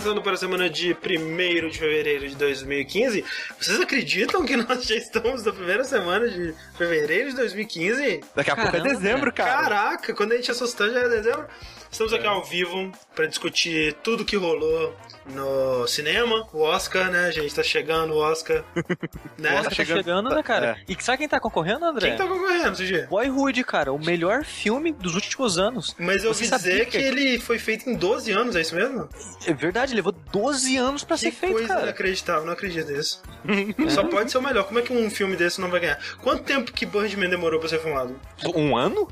começando para a semana de 1 de fevereiro de 2015. Vocês acreditam que nós já estamos na primeira semana de fevereiro de 2015? Daqui a Caramba, pouco é dezembro, cara. Caraca, quando a gente assustou já é dezembro. Estamos aqui é. ao vivo para discutir tudo que rolou no cinema, o Oscar, né? Gente tá chegando, o Oscar. né? O Oscar tá chegando, chegando né, cara? É. E sabe quem tá concorrendo, André? Quem tá concorrendo, CG? Boyhood, cara, o melhor filme dos últimos anos. Mas eu ouvi dizer que, que ele foi feito em 12 anos, é isso mesmo? É verdade, levou 12 anos pra que ser feito, coisa cara. inacreditável, não acredito nisso. Só pode ser o melhor. Como é que um filme desse não vai ganhar? Quanto tempo que Birdman demorou pra ser filmado? Um ano?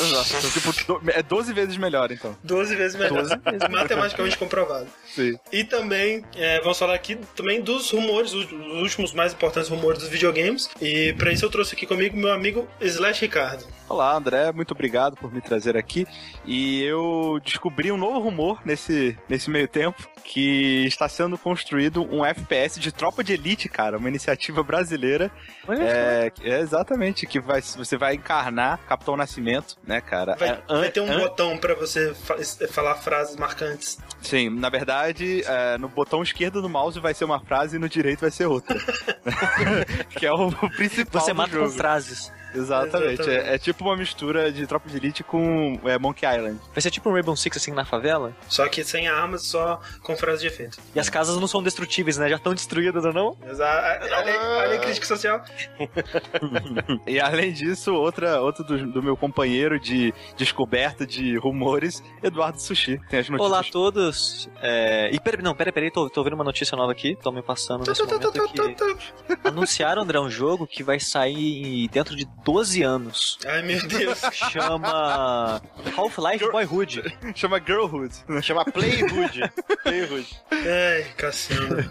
Exato. tipo, é 12 vezes melhor, então. 12 vezes melhor. 12 vezes. Matematicamente comprovado. Sim. E também é, vamos falar aqui também dos rumores, os, últimos mais importantes rumores dos videogames. E para isso eu trouxe aqui comigo meu amigo Slash Ricardo. Olá, André, muito obrigado por me trazer aqui. E eu descobri um novo rumor nesse, nesse meio tempo, que está sendo construído um FPS de tropa de elite, cara, uma iniciativa brasileira. É, é, exatamente, que vai, você vai encarnar Capitão Nascimento, né, cara? Vai, é, vai ter um an... botão para você fa falar frases marcantes. Sim, na verdade, é, no botão esquerdo do mouse vai ser uma frase e no direito vai ser outra. que é o principal. Você mata jogo. com frases. Exatamente. Exatamente. É, é, tipo uma mistura de Tropa de Elite com é, Monkey Island. Vai ser tipo um Rainbow Six assim na favela? Só que sem armas, só com frase de efeito. E as casas não são destrutíveis, né? Já estão destruídas ou não? Exato. Olha a crítica social. e além disso, outra, outro do, do, meu companheiro de descoberta de rumores, Eduardo Sushi. Tem as notícias. Olá a todos. É... E peraí, não, peraí, peraí, tô, tô vendo uma notícia nova aqui, tô me passando nesse momento que anunciaram, André, um jogo que vai sair dentro de 12 anos. Ai, meu Deus. Chama Half-Life Girl... Boyhood. Chama Girlhood. Chama Playhood. Playhood. Ai, Cassiano.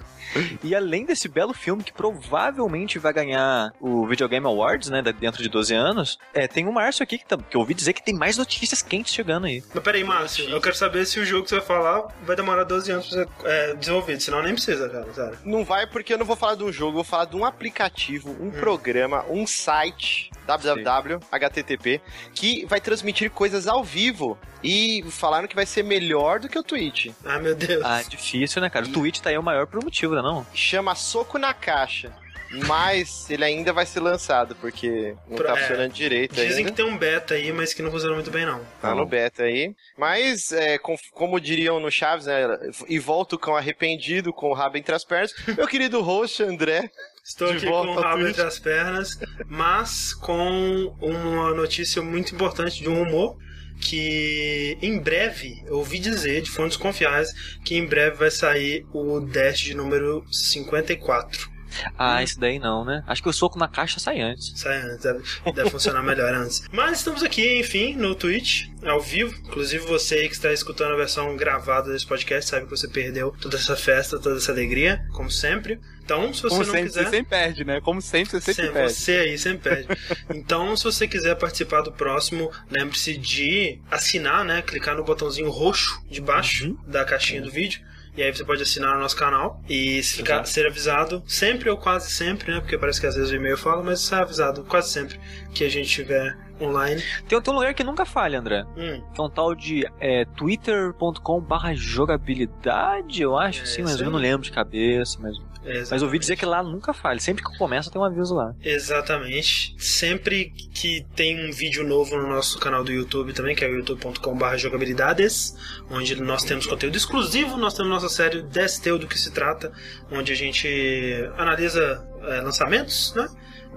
E além desse belo filme que provavelmente vai ganhar o Videogame Awards, né, dentro de 12 anos, é, tem o Márcio aqui que, tá, que eu ouvi dizer que tem mais notícias quentes chegando aí. Mas peraí, Márcio, eu quero saber se o jogo que você vai falar vai demorar 12 anos pra ser é, desenvolvido, senão nem precisa, cara, sério. Não vai porque eu não vou falar de um jogo, eu vou falar de um aplicativo, um hum. programa, um site, www, http, que vai transmitir coisas ao vivo e falaram que vai ser melhor do que o Twitch. Ah, meu Deus. Ah, difícil, né, cara? O Twitch tá aí o maior por um motivo, né, não? Chama Soco na Caixa. Mas ele ainda vai ser lançado, porque não tá é, funcionando direito Dizem ainda. que tem um beta aí, mas que não funciona muito bem, não. Tá no beta aí. Mas, é, com, como diriam no Chaves, né? E volto com arrependido, com o rabo entre as pernas. Meu querido host, André. Estou aqui com o rabo entre as pernas, mas com uma notícia muito importante de um rumor que em breve, eu ouvi dizer de fontes confiáveis que em breve vai sair o Dash de número 54. Ah, isso daí não, né? Acho que o soco na caixa sai antes. Sai antes, deve, deve funcionar melhor antes. Mas estamos aqui, enfim, no Twitch, ao vivo. Inclusive você aí que está escutando a versão gravada desse podcast sabe que você perdeu toda essa festa, toda essa alegria, como sempre. Então, se você como não sempre, quiser. Você sempre perde, né? Como sempre, você sempre, sempre perde. Você aí sempre perde. então, se você quiser participar do próximo, lembre-se de assinar, né? Clicar no botãozinho roxo de baixo uhum. da caixinha do vídeo e aí você pode assinar o nosso canal e ficar, ser avisado sempre ou quase sempre, né? Porque parece que às vezes o e-mail fala, mas ser avisado quase sempre que a gente estiver online. Tem, tem um lugar que nunca falha, André. Hum. Que é um tal de é, twitter.com barra jogabilidade, eu acho, é, sim, mas eu não lembro de cabeça, mas Exatamente. Mas ouvi dizer que lá nunca falha. Sempre que começa tem um aviso lá. Exatamente. Sempre que tem um vídeo novo no nosso canal do YouTube também, que é o youtube.com.br jogabilidades, onde nós temos conteúdo exclusivo, nós temos nossa série Desteu do que se trata, onde a gente analisa é, lançamentos, né?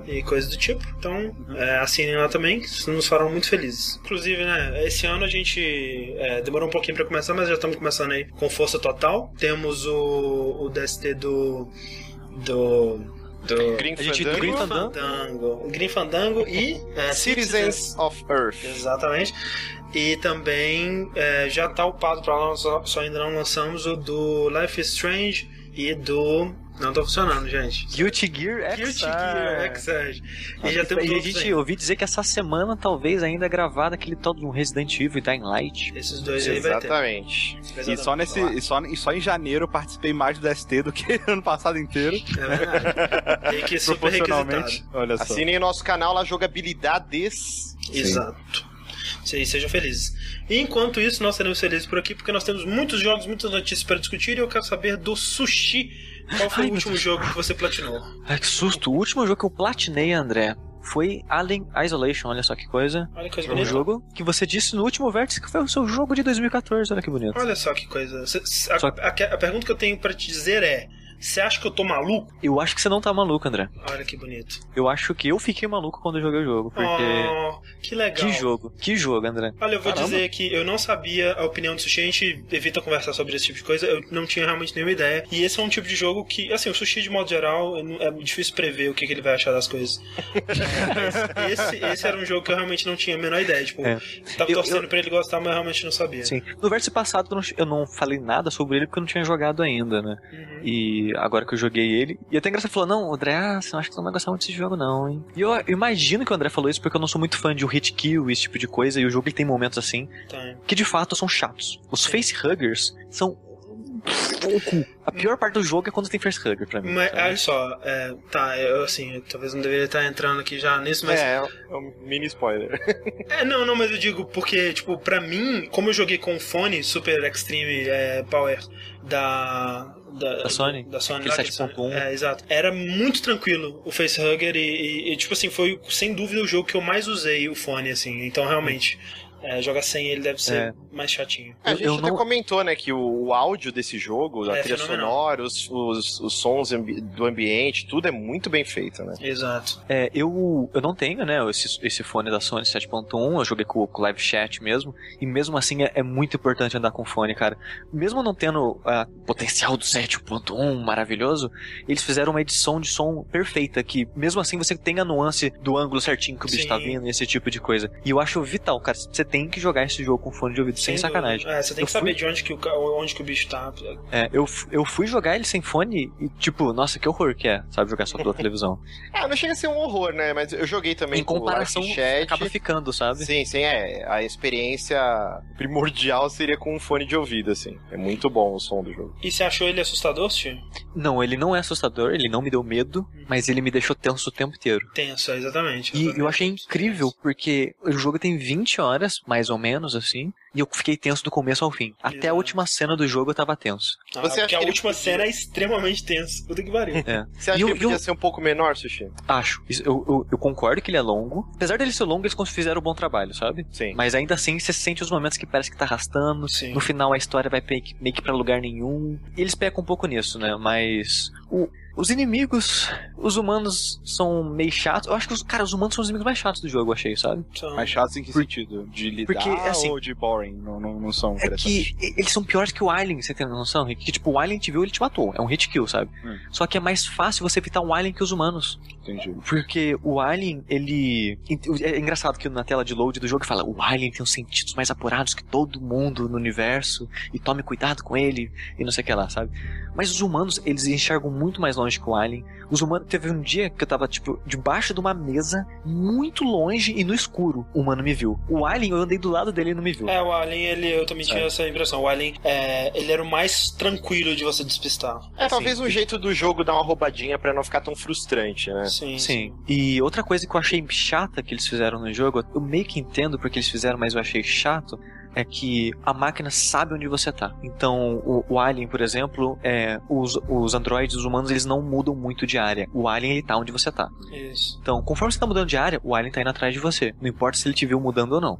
E coisas do tipo. Então, é, assinem lá também, isso nos farão muito felizes. Inclusive, né, esse ano a gente é, demorou um pouquinho para começar, mas já estamos começando aí com força total. Temos o, o DST do. do do Green Fandango, Green Fandango, Green Fandango e é, Citizens of Earth. Exatamente. E também é, já está upado para nós, só, só ainda não lançamos o do Life is Strange e do não tá funcionando, gente. Guilty Gear X. Guilty Gear X. E já temos e a gente ouvi dizer que essa semana talvez ainda é gravada aquele tal de um Resident Evil e Dying Light. Esses dois aí vai ter. Exatamente. E só, nesse, e, só, e só em janeiro eu participei mais do ST do que ano passado inteiro. É verdade. Tem que super requisitado. Olha só. Assinem o nosso canal lá, Jogabilidades. Exato. Vocês sejam felizes. E enquanto isso, nós seremos felizes por aqui, porque nós temos muitos jogos, muitas notícias para discutir, e eu quero saber do Sushi. Qual foi Ai, o último Deus. jogo que você platinou? Ai, que susto. O último jogo que eu platinei, André, foi Alien Isolation. Olha só que coisa. Olha que coisa um bonita. jogo que você disse no último vértice que foi o seu jogo de 2014. Olha que bonito. Olha só que coisa. A, a- a pergunta que eu tenho pra te dizer é: você acha que eu tô maluco? Eu acho que você não tá maluco, André. Olha que bonito. Eu acho que eu fiquei maluco quando eu joguei o jogo. Porque. Oh, que legal. Que jogo. Que jogo, André. Olha, eu vou Caramba. dizer que eu não sabia a opinião do Sushi, a gente evita conversar sobre esse tipo de coisa, eu não tinha realmente nenhuma ideia. E esse é um tipo de jogo que, assim, o Sushi de modo geral, é difícil prever o que, que ele vai achar das coisas. Esse, esse era um jogo que eu realmente não tinha a menor ideia. Tipo, É. tava Eu- torcendo eu- pra ele gostar, mas eu realmente não sabia. Sim. No vértice passado eu não, eu não falei nada sobre ele porque eu não tinha jogado ainda, né? Uhum. E agora que eu joguei ele. E até engraçado falou: Não, André, ah, você não acha que você não vai gostar muito desse jogo, não, hein? E eu, eu imagino que o André falou isso porque eu não sou muito fã de um hit kill e esse tipo de coisa. E o jogo ele tem momentos assim Tá. que de fato são chatos. Os facehuggers são. o cu. A pior parte do jogo é quando tem facehugger pra mim. Mas, sabe? olha só, é, tá, eu assim, eu talvez não deveria estar entrando aqui já nisso, mas. É, é um mini spoiler. É, não, não, mas eu digo porque, tipo, pra mim, como eu joguei com o fone Super Extreme é, Power da. Da, Da Sony? Da Sony Aquele lá, que 7.1. É, exato. Era muito tranquilo o Facehugger e, e, e, tipo assim, foi sem dúvida o jogo que eu mais usei o fone, assim. Então, realmente, é, jogar sem ele deve ser É. mais chatinho. A Eu- gente eu até não- comentou, né, que o, o áudio desse jogo, a É trilha sonora, os, os, os sons ambi- do ambiente, tudo é muito bem feito, né? Exato. É, eu, eu não tenho, né, esse, esse fone da Sony 7.1, eu joguei com, com o live chat mesmo, e mesmo assim é, é muito importante andar com fone, cara. Mesmo não tendo a potencial do 7.1 maravilhoso, eles fizeram uma edição de som perfeita, que mesmo assim você tem a nuance do ângulo certinho que o bicho Sim. tá vindo, esse tipo de coisa. E eu acho vital, cara, você tem que jogar esse jogo com fone de ouvido, sem, dúvida. sacanagem. É, você tem Eu que saber fui- de onde que, o, onde que o bicho tá. É, eu, eu fui jogar ele sem fone e, tipo, nossa, que horror que é, sabe, jogar só pela televisão. Ah, não chega a ser um horror, né? Mas eu joguei também em com comparação, chat. acaba ficando, sabe? Sim, sim, é. A experiência primordial seria com um fone de ouvido, assim. É muito bom o som do jogo. E você achou ele assustador, Steve? Não, ele não é assustador, ele não me deu medo, mas ele me deixou tenso o tempo inteiro. Tenso, exatamente. E eu exatamente. achei incrível, porque o jogo tem 20 horas, mais ou menos, assim, e eu fiquei tenso do começo ao fim. Até a Exato. última cena do jogo eu tava tenso. Ah, Você acha porque a última podia- cena é extremamente tensa. Puta que pariu. É. Você acha E que eu- ele podia eu- ser um pouco menor, Sushi? Acho. Isso- Eu, eu, eu concordo que ele é longo. Apesar dele ser longo, eles fizeram um bom trabalho, sabe? Sim. Mas ainda assim, você sente os momentos que parece que tá arrastando. Sim. No final, a história vai meio que, meio que pra lugar nenhum. E eles pecam um pouco nisso, né? Mas. o- os inimigos, os humanos são meio chatos. Eu acho que, os, cara, os humanos são os inimigos mais chatos do jogo, eu achei, sabe? São- Mais chatos em que sentido? De lidar Porque, assim, ou de boring? Não, não, não são É que eles são piores que o Alien, você tem noção? Rick? Que tipo, o Alien te viu, ele te matou. É um hit kill, sabe? Hum. Só que é mais fácil você evitar um Alien que os humanos. Entendi. Porque o Alien, ele. É engraçado que na tela de load do jogo fala: o Alien tem os sentidos mais apurados que todo mundo no universo, e tome cuidado com ele, e não sei o que lá, sabe? Mas os humanos, eles enxergam muito mais longe que o Alien. Os humanos. Teve um dia que eu tava, tipo, debaixo de uma mesa, muito longe e no escuro. O humano me viu. O Alien, eu andei do lado dele e não me viu. É, o Alien, ele, eu também tinha É. essa impressão. O Alien, é, ele era o mais tranquilo de você despistar. É, talvez Sim. um jeito do jogo dar uma roubadinha pra não ficar tão frustrante, né? Sim. Sim. E outra coisa que eu achei chata que eles fizeram no jogo, eu meio que entendo porque eles fizeram, mas eu achei chato, é que a máquina sabe onde você tá. Então, o, o Alien, por exemplo, é, os, os androides, os humanos, eles não mudam muito de área. O Alien, ele tá onde você tá. Isso. Então, conforme você tá mudando de área, o Alien tá indo atrás de você. Não importa se ele te viu mudando ou não.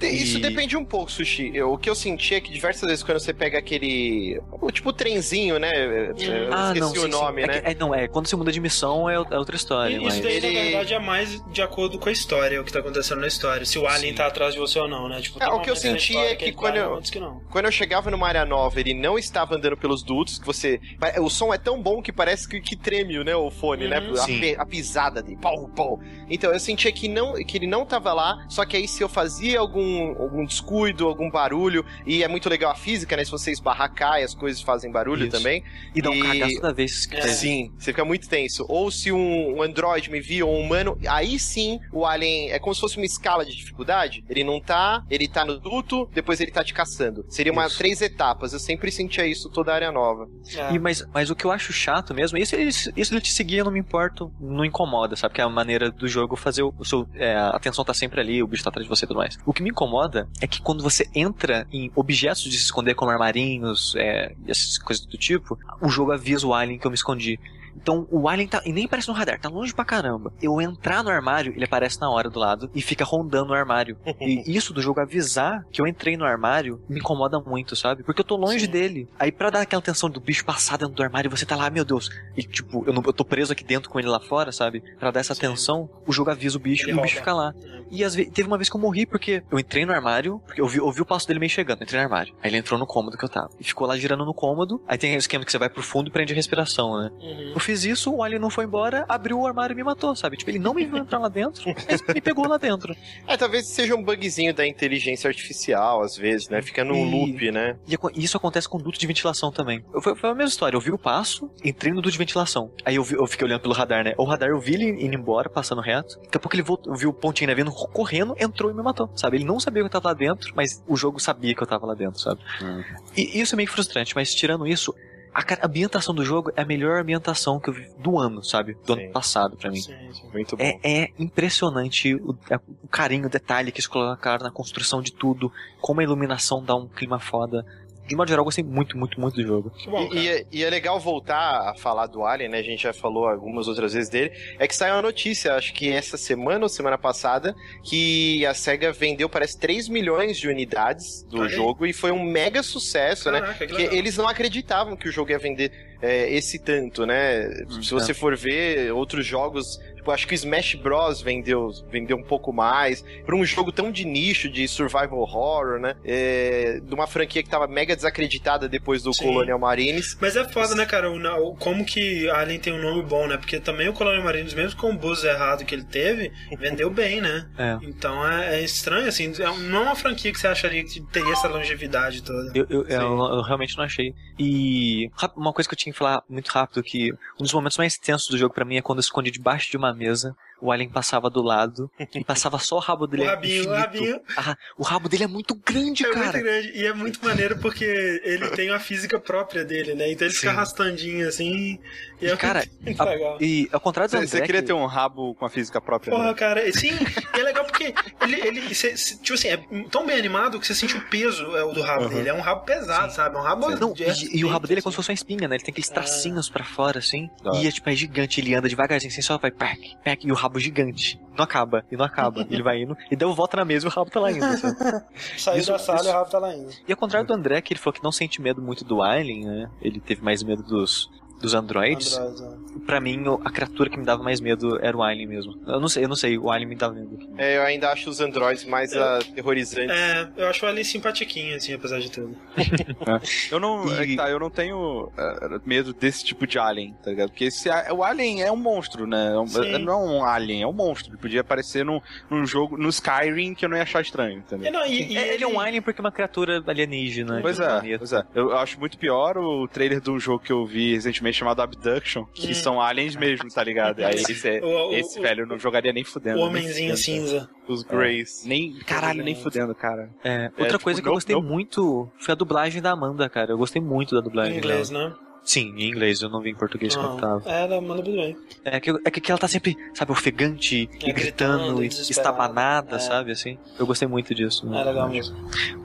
Isso E- depende um pouco, Sushi. Eu- o que eu senti é que diversas vezes quando você pega aquele. o tipo trenzinho, né? Eu ah, esqueci não, o sim, sim. nome, É né? que- é, não, é, quando você muda de missão é, o- é outra história. E mas... isso daí, ele- na verdade, é mais de acordo com a história, o que tá acontecendo na história. Se o Alien Sim. tá atrás de você ou não, né? Tipo, É, o que eu senti é que quando tá, eu- momentos que não. Quando eu chegava numa área nova, ele não estava andando pelos dutos, que você. O som é tão bom que parece que, que treme, né? O fone, né? Uhum. A, Sim. pe- a pisada dele. Pau, pau. Então eu sentia que, não, que ele não tava lá, só que aí se eu fazia algum, algum descuido, algum barulho, e é muito legal a física, né? Se você esbarrar, cai, as coisas fazem barulho Isso. também. E dá um E- cagaço toda vez que É. Sim, você fica muito tenso. Ou se um, um android me via, ou um humano, aí sim o alien é como se fosse uma escala de dificuldade. Ele não tá, ele tá no duto, depois ele tá te caçando. Seria uma Isso. três etapas. Eu sempre sentia isso toda a área nova. É. E, mas, mas o que eu acho chato mesmo, isso ele, isso ele te seguir, eu não me importo, não incomoda, sabe? Que é a maneira do jogo fazer o, o seu. é, a atenção tá sempre ali, o bicho tá atrás de você e tudo mais. O que me incomoda é que quando você entra em objetos de se esconder, como armarinhos é, essas coisas do tipo, o jogo avisa o alien que eu me escondi. Então o alien tá. E nem aparece no radar, tá longe pra caramba. Eu entrar no armário, ele aparece na hora do lado e fica rondando o armário. E isso do jogo avisar que eu entrei no armário me incomoda muito, sabe? Porque eu tô longe Sim. dele. Aí pra dar aquela tensão do bicho passar dentro do armário e você tá lá, meu Deus. E tipo, eu, não, eu tô preso aqui dentro com ele lá fora, sabe? Pra dar essa Sim. tensão, o jogo avisa o bicho Ele e o bicho fica lá. E às vezes, teve uma vez que eu morri porque eu entrei no armário, porque eu vi, eu vi o passo dele meio chegando, entrei no armário. Aí ele entrou no cômodo que eu tava. E ficou lá girando no cômodo. Aí tem o esquema que você vai pro fundo e prende a respiração, né? Uhum. Eu fiz isso, o alien não foi embora, abriu o armário e me matou, sabe? Tipo, ele não me viu entrar lá dentro, mas me pegou lá dentro. É, talvez seja um bugzinho da inteligência artificial, às vezes, né? Fica num E- loop, né? E isso acontece com duto de ventilação também. Eu- Foi, foi a mesma história. Eu vi o passo, entrei no duto de ventilação. Aí eu, vi- eu fiquei olhando pelo radar, né? O radar eu vi ele indo embora, passando reto. Daqui a pouco ele voltou, eu vi o pontinho né, vindo correndo, entrou e me matou, sabe? Ele não sabia que eu tava lá dentro, mas o jogo sabia que eu tava lá dentro, sabe? Hum. E isso é meio frustrante, mas tirando isso, a ambientação do jogo é a melhor ambientação que eu vi do ano, sabe? Do Sim. ano passado, pra mim. Sim, sim. Muito bom. É, é impressionante o, é, o carinho, o detalhe que eles colocaram na construção de tudo, como a iluminação dá um clima foda. De modo geral, eu gostei muito, muito, muito do jogo. Bom, E, e é, e é legal voltar a falar do Alien, né? A gente já falou algumas outras vezes dele. É que saiu uma notícia, acho que essa semana ou semana passada, que a SEGA vendeu, parece, 3 milhões de unidades do aí. jogo e foi um mega sucesso, né? Caraca, que Porque eles não acreditavam que o jogo ia vender é, esse tanto, né? Se você for ver outros jogos, acho que o Smash Bros vendeu, vendeu um pouco mais. Pra um jogo tão de nicho, de survival horror, né? É, de uma franquia que tava mega desacreditada depois do Sim. Colonial Marines. Mas é foda, né, cara? O, como que Alien tem um nome bom, né? Porque também o Colônia Marines, mesmo com o buzz errado que ele teve, vendeu bem, né? É. Então é, é estranho, assim. é não é uma franquia que você acharia que teria essa longevidade toda. Eu, eu, Sim. eu, eu realmente não achei. E uma coisa que eu tinha que falar muito rápido, que um dos momentos mais tensos do jogo pra mim é quando eu escondi debaixo de uma mesa, o alien passava do lado e passava só o rabo dele. O rabinho, o infinito. rabinho. Ah, o rabo dele é muito grande, É cara. muito grande e é muito maneiro porque ele tem a física própria dele, né? Então ele fica Sim. arrastandinho assim. E, E, é cara, muito a- legal. E ao contrário do Você, André, você queria que- ter um rabo com a física própria? Porra, né? cara, sim, e é legal porque ele, ele cê- cê- tipo assim, é tão bem animado que você sente o peso é, o do rabo Uhum. dele. É um rabo pesado, sabe? É um rabo. Não, de- e, e o rabo dele é como se fosse uma espinha, né? Ele tem aqueles Ah. tracinhos pra fora, assim. E é tipo, é gigante, ele anda devagarzinho, assim, só vai pack, pack, e o rabo gigante. Não acaba, e não acaba. ele vai indo, e daí eu volto na mesa e o rabo tá lá ainda. sabe? Saiu Isso- da sala isso- e o rabo tá lá ainda. E ao contrário do André, que ele falou que não sente medo muito do Alien, né? Ele teve mais medo dos, dos androids. Android, né? Pra mim, a criatura que me dava mais medo era o Alien mesmo. Eu não sei, eu não sei, o Alien me dava medo. É, eu ainda acho os androids mais aterrorizantes. É, eu acho o Alien simpatiquinho, assim, apesar de tudo. Eu não, E- é tá, eu não tenho é, medo desse tipo de alien, tá ligado? Porque esse, a- o alien é um monstro, né? É um- Sim. é- não é um alien, é um monstro. Ele podia aparecer num, num jogo, no Skyrim, que eu não ia achar estranho, E, entendeu? não, e, e É, ele é um Alien porque é uma criatura alienígena. Pois é, pois é. Eu acho muito pior o trailer de um jogo que eu vi recentemente chamado Abduction, que Hum. são aliens mesmo, tá ligado? Aí esse, é- O- o- esse o- velho, eu não jogaria nem fudendo. O nem homenzinho fudendo, cinza. Os Greys. Nem, caralho, nem fudendo, cara. É, outra tipo, coisa que eu gostei não- muito foi a dublagem da Amanda, cara. Eu gostei muito da dublagem. Em inglês, dela. né? Sim, em inglês, eu não vi em português quando Ah, tava. Ela manda muito bem. É que, é que ela tá sempre, sabe, ofegante É, e gritando, gritando, e estabanada, É. sabe, assim. Eu gostei muito disso. É legal mesmo.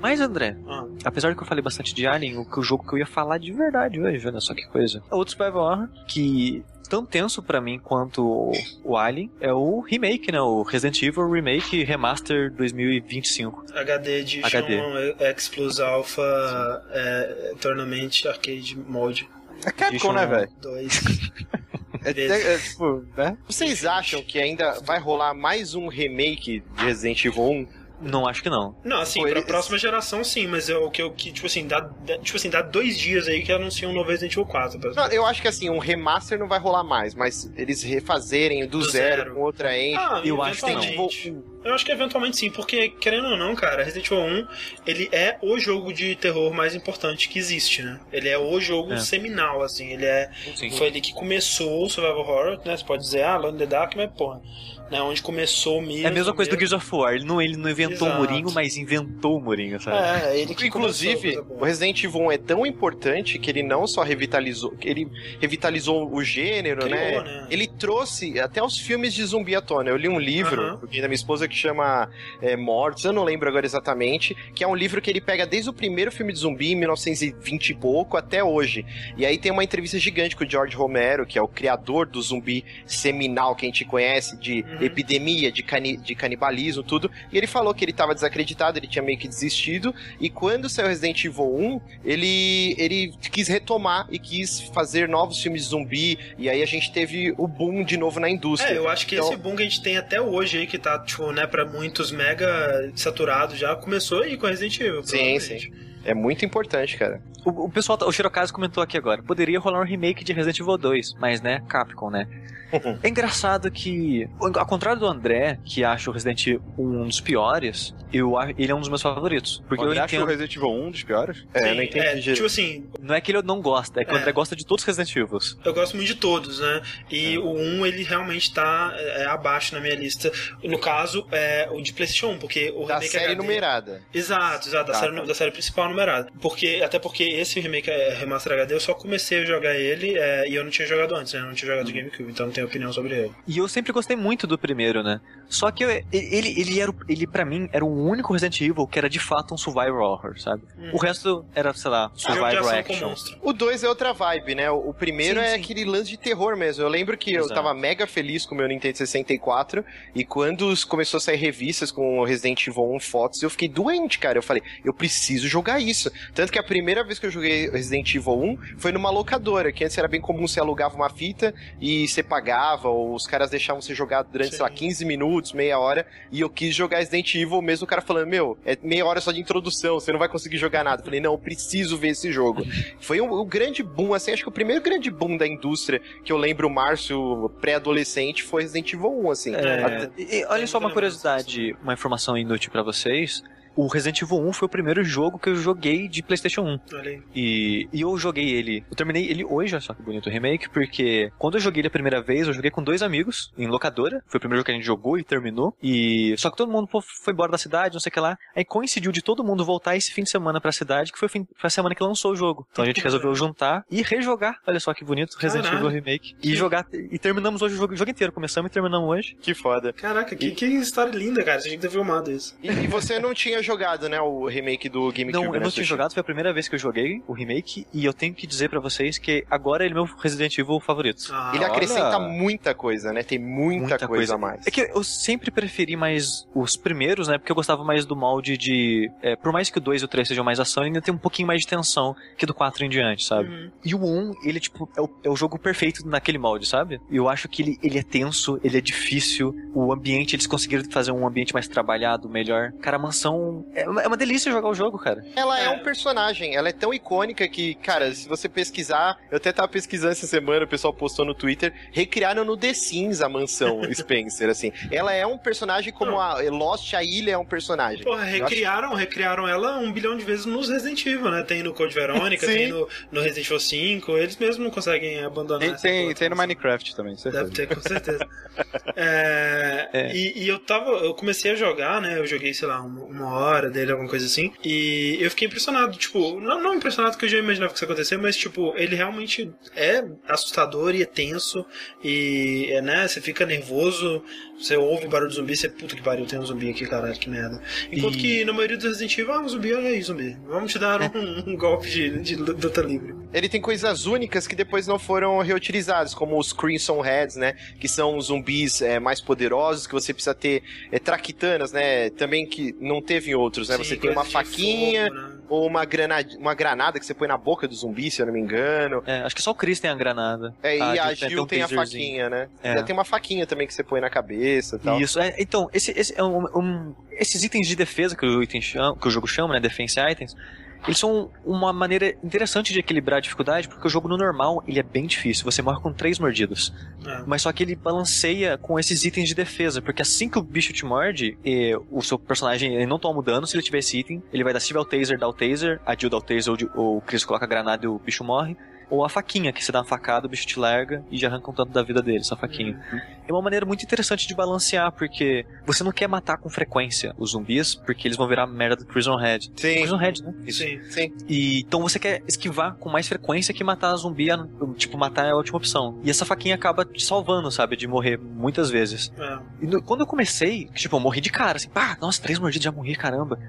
Mas, André, Ah, apesar de que eu falei bastante de Alien, o, que- o jogo que eu ia falar de verdade hoje, olha só que coisa. Outro survival horror que tão tenso pra mim quanto o, Alien é o remake, né? O Resident Evil Remake Remaster 2025. HD Edition HD. X Plus Alpha é, Tournament Arcade Mode É Capcom, né, velho? 2. É, Vezes. é, é, tipo, né? Vocês acham que ainda vai rolar mais um remake de Resident Evil 1? Não, acho que não. Não, assim, Pô, pra eles- próxima geração sim, mas é o que eu que, tipo assim, dá, dá- tipo assim, dá dois dias aí que anunciam um novo Resident Evil 4. pra- Não, eu acho que assim, um remaster não vai rolar mais, mas eles refazerem do, Do zero, zero. com outra engine. Ah, Eu acho que eventualmente. Eu acho que eventualmente sim, porque, querendo ou não, cara, Resident Evil 1, ele é o jogo de terror mais importante que existe, né? Ele é o jogo É. seminal, assim, ele é... Sim. Foi ele que começou o survival horror, né? Você pode dizer, ah, Alone in the Dark, mas porra... né? Onde começou mesmo. É a mesma coisa do. Gears of War. Ele não, ele não inventou Exato. o murinho, mas inventou o murinho, sabe? É, ele que Inclusive, o. Resident Evil 1 é tão importante que ele não só revitalizou, ele revitalizou o gênero, Criou, né? né? Ele trouxe até os filmes de zumbi à tona. Eu li um livro Aham. da minha esposa que chama é, Mortos, eu não lembro agora exatamente, que é um livro que ele pega desde o primeiro filme de zumbi, em 1920 e pouco, até hoje. E aí tem uma entrevista gigante com o George Romero, que é o criador do zumbi seminal que a gente conhece, de Uhum. Epidemia, de, cani de canibalismo, tudo. E ele falou que ele estava desacreditado, ele tinha meio que desistido. E quando saiu Resident Evil 1, ele, ele quis retomar e quis fazer novos filmes de zumbi. E aí a gente teve o boom de novo na indústria. É, eu acho que Então- esse boom que a gente tem até hoje aí, que tá, tipo, né, pra muitos mega saturado já, começou aí com Resident Evil. Sim, provavelmente. É muito importante, cara. O, o pessoal, tá- o Shirokazu comentou aqui agora, poderia rolar um remake de Resident Evil 2, mas né, Capcom, né? É engraçado que, ao contrário do André, que acha o Resident Evil um dos piores, eu, ele é um dos meus favoritos. Porque O eu André acha o entendo. Resident Evil 1 um dos piores? É, Sim, eu não entendi é, tipo assim, Não é que ele não gosta, é que o É. André gosta de todos os Resident Evils. eu gosto muito de todos, né? E o 1, ele realmente tá é, abaixo na minha lista. No caso, é o de PlayStation 1, porque o Da remake série HD numerada. Exato, exato, da, Tá, série, da série principal numerada. Porque, até porque esse remake é Remaster HD, eu só comecei a jogar ele é, e eu não tinha jogado antes, né? Eu não tinha jogado de GameCube, então não tenho opinião sobre ele. E eu sempre gostei muito do primeiro, né? Só que eu- ele, ele era, ele para mim, era o único Resident Evil que era de fato um survival horror, sabe? Hum. O resto era, sei lá, de survival com action. O 2 é outra vibe, né? O primeiro Sim, é sim. aquele lance de terror mesmo. Eu lembro que eu Exato. tava mega feliz com o meu Nintendo 64 e quando começou a sair revistas com o Resident Evil 1 fotos, eu fiquei doente, cara. Eu falei, eu preciso jogar isso. Tanto que a primeira vez que eu joguei Resident Evil 1 foi numa locadora, que antes era bem comum você alugava uma fita e você pagava, ou os caras deixavam você jogar durante, sei lá, Sim. 15 minutos, meia hora, e eu quis jogar Resident Evil, mesmo o cara falando, meu, é meia hora só de introdução, você não vai conseguir jogar nada. Eu falei, não, eu preciso ver esse jogo. Foi um, um grande boom, assim, acho que o primeiro grande boom da indústria que eu lembro, o Márcio, pré-adolescente, foi Resident Evil 1, assim. É, Até- e- e olha só uma curiosidade, uma informação inútil pra vocês. O Resident Evil 1 foi o primeiro jogo que eu joguei de PlayStation 1. Olha aí. E, e eu joguei ele. Eu terminei ele hoje, olha só que bonito o remake, porque quando eu joguei ele a primeira vez, eu joguei com dois amigos em locadora. Foi o primeiro jogo que a gente jogou e terminou. E só que todo mundo pô, foi embora da cidade, não sei o que lá. Aí coincidiu de todo mundo voltar esse fim de semana pra cidade, que foi, o fim, foi a semana que lançou o jogo. Então a gente resolveu juntar e rejogar. Olha só que bonito, Resident Caralho. Evil Remake. E jogar. E terminamos hoje o jogo, o jogo inteiro. Começamos e terminamos hoje. Que foda. Caraca, que, que história linda, cara. Você tinha que ter filmado isso. E, e você não tinha jogado, né, o remake do GameCube, Não, eu né, não tinha Sushi? jogado, foi a primeira vez que eu joguei o remake. E eu tenho que dizer pra vocês que agora ele é meu Resident Evil favorito. Ah, Ele olha. acrescenta muita coisa, né? Tem muita, coisa, a mais. É que eu sempre preferi mais os primeiros, né? Porque eu gostava mais do molde de. é, por mais que o 2 e o 3 sejam mais ação, ele ainda tem um pouquinho mais de tensão que do 4 em diante, sabe? Uhum. E o 1, ele, tipo, é o, é o jogo perfeito naquele molde, sabe? E eu acho que ele, ele é tenso, ele é difícil, o ambiente, eles conseguiram fazer um ambiente mais trabalhado, melhor. Cara, a mansão. É uma, é uma delícia jogar o jogo, cara. Ela é. É. um personagem, ela é tão icônica que, cara, se você pesquisar, eu até tava pesquisando essa semana, o pessoal postou no Twitter, recriaram no The Sims a mansão Spencer, assim. Ela é um personagem como a Lost, a ilha é um personagem. Porra, acho- recriaram, recriaram ela um bilhão de vezes nos Resident Evil, né? Tem no Code Verônica, tem no, no Resident Evil 5, eles mesmos não conseguem abandonar Tem, essa tem, tem no assim. Minecraft também, certeza. Deve ter, com certeza. É, É. E, e eu tava. Eu comecei a jogar, né? Eu joguei, sei lá, uma, uma hora dele, alguma coisa assim. E eu fiquei impressionado, tipo, não, não impressionado que eu já imaginava que isso ia acontecer, mas tipo, ele realmente é assustador e é tenso. E, é, né, você fica nervoso, você ouve barulho de zumbi, você, puta que pariu, tem um zumbi aqui, caralho, que merda. Enquanto E- que na maioria dos Resident Evil, ah, um zumbi, olha aí, zumbi. Vamos te dar um, um golpe de, de luta livre. Ele tem coisas únicas que depois não foram reutilizadas, como os Crimson Heads, né? Que são zumbis é, mais poderosos, que você precisa ter é, traquitanas, né? Também que não teve em outros, né? Sim, você tem uma faquinha fogo, né? Ou uma granada, uma granada que você põe na boca do zumbi, se eu não me engano. É, acho que só o Chris tem a granada. É, e a Jill Jill tem a taserzinho. faquinha, né? É. Tem uma faquinha também que você põe na cabeça e tal. Isso, é, então, esse, esse é um, um- esses itens de defesa que o, item chama- que o jogo chama, né, defense items, eles são uma maneira interessante de equilibrar a dificuldade, porque o jogo no normal, ele é bem difícil, você morre com três mordidas. É. Mas só que ele balanceia com esses itens de defesa, porque assim que o bicho te morde, o seu personagem ele não toma dano se ele tiver esse item, ele vai dar se tiver o taser, dá o taser, a Jill dá o taser ou, ou o Chris coloca a granada e o bicho morre. Ou a faquinha, que você dá uma facada, o bicho te larga e já arranca um tanto da vida dele, essa faquinha. É uma maneira muito interessante de balancear, porque você não quer matar com frequência os zumbis, porque eles vão virar merda do Prison Head. Sim. Prison Head, né? Isso. Sim. Sim. E, então você quer esquivar com mais frequência que matar zumbi, tipo, matar é a última opção. E essa faquinha acaba te salvando, sabe, de morrer muitas vezes. É. E no- quando eu comecei, tipo, eu morri de cara, assim, pá, nossa, três mordidas, já morri, caramba.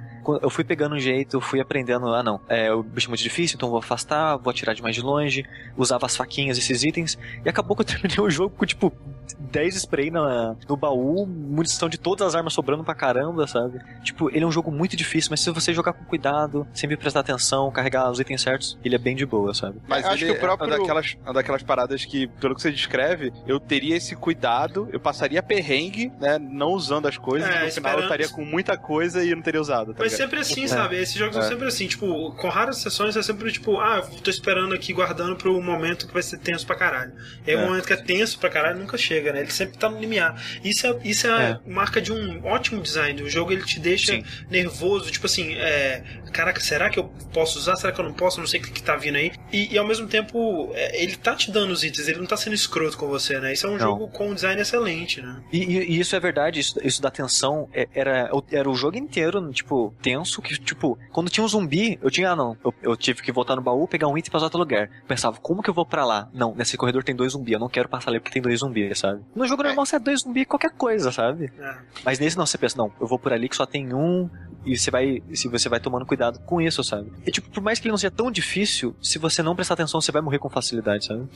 Eu fui pegando um jeito, fui aprendendo, ah não, é, o bicho é muito difícil, então vou afastar, vou atirar de mais de longe, usava as faquinhas, esses itens, e acabou que eu terminei o jogo com, tipo, 10 spray na, no baú, munição de todas as armas sobrando pra caramba, sabe? Tipo, ele é um jogo muito difícil, mas se você jogar com cuidado, sempre prestar atenção, carregar os itens certos, ele é bem de boa, sabe? Mas Eu acho que o próprio- é uma daquelas, uma daquelas paradas que, pelo que você descreve, eu teria esse cuidado, eu passaria perrengue, né? Não usando as coisas, É, no final eu estaria com muita coisa e não teria usado. Tá Mas ligado? sempre assim, É. sabe? Esses jogos são É. sempre assim, tipo, com raras sessões é sempre tipo, ah, tô esperando aqui, guardando pro momento que vai ser tenso pra caralho. E aí É. o momento que é tenso pra caralho nunca chega, né? Ele sempre tá no limiar. Isso é, isso é, marca de um ótimo design. O jogo ele te deixa Sim. nervoso, tipo assim, é. Caraca, será que eu posso usar? Será que eu não posso? Não sei o que, que tá vindo aí. E, e ao mesmo tempo, é, ele tá te dando os itens, ele não tá sendo escroto com você, né? Isso é um Não. jogo com um design excelente, né? E, e- e isso é verdade, isso, isso da tensão é- era, era o jogo inteiro, tipo, tenso, que, tipo, quando tinha um zumbi, eu tinha, ah, não, eu, eu tive que voltar no baú, pegar um item pra usar outro lugar. Pensava, como que eu vou pra lá? Não, nesse corredor tem dois zumbis, eu não quero passar ali porque tem dois zumbis, sabe? No jogo normal você é dois zumbis, qualquer coisa, sabe? É. Mas nesse não, você pensa, não, eu vou por ali que só tem um, e você vai, se você vai tomando cuidado com isso, sabe? E tipo, por mais que ele não seja tão difícil, se você não prestar atenção, você vai morrer com facilidade, sabe?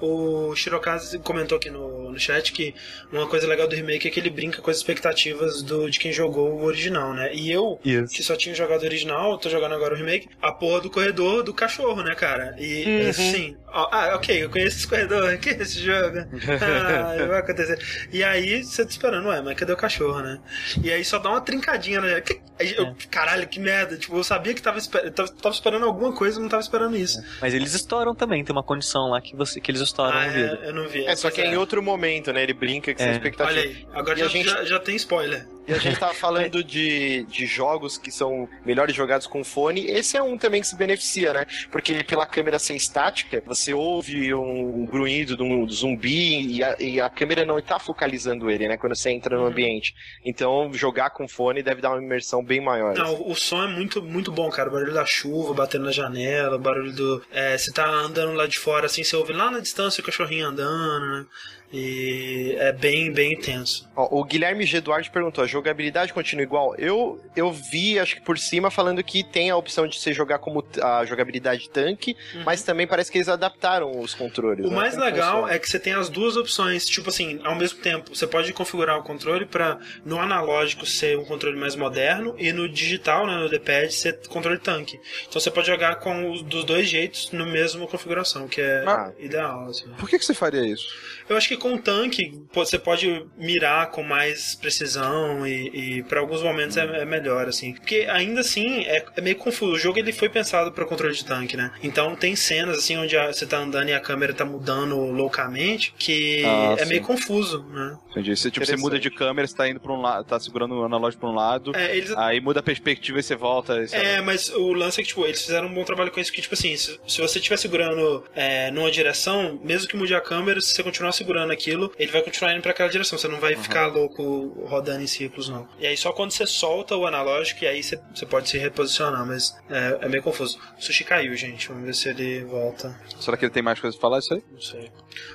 O Shirokaze comentou aqui no, no chat que uma coisa legal do remake é que ele brinca com as expectativas do, de quem jogou o original, né? E eu, Isso. que só tinha jogado o original, tô jogando agora o remake, a porra do corredor do cachorro, né, cara? E Uhum. assim, ó, ah, ok, eu conheço esse corredor, que é esse jogo? Ah, vai acontecer. E aí você tá esperando, ué, mas cadê o cachorro, né? E aí só dá uma trincadinha, né? Que- aí eu- É. Caralho, que merda. Tipo, eu sabia que tava, esper- tava, tava esperando alguma coisa, não tava esperando isso. Mas eles estouram também, tem uma condição lá que, você, que eles estouram Ah, é, eu não vi. É, só que é em outro momento, né? Ele brinca com essa É. expectativa. Olha aí, agora a já, gente- já, já tem spoiler. E a gente tava falando de, de jogos que são melhores jogados com fone. Esse é um também que se beneficia, né? Porque pela câmera ser estática, você ouve um grunhido de um zumbi e a, e a câmera não tá focalizando ele, né? Quando você entra no ambiente. Então, jogar com fone deve dar uma imersão bem maior. Não, o, o som é muito, muito bom, cara. O barulho da chuva batendo na janela, o barulho do. É, você tá andando lá de fora, assim, você ouve lá na distância o cachorrinho andando, né? E é bem, bem intenso. Ó, o Guilherme G. Duarte perguntou: a jogabilidade continua igual? Eu, eu vi, acho que por cima, falando que tem a opção de você jogar como a jogabilidade tanque, mas também parece que eles adaptaram os controles. Uhum. O né? mais Como legal funciona? é que você tem as duas opções, tipo assim, ao mesmo tempo, você pode configurar o controle para no analógico ser um controle mais moderno e no digital, né, no D-pad, ser controle tanque. Então você pode jogar com os dos dois jeitos no mesmo configuração, que é Ah. ideal. Assim. Por que, que você faria isso? Eu acho que com o tanque você pode mirar com mais precisão e, e para alguns momentos é, é melhor assim, porque ainda assim é, é meio confuso. O jogo ele foi pensado para controle de tanque, né? Então tem cenas assim onde a- você tá andando e a câmera tá mudando loucamente que Ah, é sim. meio confuso, né? Entendi. Você, tipo, você muda de câmera, você tá indo pra um lado, tá segurando o analógico pra um lado, É, eles aí muda a perspectiva e você volta. e você- É, mas o lance é que, tipo, eles fizeram um bom trabalho com isso, que, tipo assim, se, se você estiver segurando é, numa direção, mesmo que mude a câmera, se você continuar segurando aquilo, ele vai continuar indo pra aquela direção, você não vai ficar louco rodando em círculos, não. E aí só quando você solta o analógico, e aí você, você pode se reposicionar, mas é, é meio confuso. O sushi caiu, gente, vamos ver se ele volta. Será que ele tem mais coisa pra falar isso aí? Não sei.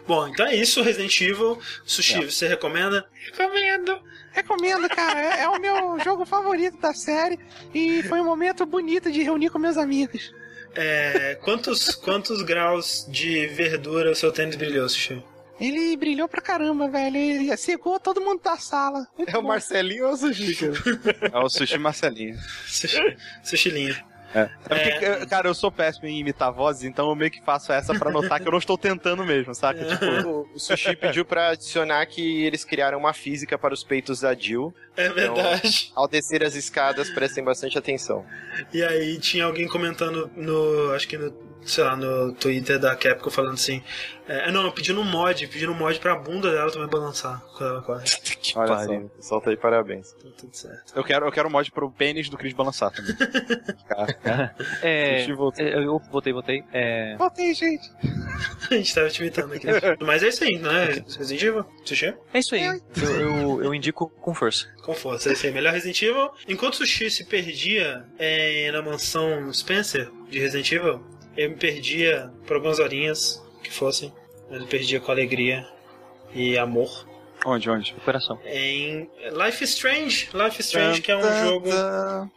Bom, então é isso, Resident Evil. Sushi, você recomenda? Recomendo! Recomendo, cara. É, é o meu jogo favorito da série. E foi um momento bonito de reunir com meus amigos. É, quantos, quantos graus de verdura o seu tênis brilhou, Sushi? Ele brilhou pra caramba, velho. Ele secou todo mundo da sala. Muito É o bom. Marcelinho ou o Sushi, cara? É o Sushi Marcelinho. Sushi, sushilinho. É porque, eu- cara, eu sou péssimo em imitar vozes, então eu meio que faço essa pra notar que eu não estou tentando mesmo, saca? Tipo, O, o Sushi pediu pra adicionar que eles criaram uma física para os peitos da Jill. É verdade. Ao descer as escadas, prestem bastante atenção. E aí tinha alguém comentando no. Acho que no sei lá, no Twitter da Capcom falando assim. É, não, pedindo um mod, pedindo um mod pra bunda dela também balançar quando ela corre. Que Olha pariu. Pessoal, tá aí, parabéns. Tá tudo certo. Eu quero, eu quero mod pro pênis do Chris balançar também. É, Deixa eu voltar. é, eu voltei, voltei. É, Voltei, gente. A gente tava te imitando aqui. Mas é isso aí, não é? Resident Evil? Sushi? é isso aí. Eu, eu, eu indico com força. Com força, é isso aí. Melhor Resident Evil. Enquanto o Sushi se perdia é, na mansão Spencer de Resident Evil, eu me perdia por algumas horinhas que fossem. Mas eu perdia com alegria e amor. Onde, onde? Coração. Em Life is Strange. Life is Strange, que é um jogo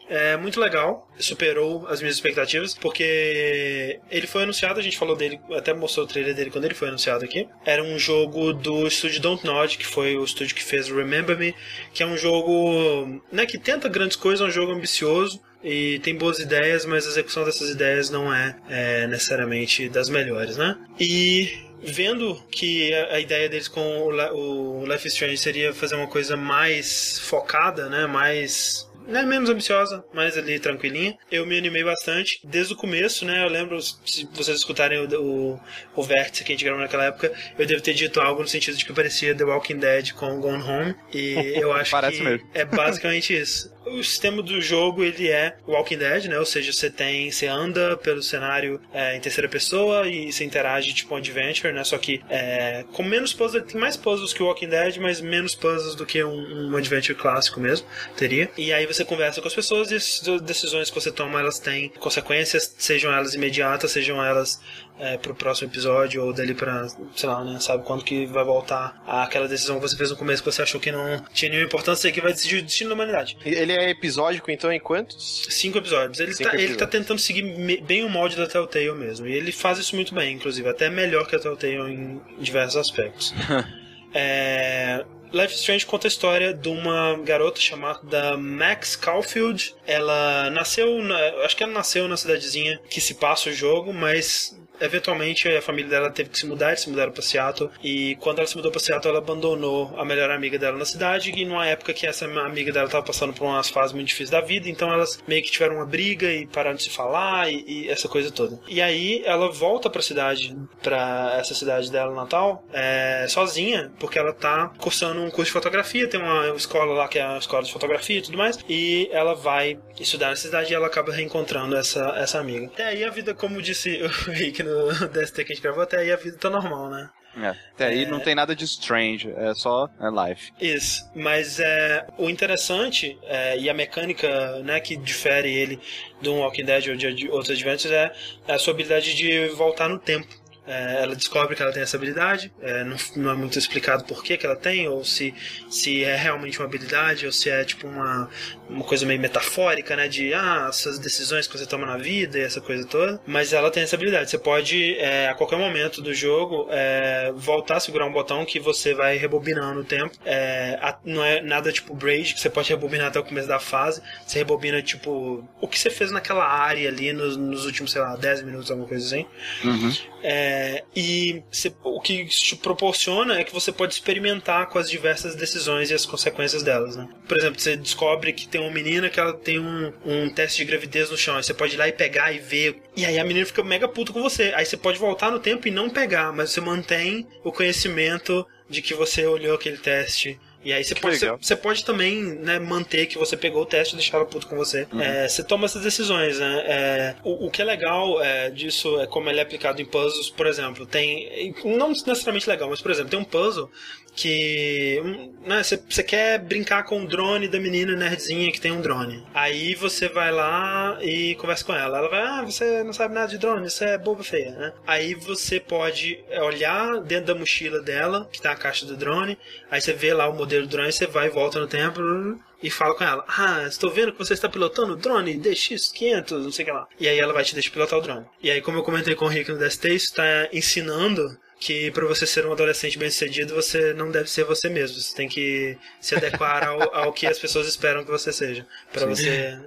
é, muito legal. Superou as minhas expectativas, porque ele foi anunciado, a gente falou dele, até mostrou o trailer dele quando ele foi anunciado aqui. Era um jogo do estúdio Don't Nod, que foi o estúdio que fez Remember Me, que é um jogo né, que tenta grandes coisas, é um jogo ambicioso. E tem boas ideias, mas a execução dessas ideias não é, é necessariamente das melhores, né? E vendo que a, ideia deles com o Life is Strange seria fazer uma coisa mais focada, né? Mais né, menos ambiciosa, mais ali tranquilinha. Eu me animei bastante desde o começo, né? Eu lembro, se vocês escutarem o, o, o vértice que a gente gravou naquela época, eu devo ter dito algo no sentido de que parecia The Walking Dead com Gone Home. E eu acho que mesmo. é basicamente isso. O sistema do jogo ele é Walking Dead, né? Ou seja, você tem, você anda pelo cenário é, em terceira pessoa e você interage tipo um adventure, né? Só que é, com menos puzzles, tem mais puzzles que o Walking Dead, mas menos puzzles do que um, um adventure clássico mesmo teria. E aí você conversa com as pessoas e as decisões que você toma elas têm consequências, sejam elas imediatas, sejam elas é, pro próximo episódio ou dali pra, sei lá, né? Sabe quando que vai voltar aquela decisão que você fez no começo que você achou que não tinha nenhuma importância e que vai decidir o destino da humanidade. Ele é episódico, então, em quantos? Cinco episódios. Ele, Cinco tá, ele tá episódios. tentando seguir me- bem o molde da Telltale mesmo. E ele faz isso muito bem, inclusive. Até melhor que a Telltale em diversos aspectos. é... Life Strange conta a história de uma garota chamada Max Caulfield. Ela nasceu, na, acho que ela nasceu na cidadezinha que se passa o jogo, mas eventualmente a família dela teve que se mudar, eles se mudaram para Seattle. E quando ela se mudou para Seattle, ela abandonou a melhor amiga dela na cidade. E numa época que essa amiga dela estava passando por umas fases muito difíceis da vida, então elas meio que tiveram uma briga e pararam de se falar e, e essa coisa toda. E aí ela volta para a cidade, para essa cidade dela natal, é, sozinha, porque ela tá cursando um curso de fotografia, tem uma escola lá que é a escola de fotografia e tudo mais, e ela vai estudar nessa cidade e ela acaba reencontrando essa, essa amiga. Até aí a vida, como disse o Rick no DST que a gente gravou, até aí a vida tá normal, né? É. Até aí não tem nada de strange, é só é life. Isso, mas é, o interessante é, e a mecânica né, que difere ele de um Walking Dead ou de, de outros adventures é a sua habilidade de voltar no tempo. É, ela descobre que ela tem essa habilidade, é, não, não é muito explicado por que, que ela tem, ou se, se é realmente uma habilidade, ou se é tipo uma, uma coisa meio metafórica, né? De ah, essas decisões que você toma na vida e essa coisa toda. Mas ela tem essa habilidade. Você pode, é, a qualquer momento do jogo, é, voltar a segurar um botão que você vai rebobinando o tempo. É, a- não é nada tipo Braid, que você pode rebobinar até o começo da fase. Você rebobina, tipo, o que você fez naquela área ali nos, nos últimos, sei lá, 10 minutos, alguma coisa assim. É, e você- o que isso te proporciona é que você pode experimentar com as diversas decisões e as consequências delas, né? Por exemplo, você descobre que tem uma menina que ela tem um, um teste de gravidez no chão, aí você pode ir lá e pegar e ver, e aí a menina fica mega puta com você. Aí você pode voltar no tempo e não pegar, mas você mantém o conhecimento de que você olhou aquele teste. E aí você pode, você pode também né, manter que você pegou o teste e deixar ela puto com você. É, você toma essas decisões, né? É, o, o que é legal é, disso é como ele é aplicado em puzzles, por exemplo, tem. Não necessariamente legal, mas por exemplo, tem um puzzle que né, você você quer brincar com o drone da menina nerdzinha que tem um drone. Aí você vai lá e conversa com ela. Ela vai, ah, você não sabe nada de drone, isso é boba feia, né? Aí você pode olhar dentro da mochila dela, que tá a caixa do drone, aí você vê lá o modelo do drone, você vai e volta no tempo e fala com ela: Ah, estou vendo que você está pilotando o drone DX500, não sei o que lá. E aí ela vai te deixar pilotar o drone. E aí, como eu comentei com o Rick no DST, isso está ensinando que para você ser um adolescente bem sucedido, você não deve ser você mesmo. Você tem que se adequar ao, ao que as pessoas esperam que você seja, para você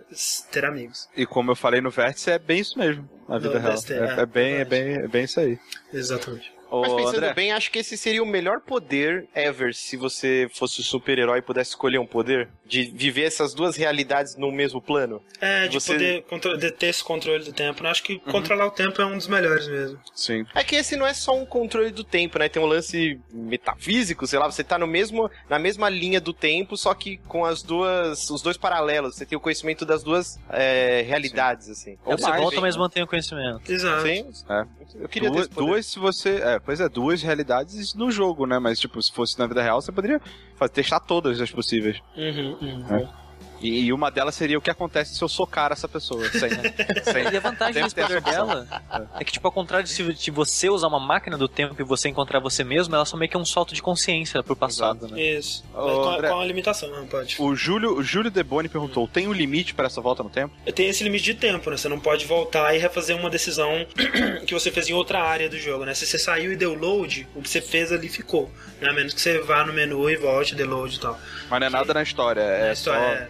ter amigos. E como eu falei no vértice, é bem isso mesmo, na vida No real. É, é, é bem, é, verdade. bem, é bem isso aí. Exatamente. Ô, Mas pensando André, bem, acho que esse seria o melhor poder ever se você fosse um super-herói e pudesse escolher um poder. De viver essas duas realidades no mesmo plano. É, de Você- poder contro- de ter esse controle do tempo. né? Acho que controlar o tempo é um dos melhores mesmo. sim. É que esse não é só um controle do tempo, né? Tem um lance metafísico, sei lá, você tá no mesmo, na mesma linha do tempo, só que com as duas, os dois paralelos. Você tem o conhecimento das duas é, realidades, assim. É, você mais, volta, hein? mas mantém o conhecimento. Exato. Sim. É. Eu queria ter duas, esse poder. duas se você. É, pois é, duas realidades no jogo, né? Mas, tipo, se fosse na vida real, você poderia fazer, testar todas as possíveis. Uhum, uhum. E, e uma delas seria o que acontece se eu socar essa pessoa. Sem, sem, E a vantagem desse poder dela é que, tipo, ao contrário de se, se você usar uma máquina do tempo e você encontrar você mesmo, ela só meio que é um salto de consciência pro passado, né? Isso. Ô, com, a- André. com a limitação, não pode. O Júlio, o Júlio Deboni perguntou: tem um limite para essa volta no tempo? Tem esse limite de tempo, né? Você não pode voltar e refazer uma decisão que você fez em outra área do jogo, né? Se você saiu e deu load, o que você fez ali ficou. Né? A menos que você vá no menu e volte, dê load e tal. Mas não é nada na história. É A história só... é-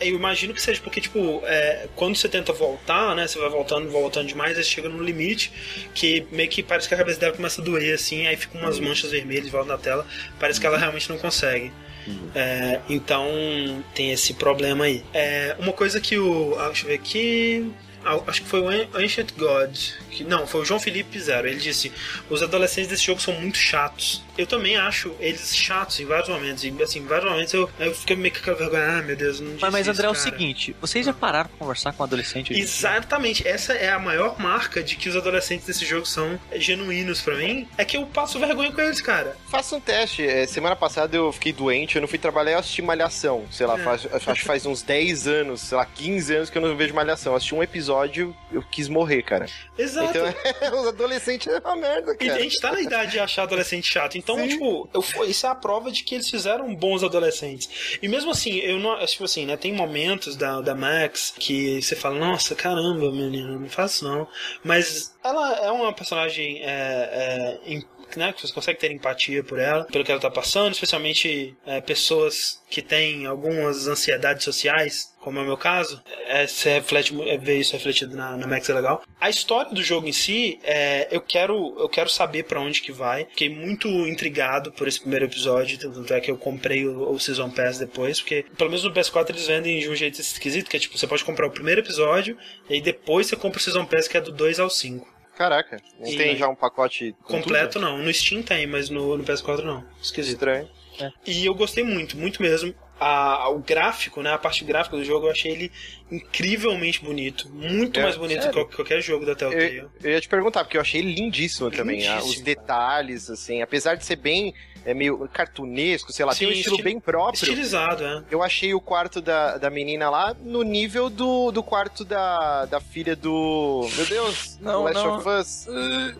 eu imagino que seja porque, tipo, é, quando você tenta voltar, né? Você vai voltando, voltando demais, aí chega no limite que meio que parece que a cabeça dela começa a doer, assim, aí fica umas manchas vermelhas em volta da tela. Parece que ela realmente não consegue. É, então tem esse problema aí. É, uma coisa que o. ah, deixa eu ver aqui. ah, Acho que foi o An- Ancient God. Que, não, foi o João Felipe Zero. Ele disse: os adolescentes desse jogo são muito chatos. Eu também acho eles chatos em vários momentos. E assim, em vários momentos eu, eu fiquei meio com aquela vergonha. Ah, meu Deus, não Mas, mas disse André, é o isso, cara." seguinte, vocês já pararam pra conversar com um adolescente? dia? Exatamente, essa é a maior marca de que os adolescentes desse jogo são genuínos pra mim. É que eu passo vergonha com eles, cara. Faça um teste. É, semana passada eu fiquei doente, eu não fui trabalhar, eu assisti Malhação. Sei lá, É. faz, acho que faz uns 10 anos, sei lá, 15 anos que eu não vejo Malhação. Eu assisti um episódio, eu quis morrer, cara. Exato. Então, os adolescentes é uma merda, E a cara. gente tá na idade de achar adolescente chato. Então, Sim. tipo, eu, isso é a prova de que eles fizeram bons adolescentes. E mesmo assim, eu não. Tipo assim, né? Tem momentos da, da Max que você fala, nossa, caramba, menino, não faz isso não. Mas ela é uma personagem. É, é, em- né, que você consegue ter empatia por ela, pelo que ela tá passando, especialmente é, pessoas que têm algumas ansiedades sociais, como é o meu caso, é, se reflete, é, ver isso refletido na, na Max é legal. A história do jogo em si, é, eu quero eu quero saber pra onde que vai. Fiquei muito intrigado por esse primeiro episódio, tanto é que eu comprei o, o Season Pass depois, porque pelo menos no PS4 eles vendem de um jeito esquisito, que é tipo, você pode comprar o primeiro episódio, e aí depois você compra o Season Pass, que é do 2 ao 5. Caraca, não E- tem já um pacote com Completo tudo? não, no Steam tem, mas no, no PS4 não. Esquisito. Estranho. E eu gostei muito, muito mesmo. A, o gráfico, né, a parte gráfica do jogo, eu achei ele incrivelmente bonito. Muito É, mais bonito sério? que qual- qualquer jogo da Telltale. Eu, eu ia te perguntar, porque eu achei lindíssimo também. ah, Lindíssimo, os detalhes, assim, apesar de ser bem é, meio cartunesco, sei lá, tem um Sim, estilo esti- bem próprio. Estilizado, é. Eu achei o quarto da, da menina lá no nível do, do quarto da, da filha do. Meu Deus! Não, Last não. of Us.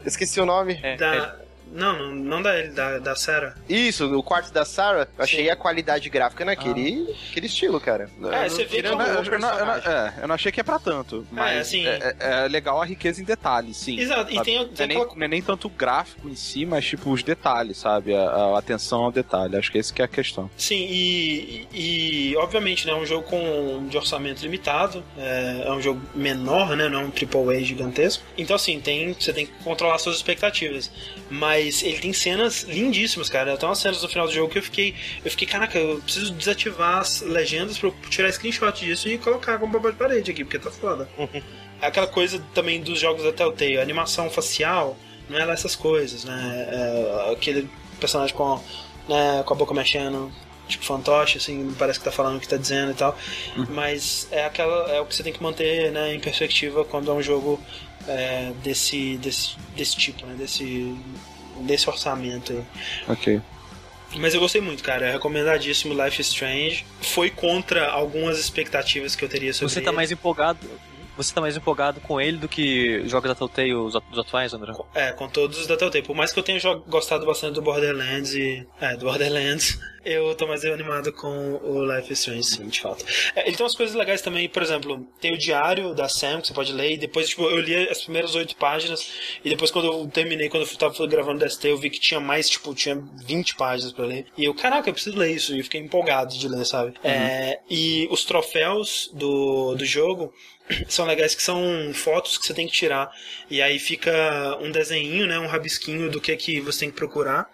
Esqueci o nome. É, Da, Não, não, não da, da, da Sarah. Isso, o quarto da Sarah, eu achei Sim. a qualidade gráfica naquele aquele estilo, cara. É, você vê que é eu, um não- eu, não- eu não- personagem. é, eu não achei que é pra tanto. Mas assim- é, é- é legal a riqueza em detalhes, sim. Exato, e sabe? tem, Não tem é, nem, aquela não é nem tanto o gráfico em si, mas tipo os detalhes, sabe? A, a atenção ao detalhe. Acho que esse que é a questão. Sim, e, e, e, obviamente né, é um jogo com de orçamento limitado, é, é um jogo menor, né, não é um AAA gigantesco. Então assim, tem, você tem que controlar suas expectativas. Mas ele tem cenas lindíssimas, cara. Tem umas cenas no final do jogo que eu fiquei, eu fiquei, caraca, eu preciso desativar as legendas pra eu tirar screenshot disso e colocar como papel de parede aqui, porque tá foda. É aquela coisa também dos jogos da Telltale, a animação facial, não é lá essas coisas, né? É, aquele personagem com, né, com a boca mexendo, tipo fantoche, assim, parece que tá falando o que tá dizendo e tal. Mas é aquela é o que você tem que manter né, em perspectiva quando é um jogo é, desse, desse, desse tipo, né? Desse, desse orçamento aí. Ok. Mas eu gostei muito, cara. É recomendadíssimo Life is Strange. Foi contra algumas expectativas que eu teria sobre Você tá ele. mais empolgado. Você tá mais empolgado com ele do que jogos da Telltale, os, at- os atuais, André? É, com todos os da Telltale. Por mais que eu tenha gostado bastante do Borderlands e. É, do Borderlands. Eu tô mais animado com o Life is Strange, sim, de fato. É, ele tem umas coisas legais também, por exemplo, tem o diário da Sam que você pode ler, e depois, tipo, eu li as primeiras oito páginas, e depois quando eu terminei, quando eu tava gravando DST, eu vi que tinha mais, tipo, tinha 20 páginas pra ler. E eu, caraca, eu preciso ler isso, e eu fiquei empolgado de ler, sabe? É, e os troféus do, do jogo são legais que são fotos que você tem que tirar e aí fica um desenho, né, um rabisquinho do que que você tem que procurar.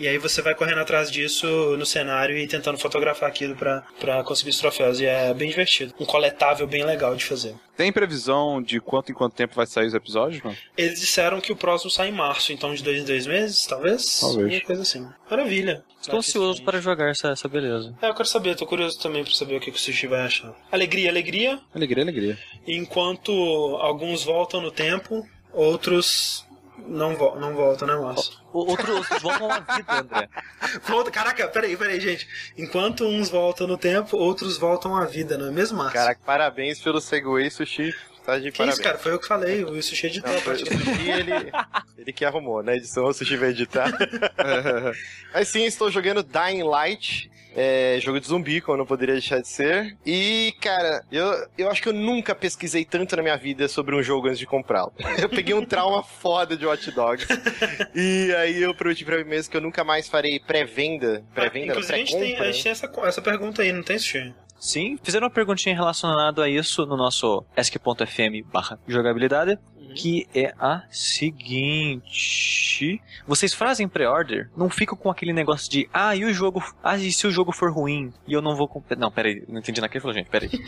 E aí você vai correndo atrás disso no cenário e tentando fotografar aquilo pra, pra conseguir os troféus. E é bem divertido. Um coletável bem legal de fazer. Tem previsão de quanto em quanto tempo vai sair os episódios, não? Eles disseram que o próximo sai em março, então de dois em dois meses, talvez? Talvez. Uma coisa assim. Maravilha. Estou ansioso para jogar essa, essa beleza. É, eu quero saber, tô curioso também pra saber o que, que o Sushi vai achar. Alegria, alegria. Alegria, alegria. Enquanto alguns voltam no tempo, outros não, vo não voltam, né, Márcio? O- Outros voltam à vida, André. Volta, caraca, peraí, peraí, gente. Enquanto uns voltam no tempo, outros voltam à vida, não é mesmo, Márcio? Caraca, parabéns pelo segue, Sushi. Tá de que parabéns. isso, cara? Foi eu que falei, o Sushi editou. Não, foi o Sushi, ele, ele que arrumou, na edição o Sushi vai editar. Mas sim, estou jogando Dying Light. É, jogo de zumbi, como não poderia deixar de ser. E, cara, eu, eu acho que eu nunca pesquisei tanto na minha vida sobre um jogo antes de comprá-lo. Eu peguei um trauma foda de Watch Dogs. e aí eu prometi pra mim mesmo que eu nunca mais farei pré-venda. Pré-venda, não, Inclusive, a gente tem, a gente tem essa, essa pergunta aí, não tem, Sushi? Sim, fizeram uma perguntinha relacionada a isso no nosso ask.fm barra jogabilidade, que é a seguinte. Vocês fazem pré-order, não ficam com aquele negócio de, ah, e o jogo, ah, e se o jogo for ruim, e eu não vou comprar. Não, peraí, não entendi naquele falou, gente, peraí.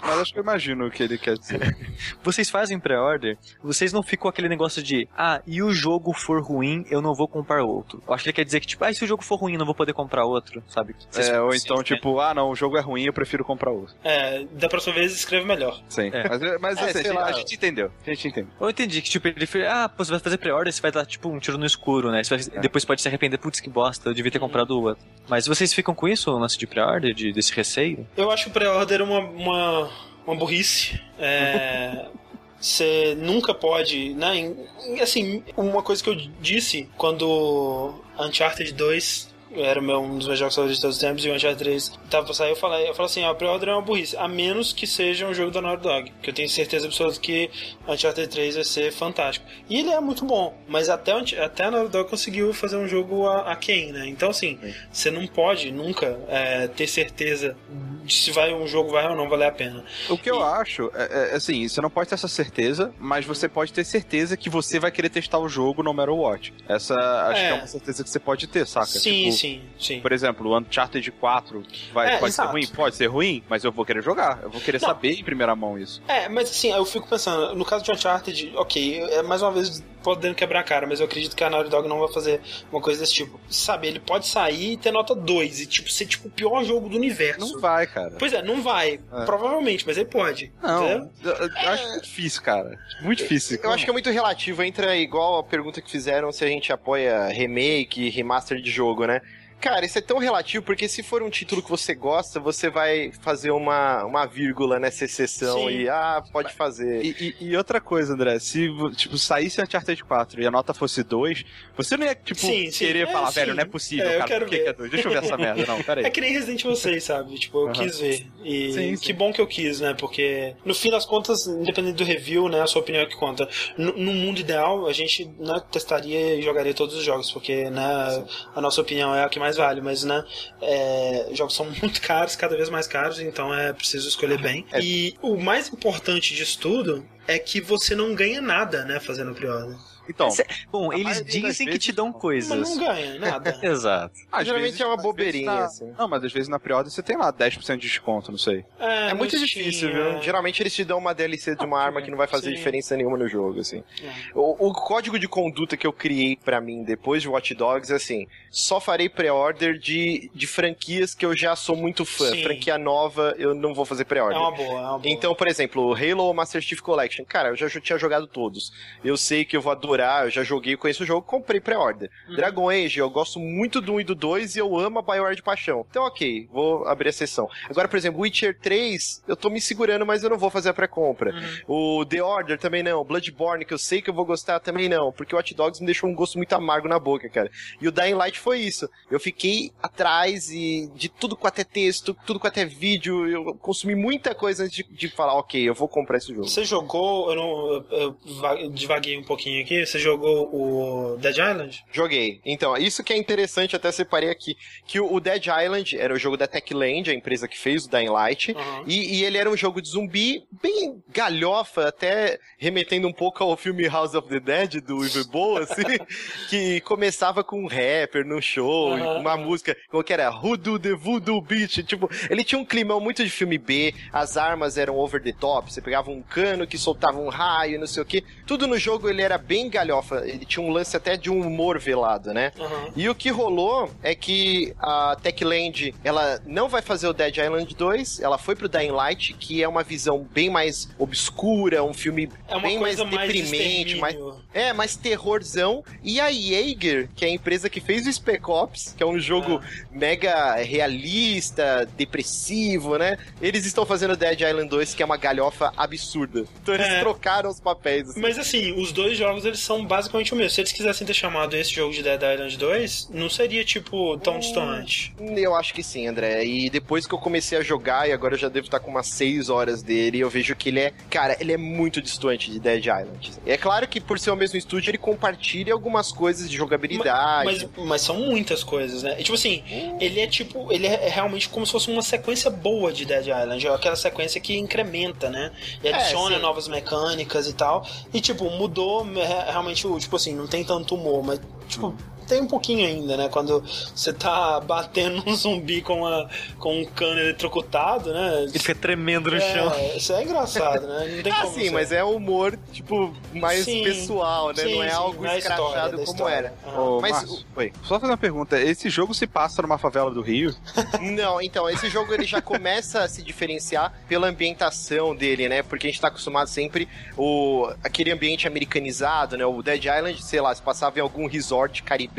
Mas acho que eu imagino o que ele quer dizer. Vocês fazem pré-order, vocês não ficam com aquele negócio de, ah, e o jogo for ruim, eu não vou comprar outro. Eu acho que ele quer dizer que, tipo, ah, e se o jogo for ruim, eu não vou poder comprar outro, sabe? Vocês- É, ou vocês- então, tipo, ah, não, o jogo é ruim, eu prefiro comprar outro. É, da próxima vez escreve melhor. Sim. É. Mas, mas É, assim, lá. a gente entendeu. A gente entendeu. Eu entendi que, tipo, ele fala, ah, pô, você vai fazer pré-order, você vai dar, tipo, um tiro no escuro, né? Você vai- Depois pode se arrepender, putz, que bosta, eu devia ter comprado o outro. Mas vocês ficam com isso, o lance de pré-order, de, desse receio? Eu acho o pré-order uma, uma, uma burrice. É, Você nunca pode, né? Assim, uma coisa que eu disse quando Uncharted 2 era meu, um dos meus jogos favoritos de todos os tempos e o Uncharted 3 tava pra sair, eu falei, eu falei assim, a pré-order é uma burrice, a menos que seja um jogo da Naughty Dog, que eu tenho certeza absoluta que Uncharted 3 vai ser fantástico. E ele é muito bom, mas até, até a Naughty Dog conseguiu fazer um jogo a, a quem, né? Então, assim, você não pode nunca é, ter certeza de se vai, um jogo vai ou não valer a pena. O que eu acho, é, é, assim, você não pode ter essa certeza, mas você pode ter certeza que você vai querer testar o jogo no matter what. Essa acho É. que é uma certeza que você pode ter, saca? sim, Tipo, sim, sim. Por exemplo, o Uncharted 4 vai, É, pode exato. ser ruim? Pode ser ruim, mas eu vou querer jogar. Eu vou querer Não. saber em primeira mão isso. É, mas assim, eu fico pensando, no caso de Uncharted, ok, é mais uma vez podendo quebrar a cara, mas eu acredito que a Naughty Dog não vai fazer uma coisa desse tipo. Sabe, ele pode sair e ter nota 2 e tipo ser tipo o pior jogo do universo. Não vai, cara. Pois é, não vai, É. provavelmente, mas ele pode. Não, eu, eu acho muito difícil, cara. Muito difícil. Eu acho que é muito relativo, entra igual a pergunta que fizeram se a gente apoia remake, remaster de jogo, né? Cara, isso é tão relativo porque se for um título que você gosta, você vai fazer uma, uma vírgula nessa exceção Sim. e, ah, pode fazer. E, e- e outra coisa, André, se tipo, saísse Uncharted 4 e a nota fosse 2, você não ia, tipo, Sim, sim. querer É, falar, sim. velho, não é possível, É, eu cara, quero por que, é 2? Deixa eu ver essa merda. Não, peraí. É que nem Resident Evil 6, sabe? Tipo, eu Aham. quis ver. E Sim, sim. que bom que eu quis, né? Porque, no fim das contas, independente do review, né? A sua opinião é que conta. No, no mundo ideal, a gente né, testaria e jogaria todos os jogos, porque, né? A nossa opinião é a que mais vale, mas, né? é, jogos são muito caros, cada vez mais caros, então é preciso escolher bem. É. E o mais importante disso tudo é que você não ganha nada, né? Fazendo pre-order. Então, Cê- Bom, eles dizem que te dão não. Mas coisas. não ganha nada. Exato. às Geralmente vezes- é uma bobeirinha, na- assim. Não, mas às vezes na pré-order você tem lá 10% de desconto, não sei. É, É muito difícil, viu? é. Geralmente eles te dão uma DLC de uma arma que não vai fazer Sim. diferença nenhuma no jogo, assim. É. O, o código de conduta que eu criei pra mim depois de Watch Dogs é assim: só farei pré-order de, de franquias que eu já sou muito fã. Sim. Franquia nova, eu não vou fazer É pré-order. uma boa, é uma boa. Então, por exemplo, Halo ou Master Chief Collection. Cara, eu já tinha jogado todos. Eu sei que eu vou adorar explorar, eu já joguei, conheço o jogo, comprei pré-order. Uhum. Dragon Age, eu gosto muito do 1 e do 2 e eu amo a BioWare de paixão. Então, ok, vou abrir a sessão. Agora, por exemplo, Witcher 3, eu tô me segurando, mas eu não vou fazer a pré-compra. Uhum. O The Order também não. Bloodborne, que eu sei que eu vou gostar, também não. Porque o Hot Dogs me deixou um gosto muito amargo na boca, cara. E o Dying Light foi isso. Eu fiquei atrás e de tudo com até texto, tudo com até vídeo. Eu consumi muita coisa antes de, de falar, ok, eu vou comprar esse jogo. Você jogou, eu não eu, eu va- divaguei um pouquinho aqui, você jogou o Dead Island? Joguei. Então, isso que é interessante, até separei aqui, que o Dead Island era o jogo da Techland, a empresa que fez o Dying Light, Uhum. e, e ele era um jogo de zumbi bem galhofa, até remetendo um pouco ao filme House of the Dead, do Ivo Boa, assim, que começava com um rapper no show, Uhum. uma música, como que era? Hoodoo the Voodoo Beach, tipo, ele tinha um climão muito de filme B, as armas eram over the top, você pegava um cano que soltava um raio, não sei o que, tudo no jogo ele era bem galhofa, ele tinha um lance até de um humor velado, né? Uhum. E o que rolou é que a Techland, ela não vai fazer o Dead Island 2, ela foi pro Dying Light, que é uma visão bem mais obscura, um filme É bem mais deprimente, mais. É, mais terrorzão. E a Jaeger, que é a empresa que fez o Spec Ops, que é um jogo Ah. mega realista, depressivo, né? Eles estão fazendo Dead Island 2, que é uma galhofa absurda. Então eles É. trocaram os papéis. assim. Mas assim, os dois jogos eles são basicamente o mesmo. Se eles quisessem ter chamado esse jogo de Dead Island 2, não seria tipo tão distante. Eu acho que sim, André. E depois que eu comecei a jogar, e agora eu já devo estar com umas 6 horas dele, eu vejo que ele é. Cara, ele é muito distante de Dead Island. É claro que por ser o mesmo estúdio, ele compartilha algumas coisas de jogabilidade. Mas, mas são muitas coisas, né? E, tipo assim, ele é tipo. Ele é realmente como se fosse uma sequência boa de Dead Island. É aquela sequência que incrementa, né? E adiciona sim. novas mecânicas e tal. E, tipo, mudou é, realmente o. Tipo assim, não tem tanto humor, mas, tipo. Tem um pouquinho ainda, né? Quando você tá batendo um zumbi com, uma, com um cano eletrocutado, né? Ele fica tremendo no chão. É, isso é engraçado, né? Não tem Ah, como sim, você- mas é um humor, tipo, mais Sim. pessoal, né? Sim, não é sim, algo escrachado como história. era. Ah. Ô, Mas, Márcio, oi. Só fazer uma pergunta. Esse jogo se passa numa favela do Rio? Não, então, esse jogo ele já começa a se diferenciar pela ambientação dele, né? Porque a gente tá acostumado sempre o aquele ambiente americanizado, né? O Dead Island, sei lá, se passava em algum resort caribenho,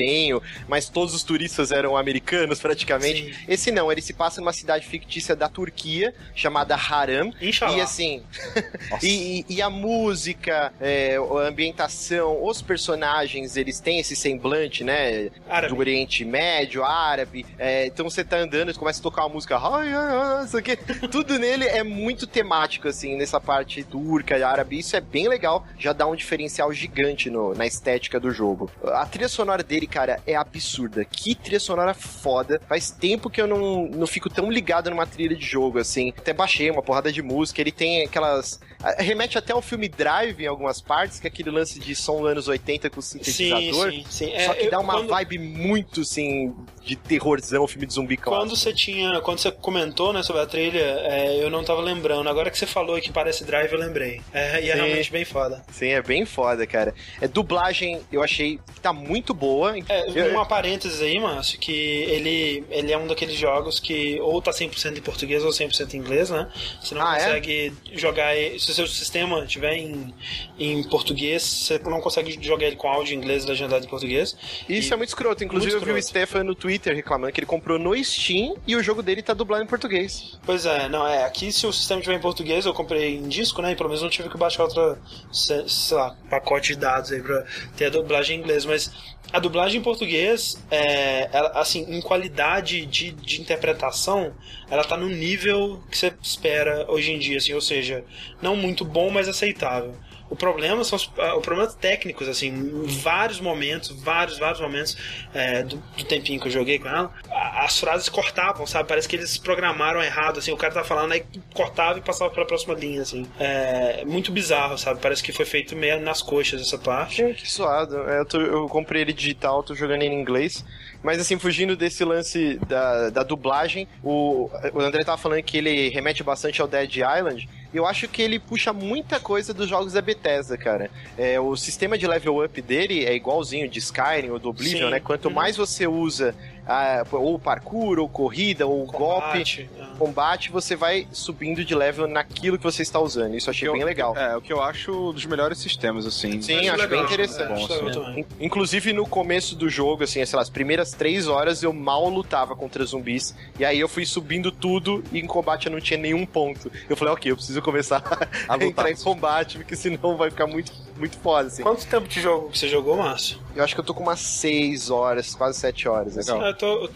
mas todos os turistas eram americanos praticamente. Sim. Esse não, ele se passa numa cidade fictícia da Turquia, chamada Haram. E assim, e, e- a música, é, a ambientação, os personagens, eles têm esse semblante, né? Árabe. Do Oriente Médio, árabe. é, então você tá andando e começa a tocar uma música. Ai, ai, ai, isso aqui. Tudo nele é muito temático, assim, nessa parte turca e árabe. Isso é bem legal, já dá um diferencial gigante no- na estética do jogo. A trilha sonora dele, cara, é absurda. Que trilha sonora foda. Faz tempo que eu não, não fico tão ligado numa trilha de jogo, assim. Até baixei uma porrada de música. Ele tem aquelas. Ah, Remete até ao filme Drive em algumas partes, que é aquele lance de som anos 80 com Sim, sintetizador. sim, sim. Só É, que eu- dá uma quando- vibe muito, assim, de terrorzão, filme de zumbi clássico. Quando você tinha. Quando você comentou né, sobre a trilha, é, eu não tava lembrando. Agora que você falou que parece drive, eu lembrei. É, e é Sim. realmente bem foda. Sim, é bem foda, cara. É, dublagem, eu achei que tá muito boa. É, Eu- uma parênteses aí, Márcio, que ele, ele é um daqueles jogos que ou tá 100% em português ou 100% em inglês, né? Você não Ah, é? consegue jogar. Se o seu sistema tiver em, em português, você não consegue jogar ele com áudio em inglês legendado em português. Isso E- é muito escroto. Inclusive, muito eu vi o. Stefan no Twitter reclamando que ele comprou no Steam e o jogo dele tá dublado em português. Pois é, não, é. Aqui se o sistema tiver em português, eu comprei em disco, né? E pelo menos não tive que baixar outra, se- sei lá, pacote de dados aí pra ter a dublagem em inglês. Mas a dublagem em português, é, ela, assim, em qualidade de, de interpretação, ela tá no nível que você espera hoje em dia, assim, ou seja, não muito bom, mas aceitável. O problema são os ah, os problemas técnicos, assim, em vários momentos, vários, vários momentos é, do, do tempinho que eu joguei com ela, as frases cortavam, sabe? Parece que eles programaram errado, assim, o cara tá falando, aí cortava e passava pra próxima linha, assim. É muito bizarro, sabe? Parece que foi feito meio nas coxas essa parte. Que suado. É, eu, tô- eu comprei ele digital, tô jogando ele em inglês. Mas assim, fugindo desse lance da, da dublagem, o, o André tava falando que ele remete bastante ao Dead Island. Eu acho que ele puxa muita coisa dos jogos da Bethesda, cara. É, o sistema de level up dele é igualzinho de Skyrim ou do Oblivion, Sim. né? Quanto Uhum. mais você usa ah, ou parkour, ou corrida, ou golpe, Combate, é. combate, você vai subindo de level naquilo que você está usando. Isso eu achei Eu- bem legal. É, o que eu acho dos melhores sistemas, assim. Sim, acho bem interessante. É, acho Bom, legal assim. Inclusive no começo do jogo, assim, sei lá, as primeiras três horas eu mal lutava contra zumbis. E aí eu fui subindo tudo e em combate eu não tinha nenhum ponto. Eu falei, ok, eu preciso começar a, lutar. entrar em combate, porque senão vai ficar muito, muito foda, assim. Quanto tempo de jogo que você jogou, Márcio? Eu acho que eu tô com umas seis horas, quase sete horas, assim. Legal. Eu tô, eu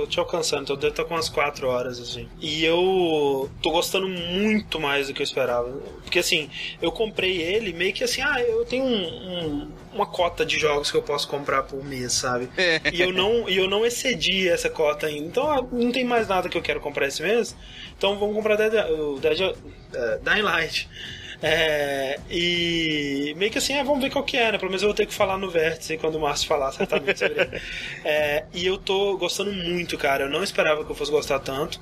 tô te alcançando, eu devo estar com umas 4 horas, assim. E eu tô gostando muito mais do que eu esperava. Porque assim, eu comprei ele meio que assim, ah, eu tenho um- um- uma cota de jogos que eu posso comprar por mês, sabe? e eu não, e eu não excedi essa cota ainda. Então ah, não tem mais nada que eu quero comprar esse mês. Então vamos comprar Dead, o Dead, eh, Dying Light. É, e meio que assim, ah, vamos ver qual que é, né? Pelo menos eu vou ter que falar no vértice quando o Márcio falar certamente sobre ele. É, e eu tô gostando muito, cara. Eu não esperava que eu fosse gostar tanto.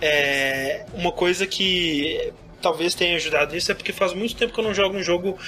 É, uma coisa que talvez tenha ajudado nisso é porque faz muito tempo que eu não jogo um jogo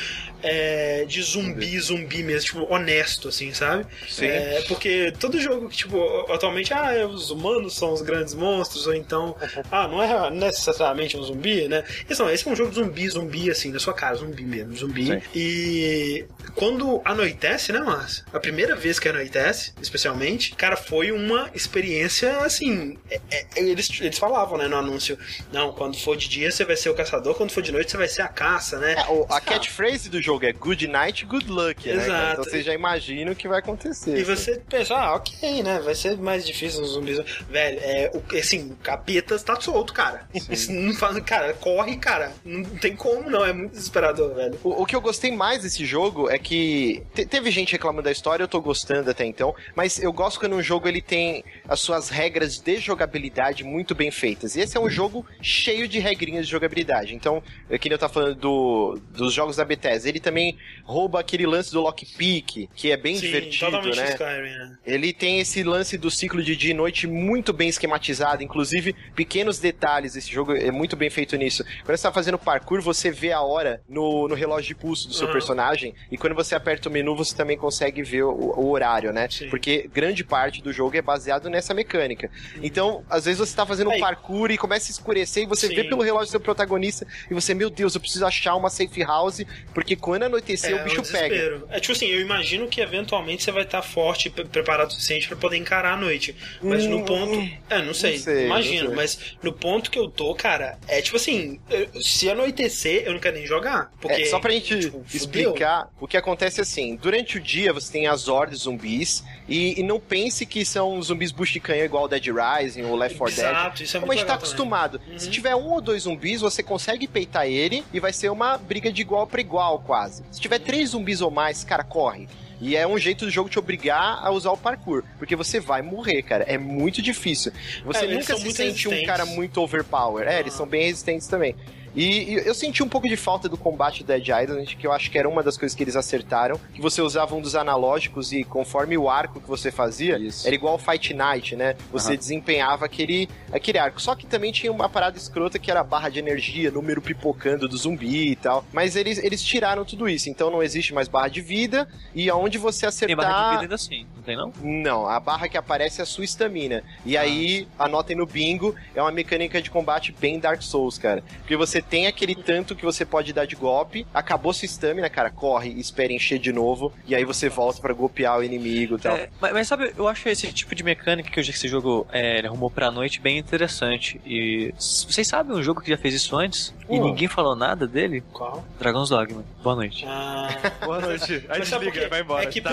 é, de zumbi, zumbi mesmo, tipo, honesto, assim, sabe? Sim. É, porque todo jogo que, tipo, atualmente, ah, os humanos são os grandes monstros, ou então, ah, não é necessariamente um zumbi, né? Esse, não, esse é um jogo de zumbi, zumbi, assim, na sua cara, zumbi mesmo, zumbi. Sim. E quando anoitece, né, Márcio? A primeira vez que anoitece, especialmente, cara, foi uma experiência, assim, é- é- eles, eles falavam, né, no anúncio, não, quando for de dia você vai ser o caçador, quando for de noite você vai ser a caça, né? É, o- a catchphrase do jogo é Good Night, Good Luck, né? Exato. Então você já imagina o que vai acontecer. E assim. você pensa, ah, ok, né? Vai ser mais difícil nos zumbis. Velho, é, assim, o capeta tá solto, cara. Não faz, cara, corre, cara. Não tem como, não. É muito desesperador, velho. O, o que eu gostei mais desse jogo é que te- teve gente reclamando da história, eu tô gostando até então, mas eu gosto quando um jogo ele tem as suas regras de jogabilidade muito bem feitas. E esse é um jogo cheio de regrinhas de jogabilidade. Então, é que nem eu tava falando do, dos jogos da Bethesda, ele também rouba aquele lance do lockpick, que é bem Sim, divertido, né? Skyrim, né? Ele tem esse lance do ciclo de dia e noite muito bem esquematizado, inclusive pequenos detalhes. Esse jogo é muito bem feito nisso. Quando você tá fazendo parkour, você vê a hora no, no relógio de pulso do seu Aham. personagem, e quando você aperta o menu, você também consegue ver o, o horário, né? Sim. Porque grande parte do jogo é baseado nessa mecânica. Então, às vezes você tá fazendo um Aí- parkour e começa a escurecer, e você Sim. vê pelo relógio do seu protagonista, e você, meu Deus, eu preciso achar uma safe house, porque quando anoitecer, o bicho pega. É tipo assim, eu imagino que eventualmente você vai estar forte e pre- preparado o suficiente pra poder encarar a noite. Mas no Hum, ponto. É, não sei, sei, imagino. não sei. Mas no ponto que eu tô, cara, é tipo assim, se anoitecer, eu não quero nem jogar. Porque, É, só pra gente tipo, explicar, o que acontece é assim, durante o dia você tem as hordas zumbis, e, e não pense que são zumbis busticanha igual Dead Rising ou Left 4 Dead. Exato, isso é Como a gente tá acostumado. Uhum. Se tiver um ou dois zumbis, você consegue peitar ele e vai ser uma briga de igual pra igual, quase. Se tiver três zumbis ou mais, cara, corre. E é um jeito do jogo te obrigar a usar o parkour. Porque você vai morrer, cara. É muito difícil. Você É, nunca se sente um cara muito overpower. É, eles Ah. são bem resistentes também. E, e eu senti um pouco de falta do combate do Dead Island, que eu acho que era uma das coisas que eles acertaram, que você usava um dos analógicos e conforme o arco que você fazia, Isso. era igual ao Fight Night, né? Você Aham. desempenhava aquele, aquele arco. Só que também tinha uma parada escrota que era a barra de energia, número pipocando do zumbi e tal. Mas eles, eles tiraram tudo isso, então não existe mais barra de vida, e aonde você Tem acertar... barra de vida ainda assim, não tem não? Não, a barra que aparece é a sua estamina. E aí, anotem no bingo, é uma mecânica de combate bem Dark Souls, cara. Porque você tem aquele tanto que você pode dar de golpe, acabou sua estamina, cara, corre, espera encher de novo, e aí você volta pra golpear o inimigo e tal. É, mas, mas sabe, eu acho esse tipo de mecânica que hoje esse jogo é, arrumou pra noite bem interessante. E vocês sabem um jogo que já fez isso antes? E Hum. ninguém falou nada dele? Qual? Dragon's Dogma. Boa noite. Ah, Boa noite. Aí desliga, vai embora. É que Tá,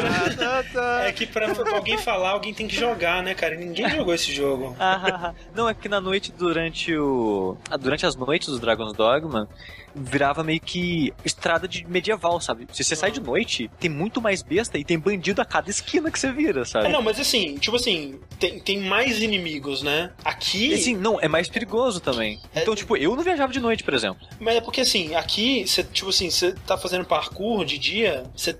pra- é que pra, pra alguém falar, alguém tem que jogar, né, cara? E ninguém jogou esse jogo. Ah, não, é que na noite, durante o. ah, Durante as noites do Dragon's Dogma, Dogma virava meio que estrada de medieval, sabe? Se você sai de noite, tem muito mais besta e tem bandido a cada esquina que você vira, sabe? É, não, mas assim, tipo assim, tem, tem mais inimigos, né? Aqui. Assim, não, é mais perigoso também. É- Então, tipo, eu não viajava de noite, por exemplo. Mas é porque assim, aqui, você, tipo assim, você tá fazendo parkour de dia, você,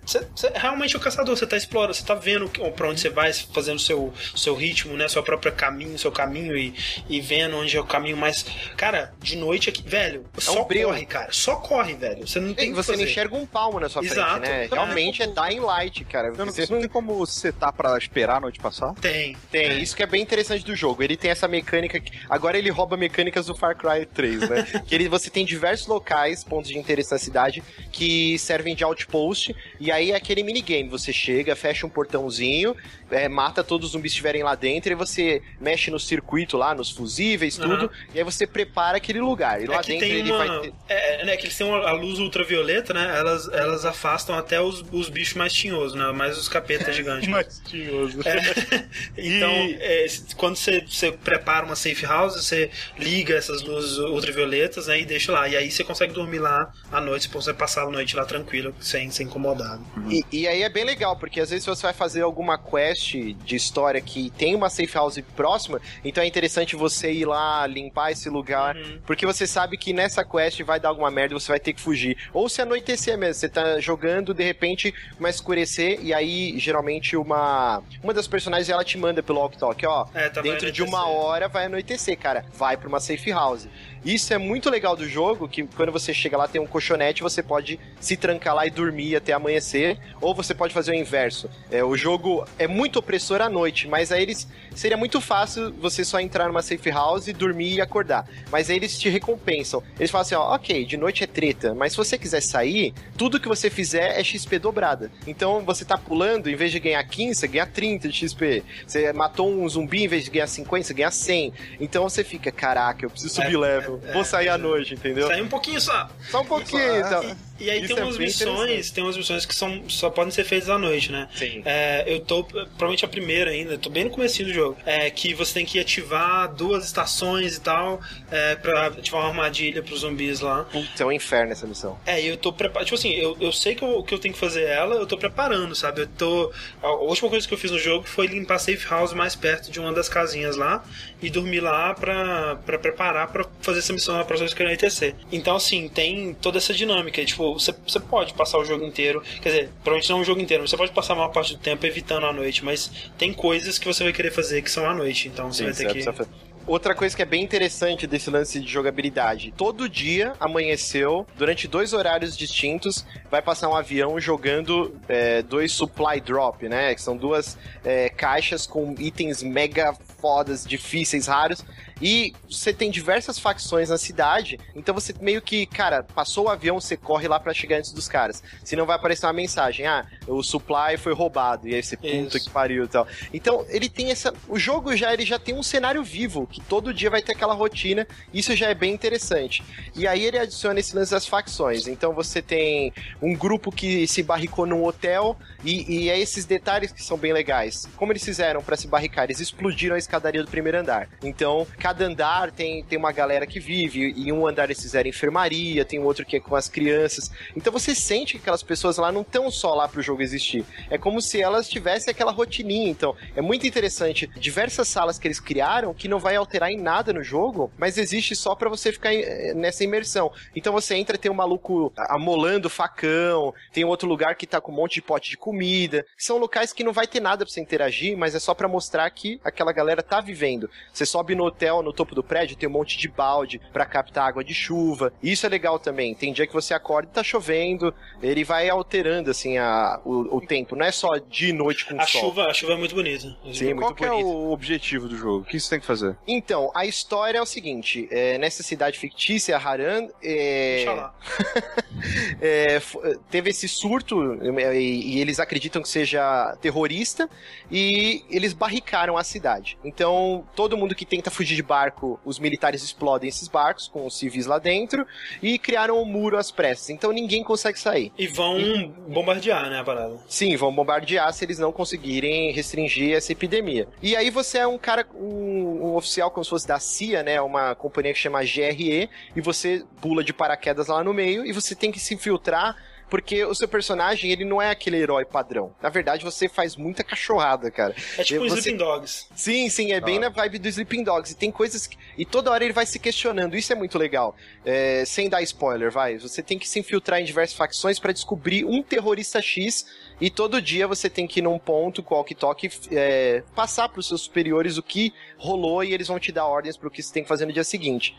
realmente é o caçador, você tá explorando, você tá vendo que- pra onde você vai, fazendo seu, seu ritmo, né? Seu próprio caminho, seu caminho e, e vendo onde é o caminho mais. Cara, de noite aqui, velho, só um breu. corre, cara. Só corre, velho. Você não tem E você não fazer. enxerga um palmo na sua Exato. frente, né? É. Realmente é dying light, cara. Você não, Você não tem como setar pra esperar a noite passar? Tem. Tem, isso que é bem interessante do jogo. Ele tem essa mecânica. que- Agora ele rouba mecânicas do Far Cry 3, né? que ele, você tem diversos locais, pontos de interesse na cidade, que servem de outpost. E aí é aquele minigame. Você chega, fecha um portãozinho, é, mata todos os zumbis que estiverem lá dentro, e você mexe no circuito lá, nos fusíveis, tudo. E aí você prepara aquele lugar. E lá É que dentro tem ele uma. vai ter. É, é, né, que eles têm uma- a luz ultravioleta, né? Elas, elas afastam até os, os bichos mais tinhosos, né? Mais os capetas gigantes. Mais tinhoso. É. Então, é, quando você, você prepara uma safe house, você liga essas luzes ultravioletas né, e deixa lá. E aí você consegue dormir lá à noite, você passar a noite lá tranquilo, sem ser incomodado. E, e aí é bem legal, porque às vezes você vai fazer alguma quest de história que tem uma safe house próxima, então é interessante você ir lá limpar esse lugar, Uhum. porque você sabe que nessa quest vai dar alguma merda e você vai ter que fugir. Ou se anoitecer mesmo, você tá jogando, de repente começa a escurecer, e aí geralmente uma uma das personagens ela te manda pelo walk talk, ó, É, tá, dentro de uma hora vai anoitecer, cara. Vai pra uma safe house. Isso é muito legal do jogo, que quando você chega lá tem um colchonete, você pode se trancar lá e dormir até amanhecer, ou você pode fazer o inverso. É, o jogo é muito opressor à noite, mas aí eles seria muito fácil você só entrar numa safe house, dormir e acordar. Mas aí eles te recompensam. Eles falam assim, ó, ok, de noite é treta, mas se você quiser sair, tudo que você fizer é XP dobrada. Então você tá pulando, em vez de ganhar 15, você ganha 30 de XP. Você matou um zumbi, em vez de ganhar 50, você ganha 100. Então você fica, caraca, eu preciso subir É, level. é, Vou é, saí à é. noite, entendeu? Sai um pouquinho só. Só um pouquinho, então. E aí Isso tem é umas bem missões, tem umas missões que são, só podem ser feitas à noite, né? Sim. É, eu tô, provavelmente a primeira ainda, tô bem no começo do jogo. É que você tem que ativar duas estações e tal, é, pra ativar uma armadilha pros zumbis lá. Putz, é um inferno essa missão. É, e eu tô preparando. Tipo assim, eu, eu sei que eu, que eu tenho que fazer ela, eu tô preparando, sabe? Eu tô. A última coisa que eu fiz no jogo foi limpar a safe house mais perto de uma das casinhas lá e dormir lá pra, pra preparar pra fazer essa missão na próxima vez que eu ITC. Então, assim, tem toda essa dinâmica. e, Tipo, você, você pode passar o jogo inteiro. Quer dizer, provavelmente não o jogo inteiro, você pode passar a maior parte do tempo evitando a noite, mas tem coisas que você vai querer fazer que são à noite. Então você vai ter que. Outra coisa que é bem interessante desse lance de jogabilidade: todo dia amanheceu, durante dois horários distintos, vai passar um avião jogando é, dois supply drop, né? Que são duas é, caixas com itens mega fodas, difíceis, raros. E você tem diversas facções na cidade, então você meio que, cara, passou o avião, você corre lá pra chegar antes dos caras. Senão vai aparecer uma mensagem: ah, o supply foi roubado. E aí você, puta que pariu e tal. Então, ele tem essa. O jogo já, ele já tem um cenário vivo, que todo dia vai ter aquela rotina. Isso já é bem interessante. E aí ele adiciona esse lance das facções. Então você tem um grupo que se barricou num hotel, e, e é esses detalhes que são bem legais. Como eles fizeram pra se barricar? Eles explodiram a escadaria do primeiro andar. Então, cada andar tem, tem uma galera que vive, em um andar eles fizeram enfermaria, tem outro que é com as crianças. Então você sente que aquelas pessoas lá não estão só lá pro jogo existir. É como se elas tivessem aquela rotininha. Então, é muito interessante. Diversas salas que eles criaram que não vai alterar em nada no jogo, mas existe só pra você ficar eh, nessa imersão. Então você entra, tem um maluco amolando facão, tem outro lugar que tá com um monte de pote de comida. São locais que não vai ter nada pra você interagir, mas é só pra mostrar que aquela galera tá vivendo. Você sobe no hotel, no topo do prédio, tem um monte de balde pra captar água de chuva. Isso é legal também. Tem dia que você acorda e tá chovendo, ele vai alterando assim a, o, o tempo. Não é só de noite com A sol. chuva, a chuva é muito bonita. Sim, muito Qual que é bonito. o objetivo do jogo? O que você tem que fazer? Então, a história é o seguinte: é, nessa cidade fictícia, Haran, é, é, teve esse surto é, e, e eles acreditam que seja terrorista e eles barricaram a cidade. Então, todo mundo que tenta fugir de barco, os militares explodem esses barcos com os civis lá dentro e criaram um muro às pressas. Então, ninguém consegue sair. E vão bombardear, né, a parada. Sim, vão bombardear se eles não conseguirem restringir essa epidemia. E aí você é um cara, um, um oficial como se fosse da CIA, né? Uma companhia que chama GRE, e você pula de paraquedas lá no meio e você tem que se infiltrar porque o seu personagem, ele não é aquele herói padrão. Na verdade, você faz muita cachorrada, cara. É tipo Você- Sleeping Dogs. Sim, sim, é bem na vibe do Sleeping Dogs. E tem coisas que... E toda hora ele vai se questionando. Isso é muito legal. É, sem dar spoiler, vai. Você tem que se infiltrar em diversas facções pra descobrir um terrorista X. E todo dia você tem que ir num ponto, o walkie-talkie, é, passar pros seus superiores o que rolou e eles vão te dar ordens pro que você tem que fazer no dia seguinte.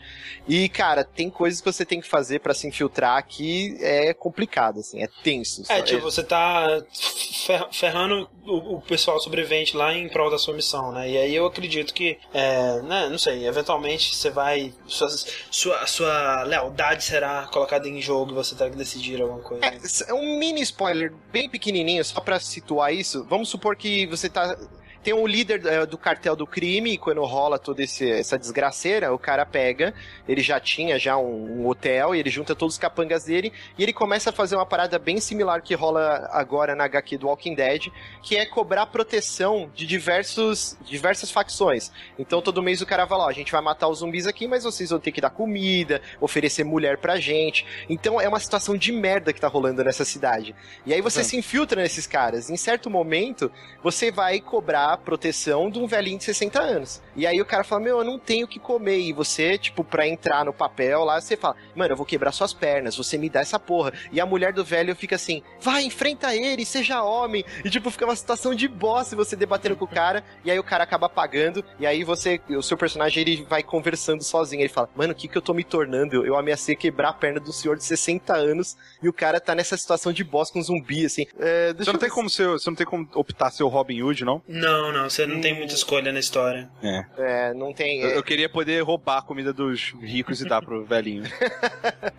E, cara, tem coisas que você tem que fazer pra se infiltrar que é complicado, assim, é tenso. É, tipo, você tá fer- ferrando o, o pessoal sobrevivente lá em prol da sua missão, né? E aí eu acredito que, é, né, não sei, eventualmente você vai. Sua, sua, sua lealdade será colocada em jogo e você terá que decidir alguma coisa. É, é um mini spoiler bem pequenininho, só pra situar isso. Vamos supor que você tá. Tem um líder eh, do cartel do crime, e quando rola toda esse- essa desgraceira, o cara pega, ele já tinha já um, um hotel, e ele junta todos os capangas dele, e ele começa a fazer uma parada bem similar que rola agora na HQ do Walking Dead, que é cobrar proteção de diversos, diversas facções. Então todo mês o cara vai lá, ó, a gente vai matar os zumbis aqui, mas vocês vão ter que dar comida, oferecer mulher pra gente. Então é uma situação de merda que tá rolando nessa cidade. E aí você se infiltra nesses caras. Em certo momento, você vai cobrar proteção de um velhinho de 60 anos. E aí o cara fala: Meu, eu não tenho o que comer. E você, tipo, pra entrar no papel lá, você fala: Mano, eu vou quebrar suas pernas, você me dá essa porra. E a mulher do velho fica assim: Vai, enfrenta ele, seja homem. E tipo, fica uma situação de boss você debatendo com o cara. E aí o cara acaba pagando. E aí você, o seu personagem, ele vai conversando sozinho. Ele fala: Mano, o que que eu tô me tornando? Eu, ameacei quebrar a perna do senhor de 60 anos. E o cara tá nessa situação de boss com zumbi, assim. É, deixa Você não eu tem como ser, você não tem como optar ser o Robin Hood, não? Não, não, você não tem muita escolha na história. É. É, não tem. Eu, eu queria poder roubar a comida dos ricos e dar pro velhinho.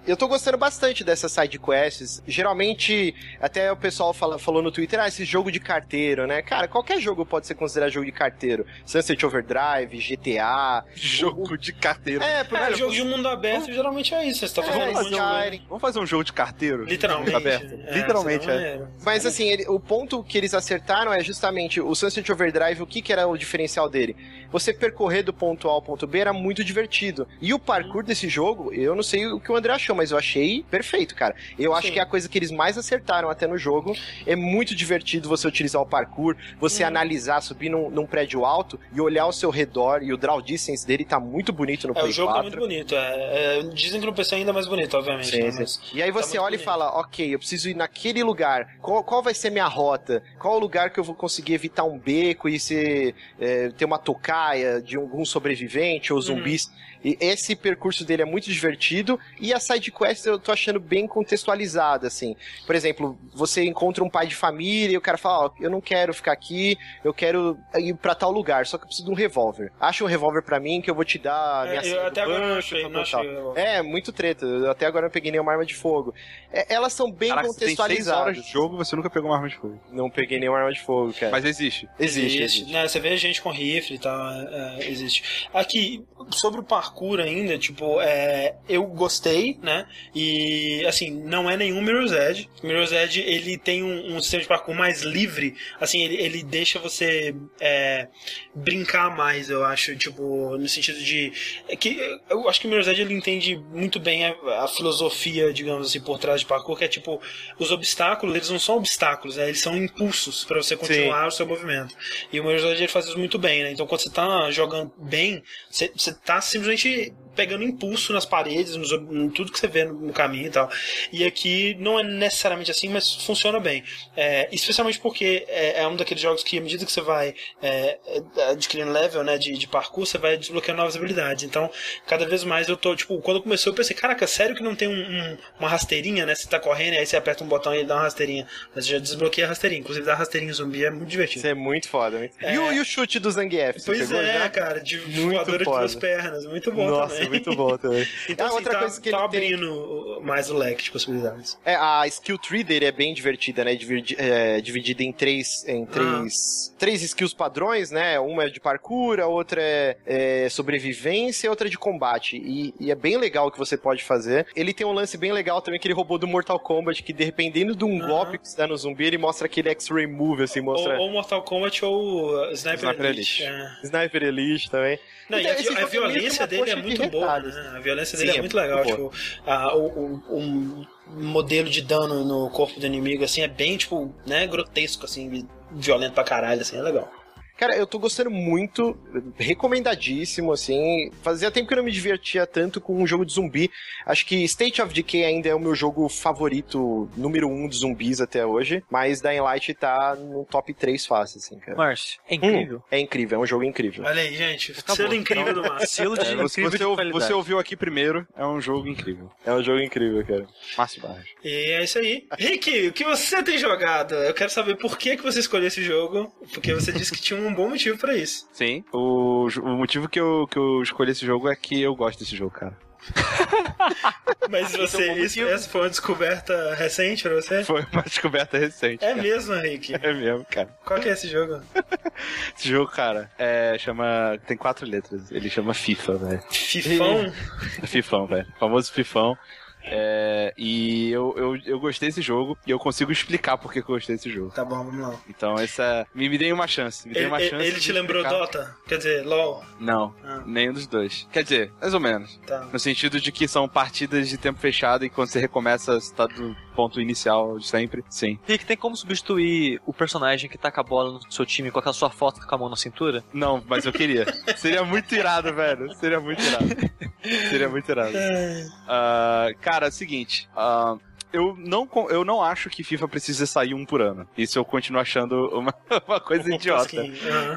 Eu tô gostando bastante dessas side quests. Geralmente, até o pessoal fala- falou no Twitter, ah, esse jogo de carteiro, né? Cara, qualquer jogo pode ser considerado jogo de carteiro. Sunset Overdrive, GTA. Jogo de carteiro. É, por É, jogo de mundo aberto geralmente é isso. Você tá fazendo É, um Skyrim. Vamos fazer um jogo de carteiro? Literalmente. Aberto. É, Literalmente, é. Mas assim, ele- o ponto que eles acertaram é justamente o Sunset Overdrive, o que, que era o diferencial dele? Você percorrer do ponto A ao ponto B era muito divertido. E o parkour desse jogo, eu não sei o que o André achou, mas eu achei perfeito, cara. Eu acho Sim. que é a coisa que eles mais acertaram até no jogo. É muito divertido você utilizar o parkour, você analisar, subir num, num prédio alto e olhar ao seu redor. E o draw distance dele tá muito bonito no É, Play o jogo 4. tá muito bonito. É, é, dizem que no PC é ainda mais bonito, obviamente. Sim, né, mas- E aí você muito olha e fala, ok, eu preciso ir naquele lugar. Qual, qual vai ser minha rota? Qual o lugar que eu vou conseguir evitar um beco e ser, é, ter uma tocaia de algum sobrevivente ou zumbis? E esse percurso dele é muito divertido e a side quest eu tô achando bem contextualizada, assim. Por exemplo, você encontra um pai de família e o cara fala, ó, eu não quero ficar aqui, eu quero ir pra tal lugar, só que eu preciso de um revólver. Acha um revólver pra mim que eu vou te dar É, minha eu até agora não banco, achei, tal, não tal, achei. tal. É, muito treta. Eu até agora não peguei nenhuma arma de fogo. É, elas são bem Caraca, você tem seis horas contextualizadas. de jogo você nunca pegou uma arma de fogo. Não peguei nenhuma arma de fogo, cara. Mas existe. existe, existe. Né, você vê gente com rifle e tal, é, é, existe. Aqui, sobre o parkour ainda, tipo, é, eu gostei, né? E, assim, não é nenhum Mirror's Edge. Mirror's Edge, ele tem um, um sistema de parkour mais livre, assim, ele, ele deixa você é, brincar mais, eu acho, tipo, no sentido de... É que, eu acho que o Mirror's Edge, ele entende muito bem a, a filosofia, digamos assim, por trás de parkour, que é, tipo, os obstáculos, eles não são obstáculos, né? Eles são impulsos para você continuar o seu movimento. E o Mirror's Edge ele faz isso muito bem, né? Então quando você tá jogando bem, você, você tá simplesmente gente pegando impulso nas paredes, nos, em tudo que você vê no, no caminho e tal. E aqui não é necessariamente assim, mas funciona bem. É, especialmente porque é, é um daqueles jogos que, à medida que você vai é, é, adquirindo level né, de, de parkour, você vai desbloqueando novas habilidades. Então, cada vez mais eu tô, tipo, quando começou eu pensei, caraca, sério que não tem um- um- uma rasteirinha, né? Você tá correndo e aí você aperta um botão e ele dá uma rasteirinha. Mas já desbloqueia a rasteirinha. Inclusive, dar rasteirinha zumbi é muito divertido. Isso é muito foda. Muito... É. E, o, e o chute do Zangief? Pois é, já? cara, de Muito voadora de duas pernas. Muito bom Nossa, também. Muito bom também. Então, Ah, assim, outra tá, coisa que tá ele tem- abrindo o- mais o leque de possibilidades. É, a skill tree dele é bem divertida, né? Dividi- é, dividida em três, em três, três skills padrões, né? Uma é de parkour, a outra é, é sobrevivência e a outra é de combate. E, e é bem legal o que você pode fazer. Ele tem um lance bem legal também que ele roubou do Mortal Kombat, que dependendo de um Aham. golpe que você dá no zumbi, ele mostra aquele X-Ray Move, assim, mostra... Ou, ou Mortal Kombat ou uh, Sniper, Sniper Elite. Elite. É. Sniper Elite também. Não, Então, e a, a é violência dele é coxa de muito boa, detalhes. né? A violência Sim, dele é é muito legal. muito Tipo, a- o, o- o modelo de dano no corpo do inimigo, assim, é bem, tipo, né, grotesco, assim, violento pra caralho, assim, é legal. Cara, eu tô gostando muito, recomendadíssimo, assim. Fazia tempo que eu não me divertia tanto com um jogo de zumbi. Acho que State of Decay ainda é o meu jogo favorito, número um de zumbis até hoje. Mas Dying Light tá no top 3 fácil, assim, cara. Márcio, é incrível. Hum, é incrível, é um jogo incrível. Olha aí, gente, selo incrível do Márcio. Selo de É, você, incrível você, de você ouviu aqui primeiro, é um jogo incrível. É um jogo incrível, cara. Márcio Barros. E é isso aí. Rick, o que você tem jogado? Eu quero saber por que, que você escolheu esse jogo, porque você disse que tinha um bom motivo pra isso. Sim. O, o motivo que eu, que eu escolhi esse jogo é que eu gosto desse jogo, cara. Mas você, isso, essa foi uma descoberta recente pra você? Foi uma descoberta recente. É cara. mesmo, Rick. É mesmo, cara. Qual que é esse jogo? Esse jogo, cara, é, chama. Tem quatro letras. Ele chama FIFA, velho. Fifão? Fifão, velho. Famoso Fifão. É, e eu, eu, eu gostei desse jogo e eu consigo explicar por que que eu gostei desse jogo. Tá bom, vamos lá. Então, essa. Me, me dei uma chance. Me dei Ele, uma chance. ele te lembrou explicar. Dota? Quer dizer, LOL? Não, Ah. nenhum dos dois. Quer dizer, mais ou menos. Tá. No sentido de que são partidas de tempo fechado e quando você recomeça, você tá do ponto inicial de sempre. Sim. Rick, tem como substituir o personagem que taca a bola no seu time com aquela sua foto com a mão na cintura? Não, mas eu queria. Seria muito irado, velho. Seria muito irado. Seria muito irado. Ah, cara, é o seguinte. ah, eu não, eu não acho que FIFA precisa sair um por ano. Isso eu continuo achando uma, uma coisa idiota.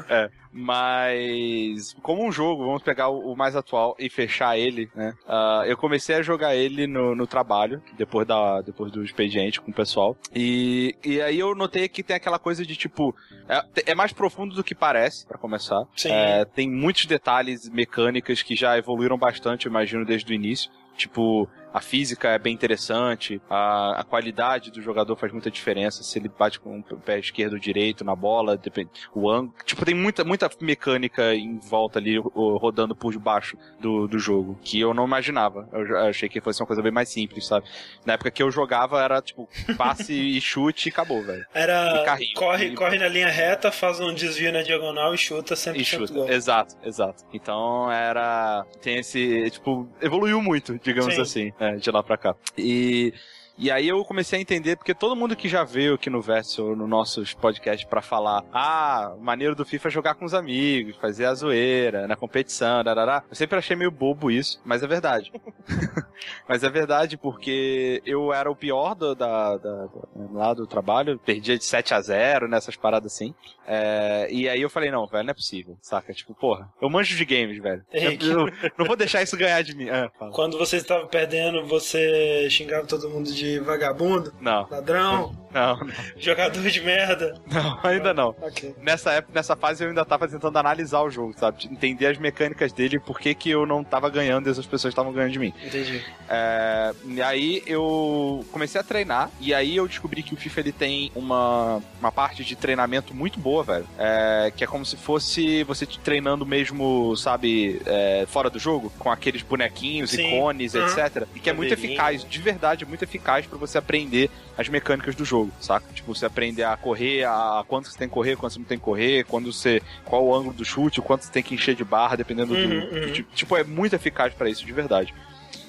É, mas como um jogo, vamos pegar o, o mais atual e fechar ele, né? ah, eu comecei a jogar ele no, no trabalho, depois, da, depois do expediente com o pessoal. E, e aí eu notei que tem aquela coisa de tipo. É, é mais profundo do que parece, pra começar. Sim. É, tem muitos detalhes mecânicas que já evoluíram bastante, eu imagino, desde o início. Tipo, a física é bem interessante, a, a qualidade do jogador faz muita diferença, se ele bate com o pé esquerdo ou direito na bola, depende, o ângulo. Tipo, tem muita, muita mecânica em volta ali, rodando por debaixo do, do jogo, que eu não imaginava. Eu já- achei que fosse uma coisa bem mais simples, sabe? Na época que eu jogava era, tipo, passe e chute e acabou, velho. Era carrinho. corre, E- corre na linha reta, faz um desvio na diagonal e chuta sempre E chuta. gol. Exato, exato. Então era. Tem esse. Tipo, evoluiu muito, digamos Sim. assim, né, de lá pra cá. E. E aí eu comecei a entender, porque todo mundo que já veio aqui no Verso, no nossos podcasts, pra falar, ah, maneiro do FIFA é jogar com os amigos, fazer a zoeira, na competição, darará. Eu sempre achei meio bobo isso, mas é verdade. mas é verdade, porque eu era o pior do, da, da- da- lá do trabalho, perdia de 7 a 0 nessas paradas assim. É, e aí eu falei, não, velho, não é possível, saca? Tipo, porra, eu manjo de games, velho. Ei, Eu, eu não vou deixar isso ganhar de mim. Ah. Quando você estava perdendo, você xingava todo mundo de vagabundo, Não, ladrão, não, não, jogador de merda. não, ainda não. Ok. Nessa época, nessa fase eu ainda tava tentando analisar o jogo, sabe? De Entender as mecânicas dele e por que que eu não tava ganhando e essas pessoas estavam ganhando de mim. Entendi. É, e aí eu comecei a treinar e aí eu descobri que o FIFA ele tem uma, uma parte de treinamento muito boa, velho. É, que é como se fosse você treinando mesmo, sabe, é, fora do jogo, com aqueles bonequinhos, Sim. icones, Uhum. etc. E que é muito eficaz, de verdade, muito eficaz pra você aprender as mecânicas do jogo, saca? Tipo, você aprender a correr, a quanto você tem que correr, quanto você não tem que correr, quando você. qual o ângulo do chute, o quanto você tem que encher de barra, dependendo Uhum, do, uhum. do tipo. É muito eficaz pra isso, de verdade.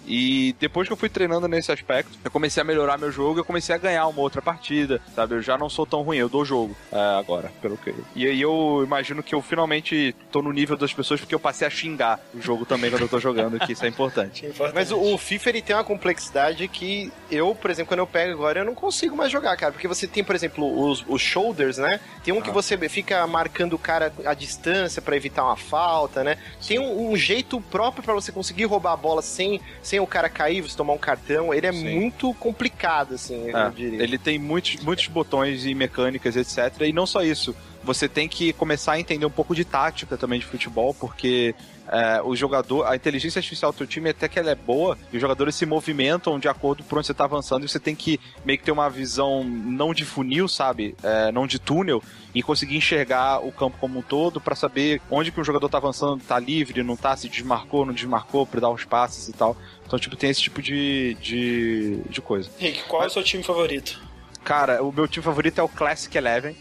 E depois que eu fui treinando nesse aspecto, eu comecei a melhorar meu jogo, eu comecei a ganhar uma outra partida, sabe? Eu já não sou tão ruim, eu dou jogo é, agora, pelo que. E aí eu imagino que eu finalmente tô no nível das pessoas porque eu passei a xingar o jogo também quando eu tô jogando, que isso é importante. Importante. Mas o, o FIFA ele tem uma complexidade que eu, por exemplo, quando eu pego agora, eu não consigo mais jogar, cara. Porque você tem, por exemplo, os, os shoulders, né? Tem um que você fica marcando o cara à distância pra evitar uma falta, né? Tem um, um jeito próprio pra você conseguir roubar a bola sem, sem o cara cair, você tomar um cartão. Ele é Sim. muito complicado, assim, eu É, diria. ele tem muitos, muitos botões e mecânicas, etc. E não só isso. Você tem que começar a entender um pouco de tática também de futebol, porque é, o jogador, a inteligência artificial do seu time até que ela é boa, e os jogadores se movimentam de acordo por onde você tá avançando, e você tem que meio que ter uma visão não de funil, sabe? É, não de túnel, e conseguir enxergar o campo como um todo para saber onde que o jogador tá avançando, tá livre, não tá, se desmarcou, não desmarcou, para dar os passes e tal. Então, tipo, tem esse tipo de, de, de coisa. Rick, qual é o seu time favorito? Cara, o meu time favorito é o Classic Eleven,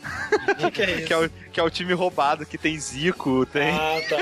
O que, que é isso? que é o, que é o time roubado, que tem Zico, tem. Ah, tá.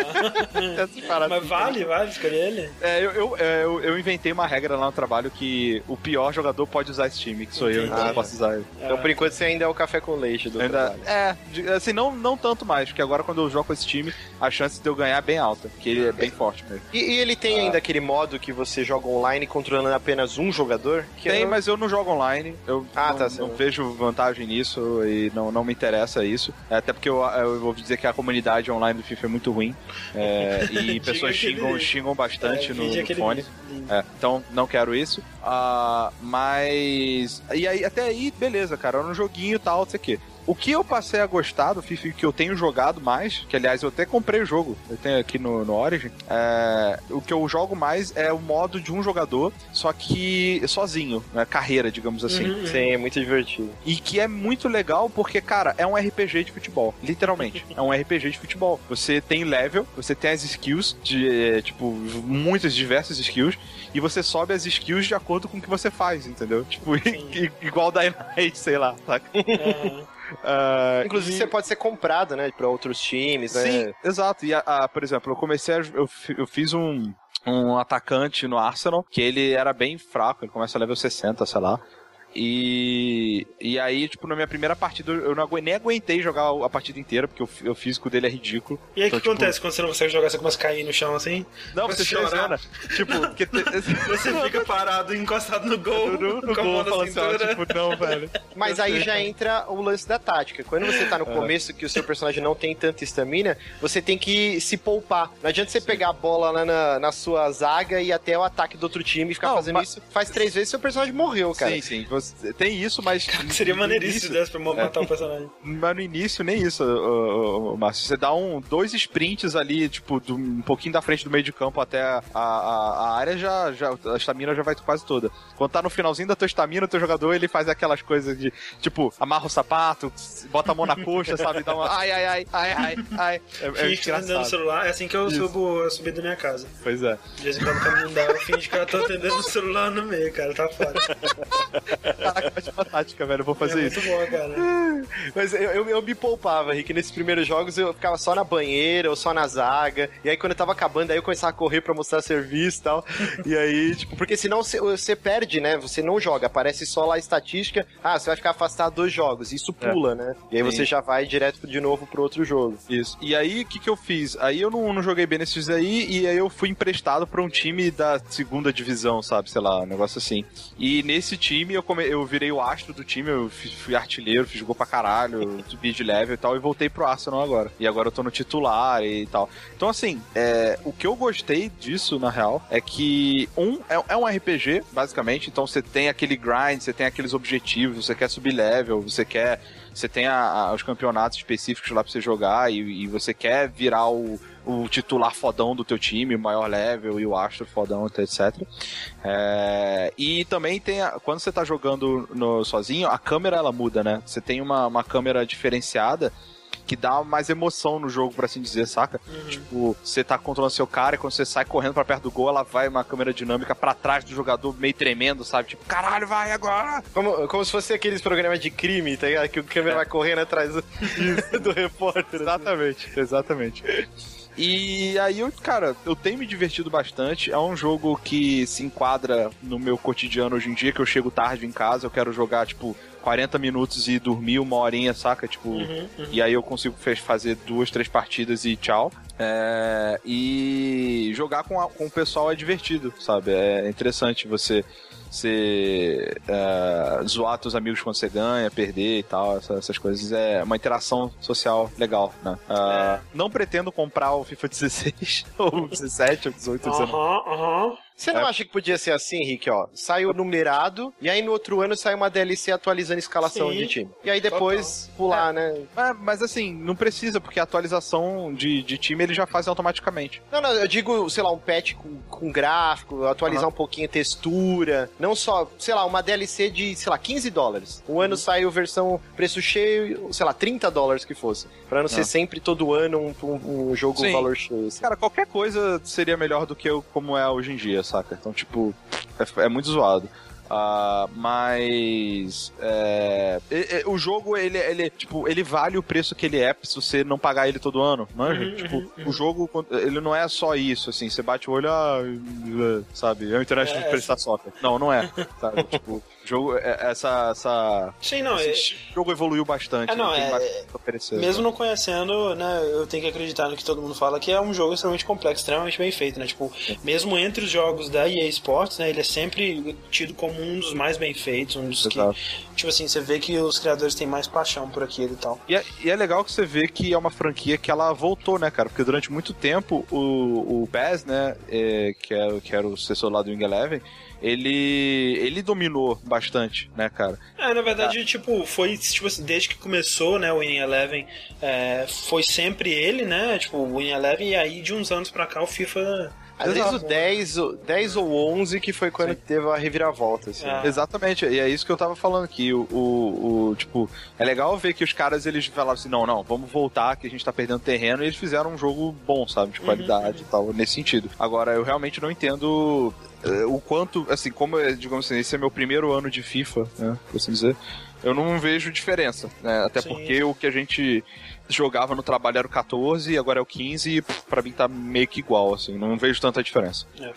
Mas assim. vale, vale escolher ele? É, eu, eu, é, eu, eu inventei uma regra lá no trabalho que o pior jogador pode usar esse time, que sou eu, então Ah, eu posso usar ele. Então, por enquanto, você ainda é o café com leite do Ainda, trabalho. é, assim, não, não tanto mais, porque agora quando eu jogo com esse time, a chance de eu ganhar é bem alta, porque ele é bem forte mesmo. E, e ele tem ainda aquele modo que você joga online controlando apenas um jogador? Que Tem, eu- mas eu não jogo online. Eu Ah, não, tá, não vejo vantagem nisso e não, não me interessa isso. É, Até porque eu, eu ouvi dizer que a comunidade online do FIFA é muito ruim. É, e pessoas xingam, xingam bastante É, no, no fone. É, então não quero isso. Ah, mas. E aí, até aí, beleza, cara. Era um joguinho e tal, não sei o quê. O que eu passei a gostar do FIFA e que eu tenho jogado mais, que aliás eu até comprei o jogo, eu tenho aqui no, no Origin, é, o que eu jogo mais é o modo de um jogador, só que sozinho, né, carreira, digamos assim. Uhum. Sim, é muito divertido. E que é muito legal porque, cara, é um RPG de futebol. Literalmente. é um RPG de futebol. Você tem level, você tem as skills, de, eh, tipo, muitas diversas skills, e você sobe as skills de acordo com o que você faz, entendeu? Tipo, igual Dynamite, sei lá, saca? Aham. Ah, Inclusive, e- você pode ser comprado, né? Pra outros times, né? Sim, exato. E, a- a- por exemplo, eu comecei a, eu, eu fiz um, um atacante no Arsenal, que ele era bem fraco, ele começa a level 60, sei lá. E, e aí, tipo, na minha primeira partida, eu não agu- nem aguentei jogar a partida inteira, porque o, o físico dele é ridículo. E aí o Então, que acontece quando você não consegue jogar? Você começa a cair no chão assim? Não, você a chorar. lesiona. Tipo, te- Você fica parado, encostado no gol, no, no com a mão gol, na fala assim, ó, tipo, não, velho. Mas aí já entra o lance da tática. Quando você tá no começo, que o seu personagem não tem tanta estamina, você tem que se poupar. Não adianta você pegar a bola lá na, na sua zaga e ir até o ataque do outro time e ficar Não, fazendo mas- isso. Faz três vezes seu personagem morreu, cara. Sim, sim. Tem isso, mas. Seria no maneiríssimo se desse pra matar o personagem. Mas no início nem isso, Márcio. Você dá um, dois sprints ali, tipo, do- um pouquinho da frente do meio de campo até a, a, a área, já, já, a estamina já vai quase toda. Quando tá no finalzinho da tua estamina, o teu jogador ele faz aquelas coisas de, tipo, amarra o sapato, bota a mão na coxa, sabe? Dá uma. Ai, ai, ai, ai, ai, ai. É, é Finge que tá atendendo o celular, é assim que eu Isso. subo a subida da minha casa. Pois é. De vez em quando o caminho dá, eu finge que eu tô atendendo o celular no meio, cara, tá foda. Caraca, ótima tática, velho. Eu vou fazer é isso. muito bom, cara. Mas eu, eu, eu me poupava, Rick. Nesses primeiros jogos eu ficava só na banheira ou só na zaga. E aí quando eu tava acabando, aí eu começava a correr pra mostrar serviço e tal. E aí, tipo, porque senão você, você perde, né? Você não joga, aparece só lá a estatística. Ah, você vai ficar afastado dos jogos. Isso pula, né? E aí Sim. você já vai direto de novo pro outro jogo. Isso. E aí, o que, que eu fiz? Aí eu não, não joguei bem nesses aí, e aí eu fui emprestado pra um time da segunda divisão, sabe? Sei lá, um negócio assim. E nesse time eu, come... eu virei o astro do time, eu fui artilheiro, fiz gol pra caralho, subi de level e tal, e voltei pro Arsenal agora. E agora eu tô no titular e tal. Então, assim, é, o que eu gostei disso, na real, é que, um, é, é um RPG, basicamente, então você tem aquele grind, você tem aqueles objetivos, você quer subir level, você quer você tem a- a- os campeonatos específicos lá pra você jogar e, e você quer virar o, o titular fodão do teu time, o maior level e o astro fodão, etc. É, e também tem a- quando você tá jogando no- sozinho, a câmera ela muda, né? Você tem uma, uma câmera diferenciada que dá mais emoção no jogo, por assim dizer, saca? Tipo, você tá controlando seu cara e quando você sai correndo pra perto do gol, ela vai uma câmera dinâmica pra trás do jogador meio tremendo, sabe? Tipo, caralho, vai agora! Como, como se fosse aqueles programas de crime, tá ligado? Que o câmera vai correndo atrás do, do repórter. Exatamente, exatamente. E aí eu, cara, eu tenho me divertido bastante. É um jogo que se enquadra no meu cotidiano hoje em dia, que eu chego tarde em casa, eu quero jogar, tipo, 40 minutos e dormir uma horinha, saca? Tipo, Uhum, e aí eu consigo fazer duas, três partidas e tchau. É, e jogar com, a- com o pessoal é divertido, sabe? É interessante você você é, zoar teus amigos quando você ganha, perder e tal, essa- essas, coisas. É uma interação social legal, né? Ah, Não pretendo comprar o FIFA 16, ou 17, ou 18, ou 19. Aham, aham. Você não acha que podia ser assim, Rick, ó? Sai o numerado, e aí no outro ano sai uma DLC atualizando a escalação Sim. de time. E aí depois pular, né? É, mas assim, não precisa, porque a atualização de, de time ele já faz automaticamente. Não, não, eu digo, sei lá, um patch com, com gráfico, atualizar um pouquinho a textura. Não só, sei lá, uma DLC de, sei lá, 15 dólares. Um ano saiu versão preço cheio, sei lá, 30 dólares que fosse. Pra não ser Ah. sempre todo ano um, um- um jogo Sim. valor cheio. assim. Cara, qualquer coisa seria melhor do que o- como é hoje em dia, saca? Então, tipo, é, é muito zoado. Ah, mas é, e- o jogo ele, ele tipo ele vale o preço que ele é se você não pagar ele todo ano, manja? Uhum, tipo uhum, o jogo ele não é só isso assim, você bate o olho, ah, sabe? É o internet É, de prestar soccer. Não, não é, sabe? tipo jogo é- essa essa Sim, não, é, esse jogo evoluiu bastante, É, não, tem é- bastante mesmo não conhecendo, né, eu tenho que acreditar no que todo mundo fala, que é um jogo extremamente complexo, extremamente bem feito, né? Tipo, mesmo entre os jogos da EA Sports, né, ele é sempre tido como um dos mais bem feitos, um dos que, Exato. Tipo assim, você vê que os criadores têm mais paixão por aquilo e tal. E é, e é legal que você vê que é uma franquia que ela voltou, né, cara? Porque durante muito tempo o, o Bass, né, é, que, era, que era o sucessor lá do Wing Eleven, ele, ele dominou bastante, né, cara? É, na verdade, tipo, foi, tipo assim, desde que começou, né, o Win Eleven, é, foi sempre ele, né, tipo, o Win Eleven, e aí de uns anos pra cá o FIFA... Às vezes o Exato. 10, o 10 ou 11 que foi quando teve a reviravolta, assim. É. Exatamente, e é isso que eu tava falando aqui. O, o, o, tipo, é legal ver que os caras eles falaram assim: não, não, vamos voltar, que a gente tá perdendo terreno, e eles fizeram um jogo bom, sabe, de qualidade e tal, nesse sentido. Agora, eu realmente não entendo eh, o quanto, assim, como, é, digamos assim, esse é meu primeiro ano de FIFA, né, por assim dizer, eu não vejo diferença, né, até Sim. porque o que a gente jogava no trabalho era o 14, agora é o 15, e pff, pra mim tá meio que igual, assim, não vejo tanta diferença. É.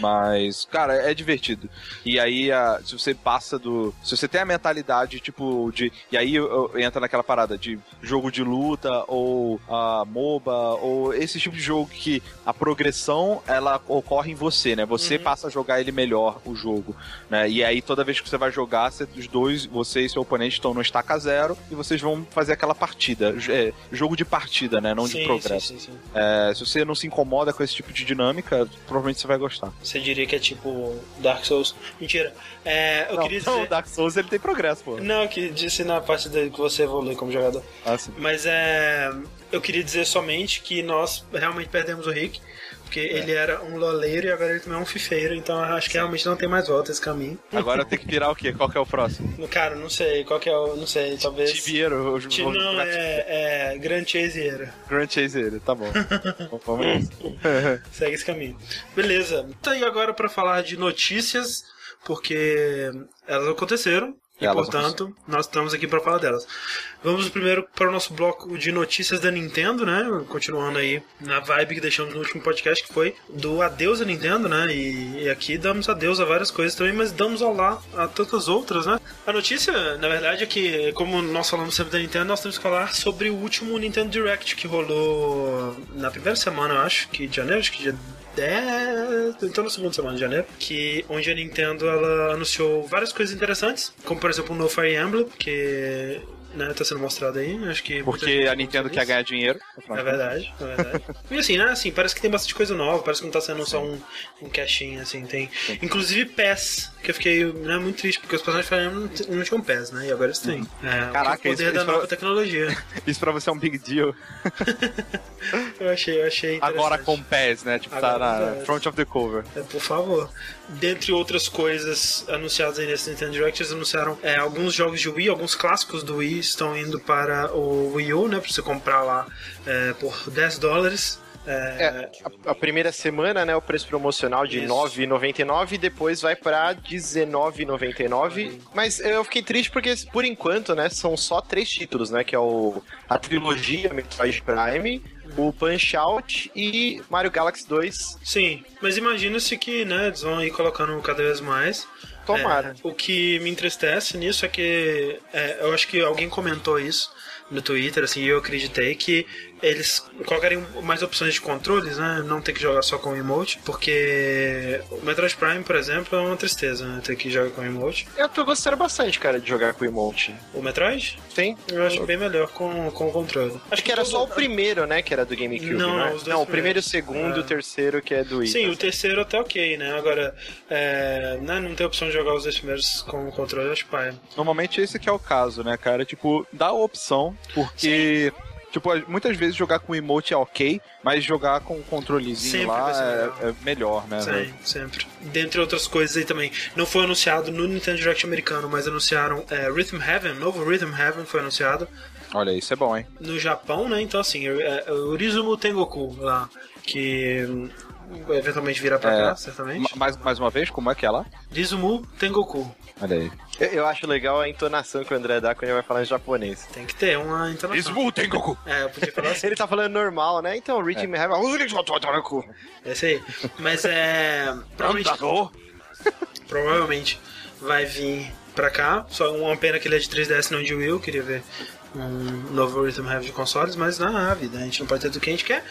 Mas, cara, é divertido. E aí, a- se você passa do. Se você tem a mentalidade, tipo, de. E aí eu- eu- entra naquela parada de jogo de luta, ou a MOBA, ou esse tipo de jogo que a progressão ela ocorre em você, né? Você passa a jogar ele melhor, o jogo. Né? E aí, toda vez que você vai jogar, você- os dois, você e seu oponente estão no estaca zero e vocês vão fazer aquela partida. É, jogo de partida, né? Não de sim, progresso. sim, sim, sim. É, se você não se incomoda com esse tipo de dinâmica, provavelmente você vai gostar. Você diria que é tipo Dark Souls. Mentira. É, eu não, queria não, dizer... Dark Souls ele tem progresso, pô. Não, eu que disse na parte dele que você evolui como jogador. Ah, sim. Mas é. Eu queria dizer somente que nós realmente perdemos o Rick. Porque ele era um loleiro e agora ele também é um fifeiro. Então eu acho que realmente não tem mais volta esse caminho. Agora tem que virar o quê? Qual que é o próximo? Cara, não sei. Qual que é o. Não sei, talvez. Tibiero. o Ti- Não, é, é Grand Chaseira. Grand Chase ele, tá bom. Vamos. Segue esse caminho. Beleza. Tá aí agora pra falar de notícias, porque elas aconteceram. E, portanto, nós estamos aqui para falar delas. Vamos primeiro para o nosso bloco de notícias da Nintendo, né? Continuando aí na vibe que deixamos no último podcast, que foi do adeus à Nintendo, né? E, e aqui damos adeus a várias coisas também, mas damos olá a tantas outras, né? A notícia, na verdade, é que, como nós falamos sempre da Nintendo, nós temos que falar sobre o último Nintendo Direct que rolou na primeira semana, eu acho, que de janeiro, acho que dia 10, então na segunda semana de janeiro, que onde a Nintendo ela anunciou várias coisas interessantes, como por exemplo o No Fire Emblem, que né, tá sendo mostrado aí, acho que Porque a Nintendo quer ganhar dinheiro. É verdade, é verdade. e assim, né, assim, parece que tem bastante coisa nova, parece que não tá sendo só um, um cashinho, assim, tem. Inclusive PES, que eu fiquei né, muito triste, porque os personagens não, não tinham PES, né? E agora eles têm. É, Caraca, o poder isso- da isso nova pra- tecnologia. Isso pra você é um big deal. Eu achei, eu achei. Agora com PES, né? Tipo, tá Agora com na PES. front of the cover. É, por favor. Dentre outras coisas anunciadas aí nesse Nintendo Direct, eles anunciaram é, alguns jogos de Wii, alguns clássicos do Wii estão indo para o Wii U, né? Pra você comprar lá é, por 10 dólares. É, a, a primeira semana, né, o preço promocional de. R$ 9,99 e depois vai pra R$19,99. Mas eu fiquei triste porque, por enquanto, né, são só três títulos, né, que é o a trilogia Metroid Prime, o Punch-Out e Mario Galaxy 2. Sim, mas imagina-se que né, eles vão ir colocando cada vez mais. Tomara. É, o que me entristece nisso é que é, eu acho que alguém comentou isso no Twitter, assim, e eu acreditei que eles colocariam mais opções de controles, né? Não ter que jogar só com o emote, porque o Metroid Prime, por exemplo, é uma tristeza, né? Ter que jogar com o emote. Eu tô gostando bastante, cara, de jogar com o emote. O Metroid, Sim. eu acho bem melhor com, com o controle. Acho que era só o primeiro, né, que era do GameCube, Não, né? os dois Não, o primeiro, o segundo e É. o terceiro que é do Wii. Sim, o terceiro até ok, né? Agora, é, né, não tem opção de jogar os dois primeiros com o controle, eu acho pai. Normalmente esse que é o caso, né, cara? Tipo, dá a opção, porque. Tipo, muitas vezes jogar com emote é ok, mas jogar com o controlezinho Sempre lá melhor. é, é melhor, né? Sim, sempre. Dentre outras coisas aí também. Não foi anunciado no Nintendo Direct americano, mas anunciaram é, Rhythm Heaven, novo Rhythm Heaven foi anunciado Olha, isso é bom, hein? no Japão, né? Então assim, é, é o Urizumu Tengoku lá, que eventualmente virá pra É. cá, certamente. Ma- Mais, mais uma vez, como é que é lá? Dizumu Tengoku. Olha aí. Eu, eu acho legal a entonação que o André dá quando ele vai falar em japonês. Tem que ter uma entonação. Tengoku! É, eu podia falar assim. Ele tá falando normal, né? Então, Rhythm é. Heaven. É isso aí. Mas é. Provavelmente, provavelmente vai vir pra cá. Só uma pena que ele é de 3DS não de Wii. Eu queria ver um novo Rhythm Heavy de consoles, mas na vida, a gente não pode ter tudo que a gente quer.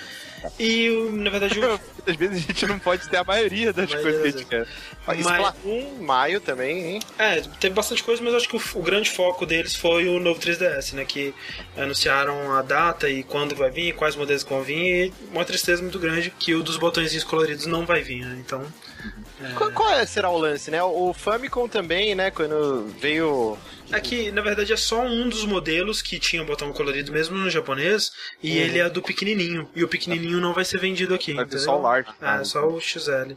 E na verdade o. Muitas vezes a gente não pode ter a maioria das A maioria coisas que a gente quer. Mas- Splatoon, maio também, hein? É, teve bastante coisa, mas eu acho que o, o grande foco deles foi o novo 3DS, né? Que anunciaram a data e quando vai vir, quais modelos vão vir, e uma tristeza muito grande que o dos botõezinhos coloridos não vai vir, né? Então. Qual, qual é- será o lance, né? O Famicom também, né? Quando veio. É que, na verdade, é só um dos modelos que tinha o botão colorido mesmo no japonês, e ele é do pequenininho. E o pequenininho não vai ser vendido aqui, Vai ter só o large. É, só o XL.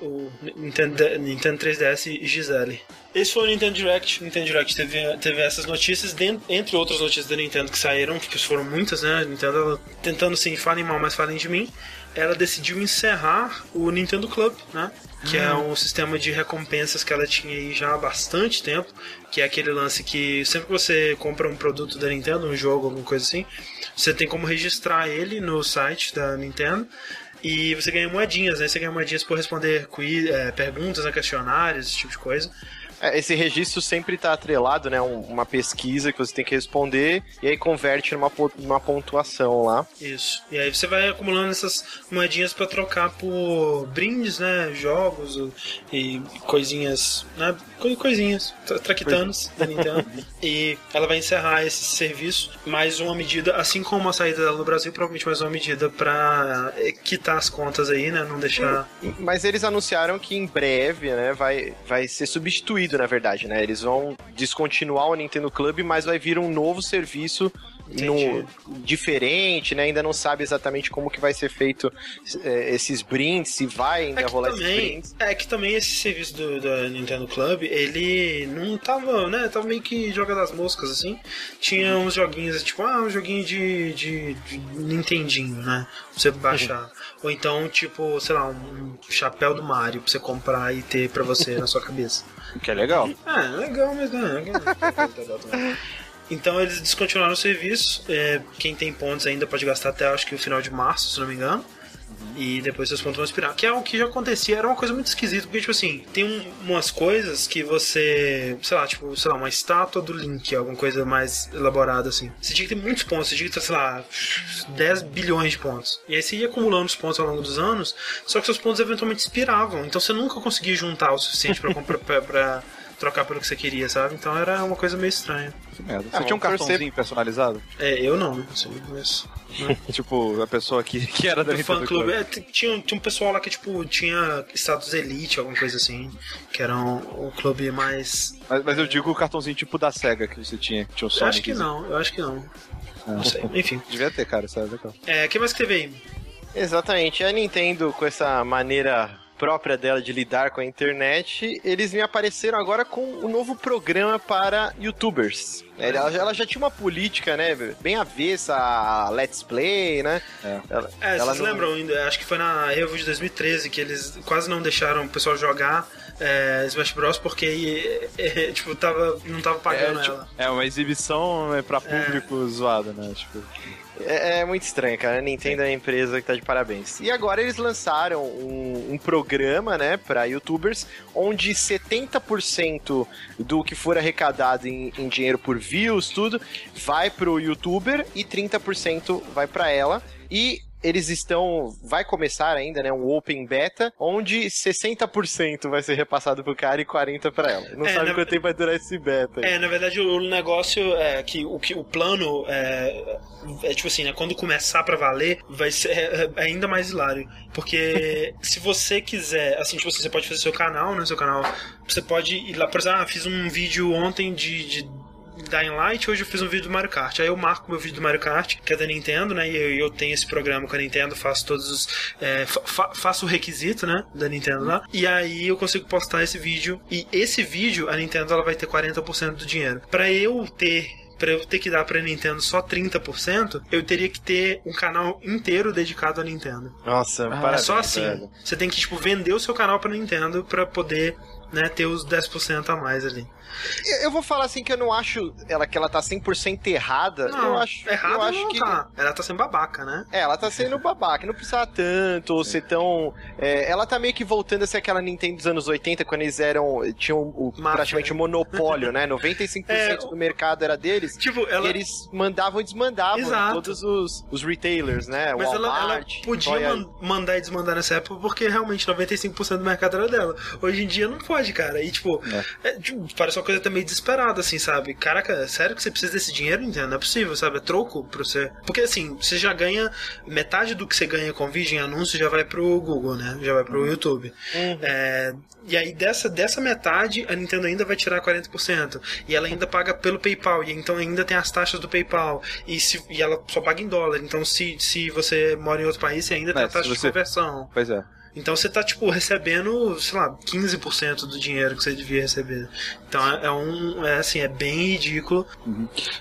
O Nintendo, Nintendo 3DS XL. Esse foi o Nintendo Direct. O Nintendo Direct teve, teve essas notícias, den- entre outras notícias da Nintendo que saíram, que foram muitas, né? A Nintendo tentando sim, falem mal, mas falem de mim. Ela decidiu encerrar o Nintendo Club, né? Que é um sistema de recompensas que ela tinha aí já há bastante tempo. Que é aquele lance que sempre que você compra um produto da Nintendo, um jogo, alguma coisa assim, você tem como registrar ele no site da Nintendo. E você ganha moedinhas, né? Você ganha moedinhas por responder quiz, é, perguntas, né, questionários, esse tipo de coisa. É, Esse registro sempre tá atrelado, né? um- Uma pesquisa que você tem que responder e aí converte numa, numa pontuação lá. Isso. E aí você vai acumulando essas moedinhas pra trocar por brindes, né? Jogos e coisinhas, né? co- Coisinhas, tra- traquitanos da Nintendo. e ela vai encerrar esse serviço. Mais uma medida, assim como a saída dela no Brasil, provavelmente mais uma medida eh, quitar as contas aí, né? Não deixar. Mas eles anunciaram que em breve, né, vai, vai ser substituído, na verdade, né? Eles vão descontinuar o Nintendo Club, mas vai vir um novo serviço no, diferente, né? Ainda não sabe exatamente como que vai ser feito eh, esses brindes, se vai ainda É rolar esses também, brindes. é que também esse serviço do, da Nintendo Club, ele não tava, né? Tava meio que joga das moscas, assim. Tinha uns joguinhos, tipo, ah, um joguinho de, de, de Nintendinho, né? Pra você baixar. Ou então, tipo, sei lá, um chapéu do Mario pra você comprar e ter pra você na sua cabeça. Que é legal. Ah, legal, mas não é legal. Então eles descontinuaram o serviço. É, quem tem pontos ainda pode gastar até acho que o final de março, se não me engano. E depois seus pontos vão expirar. Que é o que já acontecia, era uma coisa muito esquisita, porque, tipo assim, tem um- umas coisas que você. Sei lá, tipo, sei lá, uma estátua do Link, alguma coisa mais elaborada assim. Você tinha que ter muitos pontos, você tinha que ter, sei lá, 10 bilhões de pontos. E aí você ia acumulando os pontos ao longo dos anos, só que seus pontos eventualmente expiravam. Então você nunca conseguia juntar o suficiente pra, comprar, pra, pra trocar pelo que você queria, sabe? Então era uma coisa meio estranha. Que merda. Ah, Você tinha um cartãozinho personalizado? É, eu não, né? Assim, mas... tipo, a pessoa que, que era da Do fã clube, Club. é, tinha, tinha um pessoal lá que, tipo, tinha status elite, alguma coisa assim, que era um, um clube mais... Mas, mas eu digo o cartãozinho tipo da SEGA que você tinha, que tinha o Eu Sonic. acho que não, eu acho que não. Não sei, enfim. Devia ter, cara, é legal. É, o que mais que teve aí? Exatamente. A Nintendo, com essa maneira própria dela de lidar com a internet, eles me apareceram agora com um novo programa para youtubers. Ela, ela já tinha uma política, né, bem avessa a Let's Play, né? É. Ela, É, ela vocês não- lembram ainda, acho que foi na Evo de 2013 que eles quase não deixaram o pessoal jogar é, Smash Bros. porque, é, tipo, tava, não tava pagando É, tipo, ela. é uma exibição né, pra público zoado, né? Tipo, É, é muito estranho, cara. A Nintendo é uma empresa que tá de parabéns. E agora eles lançaram um, um programa, né, pra youtubers, onde 70% do que for arrecadado em, em dinheiro por views, tudo, vai pro youtuber e 30% vai pra ela. E eles estão. Vai começar ainda, né? Um open beta, onde 60% vai ser repassado pro cara e 40% pra ela. Não É, sabe quanto tempo vai durar esse beta. aí. É, na verdade o negócio é que o, que, o plano é, é tipo assim, né? Quando começar pra valer, vai ser é, é ainda mais hilário. Porque se você quiser, assim, tipo assim, você pode fazer seu canal, né? Seu canal. Você pode ir lá, por exemplo, ah, fiz um vídeo ontem de. de Dying Light, hoje eu fiz um vídeo do Mario Kart. Aí eu marco meu vídeo do Mario Kart, que é da Nintendo, né? E eu, eu tenho esse programa com a Nintendo, faço todos os. é, fa- fa- faço o requisito, né? Da Nintendo lá. E aí eu consigo postar esse vídeo. E esse vídeo, a Nintendo ela vai ter 40% do dinheiro. Pra eu ter pra eu ter que dar pra Nintendo só 30%, eu teria que ter um canal inteiro dedicado à Nintendo. Nossa, é parabéns, só assim. velho. Você tem que, tipo, vender o seu canal pra Nintendo pra poder, né, ter os 10% a mais ali. Eu- vou falar assim que eu não acho ela que ela tá 100% errada. Não, eu acho, errado eu acho não que tá. Ela tá sendo babaca, né? É, ela tá sendo babaca, não precisava tanto, ou ser tão. é, ela tá meio que voltando a ser aquela Nintendo dos anos 80, quando eles eram. tinham o, Máfia, praticamente o monopólio, né? 95% É, do mercado era deles. Tipo, ela... E eles mandavam e desmandavam Exato. todos os, os retailers, né? Mas ela, ela Walmart, podia man- mandar e desmandar nessa época porque realmente 95% do mercado era dela. Hoje em dia não pode, cara. E tipo, é, tipo, parece uma coisa até meio desesperada, assim, sabe? Caraca, sério que você precisa desse dinheiro? Entendo, não é possível, sabe? É troco pra você. Porque assim, você já ganha. Metade do que você ganha com vídeo em anúncio já vai pro Google, né? Já vai pro YouTube. É, e aí dessa, dessa metade a Nintendo ainda vai tirar 40%. E ela ainda paga pelo PayPal. E então ainda tem as taxas do PayPal. E, se, e ela só paga em dólar. Então se, se você mora em outro país, você ainda tem É, a taxa se de você- conversão. Pois é. Então você tá, tipo, recebendo, sei lá, 15% do dinheiro que você devia receber. Então é, é um. É assim, é bem ridículo.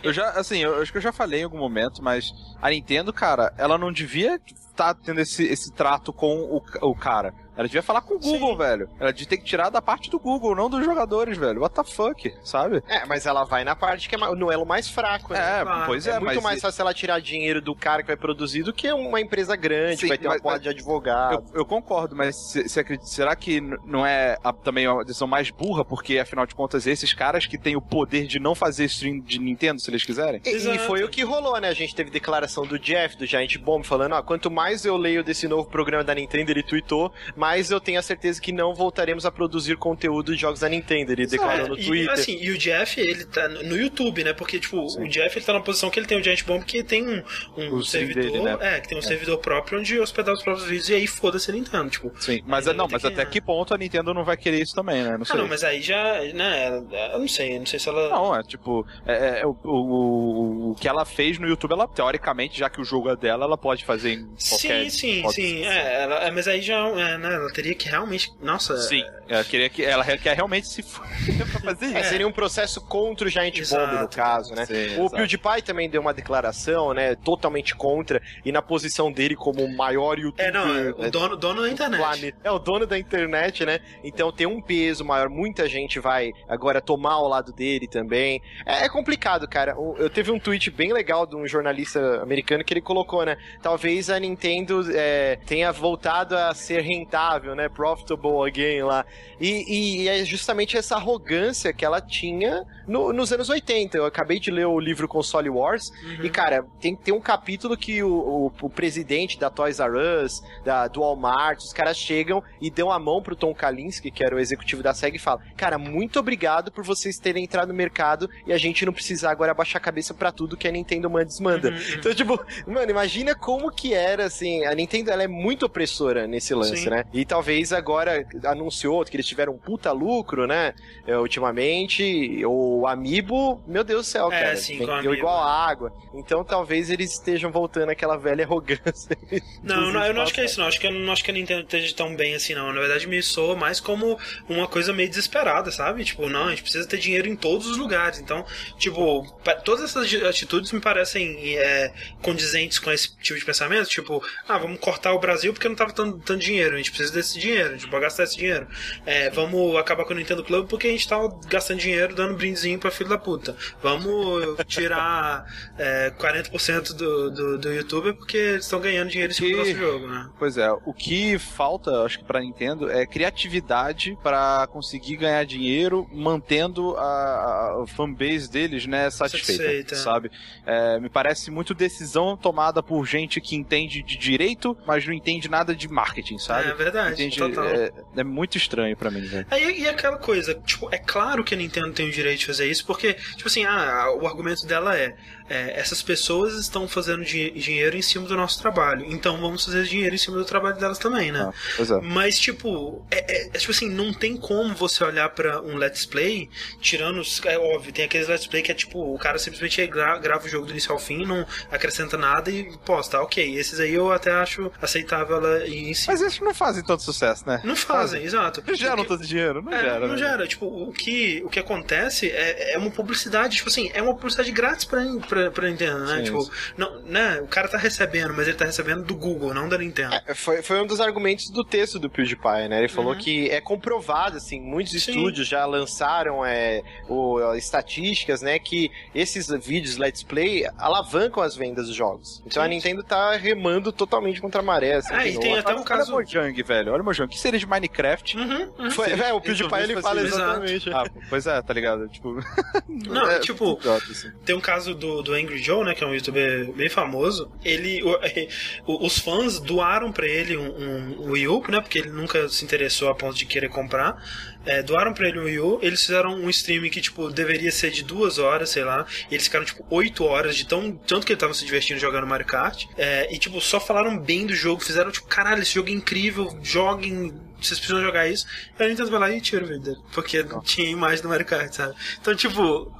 Eu já, assim, eu acho que eu já falei em algum momento, mas a Nintendo, cara, ela não devia estar tendo esse, esse trato com o, o cara. Ela devia falar com o Google, Sim. velho. Ela devia ter que tirar da parte do Google, não dos jogadores, velho. What the fuck, sabe? É, mas ela vai na parte que é no elo mais fraco, né? É, pois É, é, muito mas mais fácil ela tirar dinheiro do cara que vai produzir do que uma empresa grande, Sim, vai ter uma mas- porra de advogado. Eu, eu concordo, mas se, se acredita- será que não é a- também uma decisão mais burra? Porque, afinal de contas, esses caras que têm o poder de não fazer stream de Nintendo, se eles quiserem? E, e foi o que rolou, né? A gente teve declaração do Jeff, do Giant Bomb, falando: ó, quanto mais eu leio desse novo programa da Nintendo, ele tweetou, mais eu tenho a certeza que não voltaremos a produzir conteúdo de jogos da Nintendo. Ele declarou no É, e, Twitter. assim, e o Jeff, ele tá no YouTube, né? Porque, tipo, o Jeff ele tá na posição que ele tem o Giant Bomb, que tem um, um servidor. dele, né? É, que tem um servidor próprio onde hospedar os próprios vídeos e aí foda-se a Nintendo, tipo. Sim, mas, não, mas que- até que ponto a Nintendo não vai querer isso também, né? Não sei. Ah, não, mas aí já, né, eu não sei, eu não sei se ela... Não, é tipo, é, é, o, o, o que ela fez no YouTube, ela teoricamente, já que o jogo é dela, ela pode fazer em qualquer. Sim, sim, sim, é, ela- é, mas aí já, é, né, ela teria que realmente, nossa... Sim, ela queria que ela quer realmente se pra fazer isso. É, seria um processo contra o Giant Exato. Bomb, no caso, né? Sim, o. PewDiePie também deu uma declaração, né? Totalmente contra, e na posição dele como o maior youtuber. É, não, é, né, o dono, dono da do internet. planeta. É o dono da internet, né? Então tem um peso maior. Muita gente vai agora tomar ao lado dele também. É, é complicado, cara. Eu teve um tweet bem legal de um jornalista americano que ele colocou, né? Talvez a Nintendo é, tenha voltado a ser rentável, né? Profitable again lá. E, e- e é justamente essa arrogância que ela tinha no- nos anos 80. Eu acabei de ler o livro Console Wars. Uhum. E, cara, tem, tem um capítulo que o, o, o presidente da Toys R Us, da, do Walmart, os caras chegam e dão a mão pro Tom Kalinske, que era o executivo da SEG, e falam: Cara, muito obrigado por vocês terem entrado no mercado e a gente não precisar agora abaixar a cabeça pra tudo que a Nintendo manda e desmanda. Uhum, uhum. Então, tipo, mano, imagina como que era, assim, a Nintendo, ela é muito opressora nesse lance, Sim. né? E talvez agora anunciou que eles tiveram um puta lucro, né, é, ultimamente, o Amiibo, meu Deus do céu, É, cara, sim, vendeu igual a água. Então talvez eles estejam voltando àquela velha arrogância. Não, não, eu não acho que é isso, não. Acho que eu não acho que a Nintendo esteja tão bem assim, não. Na verdade, me soa mais como uma coisa meio desesperada, sabe? Tipo, não, a gente precisa ter dinheiro em todos os lugares. Então, tipo, todas essas ati- atitudes me parecem é, condizentes com esse tipo de pensamento. Tipo, ah, vamos cortar o Brasil porque não tava tanto, tanto dinheiro. A gente precisa desse dinheiro, a gente gastar esse dinheiro. É, vamos acabar com o Nintendo Club porque a gente tava gastando dinheiro dando brindezinho pra filho da puta. Vamos tirar é, 40% do, do, do youtuber porque eles estão ganhando dinheiro em cima nosso jogo, né? Pois é, o que falta, acho que pra Nintendo, é criatividade pra conseguir ganhar dinheiro mantendo a, a fanbase deles, né, satisfeita, Satisfeita. sabe? É, me parece muito decisão tomada por gente que entende de direito, mas não entende nada de marketing, sabe? É verdade, Entende? total. É, é muito estranho pra mim, velho. Aí, e aquela coisa, tipo, é claro que a Nintendo tem o direito de fazer isso, porque, tipo assim, ah, o argumento dela é, é, essas pessoas estão fazendo di- dinheiro em cima do nosso trabalho, então vamos fazer dinheiro em cima do trabalho delas também, né? Ah, pois é. Mas, tipo, é, é- é tipo assim, não tem como você olhar pra um Let's Play, tirando os. É óbvio, tem aqueles Let's Play que é tipo, o cara simplesmente gra- grava o jogo do início ao fim, não acrescenta nada e posta, ok. Esses aí eu até acho aceitável ela ir em cima. Mas esses não fazem fazem tanto sucesso, né? Não fazem, exato. Não geram tanto dinheiro, não É, gera. não né? gera. Tipo, o que, o que acontece é, é uma publicidade, tipo assim, é uma publicidade grátis pra, pra, pra Nintendo, né? Sim, tipo, não, né? O cara tá recebendo, mas ele tá recebendo do Google, não da Nintendo. É, Foi, foi um dos argumentos do texto do PewDiePie, né? Ele falou Uhum. que é comprovado, assim, muitos Sim. estúdios já lançaram é, o, estatísticas, né? Que esses vídeos Let's Play alavancam as vendas dos jogos. Então a Sim. Nintendo tá remando totalmente contra a maré, assim. Ah, e tem até um caso. o Mojang, velho. Olha o Mojang. O que seria de Minecraft? Uhum, uhum. Foi, Seria- é, o PewDiePie ele fala fazia- exatamente. Ah, pois é, tá ligado? Tipo. Não, é tipo, idiota, assim. Tem um caso do, do Angry Joe, né, que é um youtuber bem famoso. Ele, o- os fãs doaram pra ele um, um, um Wii U, né, porque ele nunca se interessou a ponto de querer comprar. É, doaram pra ele um Wii U, eles fizeram um stream que, tipo, deveria ser de duas horas, sei lá. E eles ficaram, tipo, oito horas de tão, tanto que ele tava se divertindo jogando Mario Kart. É, e, tipo, só falaram bem do jogo, fizeram, tipo, caralho, esse jogo é incrível, joguem, vocês precisam jogar isso. E a Nintendo vai lá e tira o vídeo dele, porque não tinha imagem do Mario Kart, sabe? Então, tipo,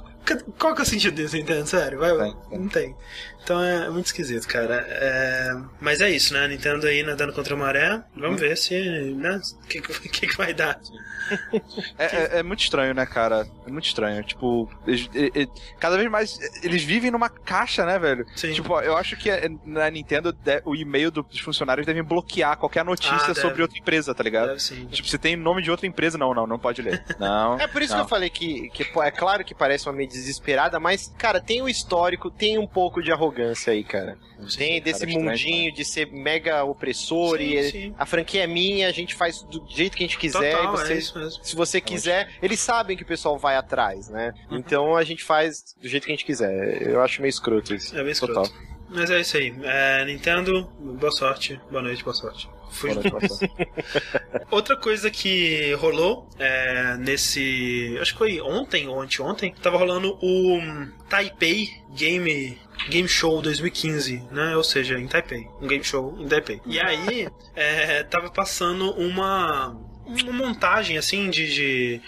qual que é o sentido disso, entende? Sério, vai, não tem. Então é muito esquisito, cara. É, Mas é isso, né? A Nintendo aí nadando contra a maré. Vamos ver se, né? O que, que, que vai dar. É, é- é muito estranho, né, cara? É muito estranho. Tipo, eles- e- e- cada vez mais eles vivem numa caixa, né, velho? Sim. Tipo, eu acho que é- na Nintendo o e-mail do- dos funcionários devem bloquear qualquer notícia Ah, sobre outra empresa, tá ligado? Deve sim. Tipo, se tem nome de outra empresa, não, não, não pode ler. Não. É por isso não. que eu falei que, que pô, é claro que parece uma meio desesperada, mas, cara, tem o histórico, tem um pouco de arrogância aí, cara. Tem desse Cara, mundinho de ser mega opressor Sim, e sim. a franquia é minha, a gente faz do jeito que a gente quiser. Total, e você, é. Se você quiser, eles sabem que o pessoal vai atrás, né? Uhum. Então a gente faz do jeito que a gente quiser. Eu acho meio escroto isso. É bem escroto. Total. Mas é isso aí. É, Nintendo, boa sorte. Boa noite, boa sorte. Fui. Outra coisa que rolou é, nesse. Acho que foi ontem ou anteontem. Tava rolando o Taipei Game. Game Show 2015, né? Ou seja, em Taipei. Um game show em Taipei. E aí, é, tava passando uma, uma montagem, assim, de, de,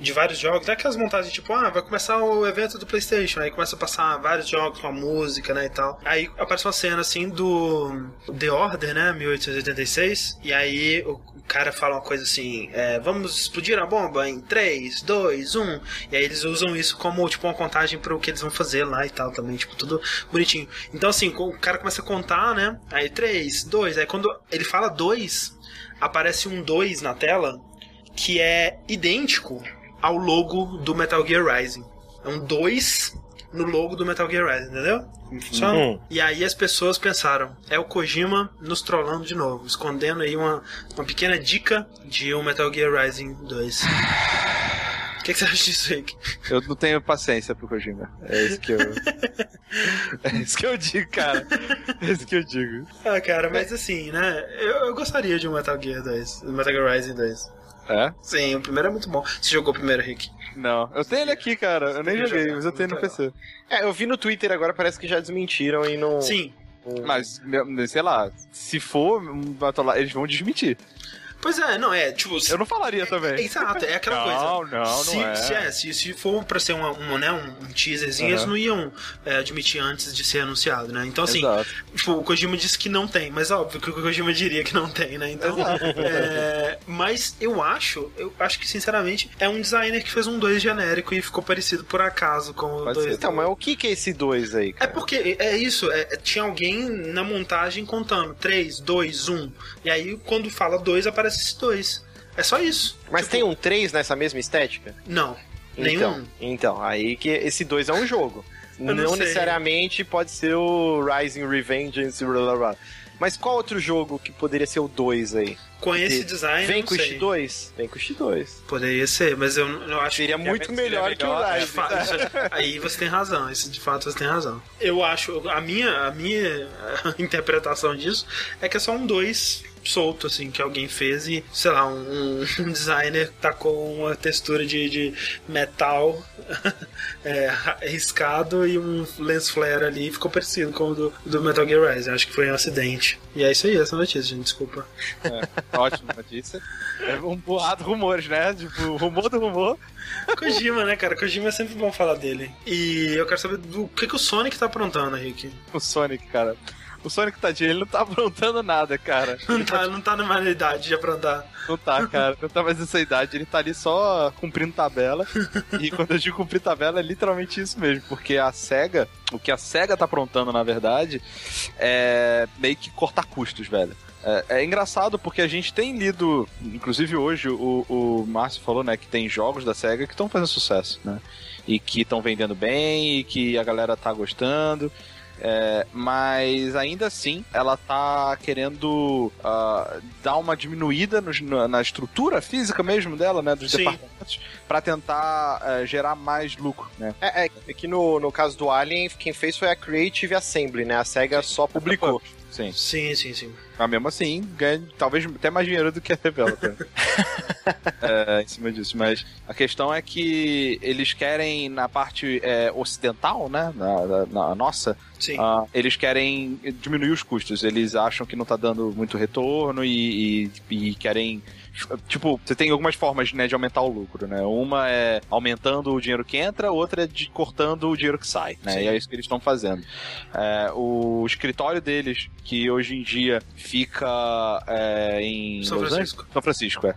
de vários jogos. É aquelas montagens, tipo, ah, vai começar o evento do PlayStation. Aí começa a passar vários jogos com a música, né? E tal. Aí aparece uma cena, assim, do The Order, né? 1886. E aí o cara fala uma coisa assim: é, vamos explodir a bomba em 3, 2, 1. E aí eles usam isso como, tipo, uma contagem pro que eles vão fazer lá e tal também. Tipo, tudo bonitinho. Então, assim, o cara começa a contar, né? Aí 3, 2. Aí quando ele fala 2, aparece um 2 na tela que é idêntico ao logo do Metal Gear Rising. É um 2 no logo do Metal Gear Rising, entendeu? Uhum. E aí as pessoas pensaram, é o Kojima nos trollando de novo, escondendo aí uma, uma pequena dica de um Metal Gear Rising 2. O que, que você acha disso, Rick? Eu não tenho paciência pro Kojima. É isso que eu. é isso que eu digo, cara. É isso que eu digo. Ah, cara, mas assim, né? Eu, eu gostaria de um Metal Gear 2, um Metal Gear Rising 2. É? Sim, o primeiro é muito bom. Você jogou o primeiro, Rick? Não. Eu tenho ele aqui, cara. Eu nem joguei, mas eu tenho no PC. É, eu vi no Twitter agora, parece que já desmentiram e não. Sim. não- Mas, sei lá, se for, um eles vão desmentir. Pois é, não, é, tipo... Eu não falaria também. Exato, é aquela Não, coisa. não, não se, é. Se, é, se, se for pra ser uma, uma, né, um, um teaserzinho, Aham. eles não iam é, admitir antes de ser anunciado, né? Então, assim, Exato. tipo, o Kojima disse que não tem, mas óbvio que o Kojima diria que não tem, né? Então, é, mas eu acho, eu acho que, sinceramente, é um designer que fez um 2 genérico e ficou parecido por acaso com o Pode 2. ser. Então, mas o que, que é esse dois aí, É cara? porque é isso, é, é- tinha alguém na montagem contando 3, 2, 1. E aí, quando fala 2, aparece esse 2. É só isso. Mas Tipo, tem um 3 nessa mesma estética? Não. Então, Nenhum. então, aí que esse 2 é um jogo. Não não necessariamente pode ser o Rising Revengeance, blá, blá, blá. Mas qual outro jogo que poderia ser o 2 aí? Com esse De- design. Vem com o sei. X2? Vem com o X2. Poderia ser, mas eu, eu acho Seria que. muito seria melhor que o melhor, De Rising. isso- aí você tem razão, isso de fato você tem razão. Eu acho, a minha, a minha interpretação disso é que é só um 2 solto, assim, que alguém fez e, sei lá, um, um designer tacou uma textura de, de metal é, riscado e um lens flare ali e ficou parecido com o do, do Metal Gear Rising. Acho que foi um acidente. E é isso aí, essa notícia, gente, desculpa. Ótima notícia. É um boato, rumores, né? Tipo, rumor do rumor. Kojima, né, cara? Kojima é sempre bom falar dele. E eu quero saber do que, que o Sonic tá aprontando, Rick. O Sonic, cara. O Sonic tadinho, ele não tá aprontando nada, cara. Não tá, não tá numa idade de aprontar. Não tá, cara. Não tá mais nessa idade. Ele tá ali só cumprindo tabela. e quando eu digo cumprir tabela, é literalmente isso mesmo. Porque a SEGA, o que a SEGA tá aprontando, na verdade, é meio que cortar custos, velho. É, é, engraçado porque a gente tem lido, inclusive hoje o, o Márcio falou, né, que tem jogos da SEGA que estão fazendo sucesso, né? E que estão vendendo bem e que a galera tá gostando. É, mas ainda assim, ela tá querendo uh, dar uma diminuída no, na estrutura física mesmo dela, né? Dos Sim. departamentos, para tentar uh, gerar mais lucro, né? É, é, é que no, no caso do Alien, quem fez foi a Creative Assembly, né? A SEGA só publicou. Sim. Sim, sim, sim. Mas mesmo assim, ganha talvez até mais dinheiro do que a developer. é, em cima disso. Mas a questão é que eles querem, na parte é, ocidental, né? Na, na- na nossa, Sim. ah, eles querem diminuir os custos. Eles acham que não tá dando muito retorno e, e- e querem. Tipo, você tem algumas formas né, de aumentar o lucro, né? Uma é aumentando o dinheiro que entra, outra é de cortando o dinheiro que sai, né? Sim. E é isso que eles estão fazendo. É, o escritório deles, que hoje em dia fica é, em São Francisco. São Francisco, é.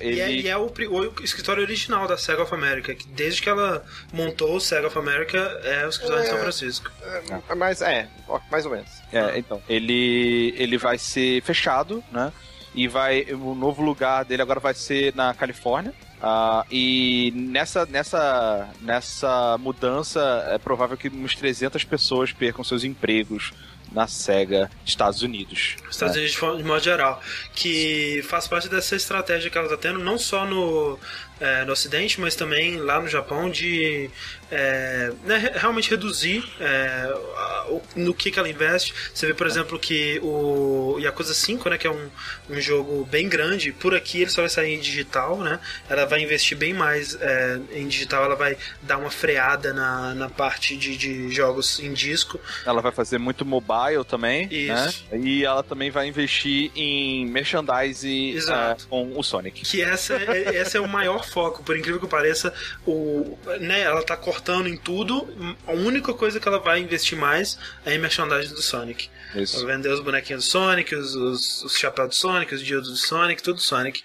E ele... é, e é o, o escritório original da Sega of America, que desde que ela montou o Sega of America é o escritório de São Francisco. É, Mas é, mais ou menos. É, então. Ele, ele vai ser fechado, né? E vai. O novo lugar dele agora vai ser na Califórnia. Ah, e nessa, nessa, nessa mudança é provável que uns 300 pessoas percam seus empregos na SEGA Estados Unidos. Estados né? Unidos de modo geral. Que faz parte dessa estratégia que ela está tendo, não só no, é, no Ocidente, mas também lá no Japão, de é, né, re- realmente reduzir é, no que, que ela investe. Você vê, por exemplo, que o Yakuza 5, né, que é um, um jogo bem grande, por aqui ele só vai sair em digital, né? Ela vai investir bem mais é, em digital, ela vai dar uma freada na, na parte de, de jogos em disco. Ela vai fazer muito mobile também, Isso. né? E ela também vai investir em merchandise Exato. eh, com o Sonic. que essa é, esse é o maior foco, por incrível que pareça, o, né, ela tá cortando em tudo, a única coisa que ela vai investir mais é em merchandising do Sonic. Isso. Vai vender os bonequinhos do Sonic, os, os, os chapéus do Sonic, os diodos do Sonic, tudo Sonic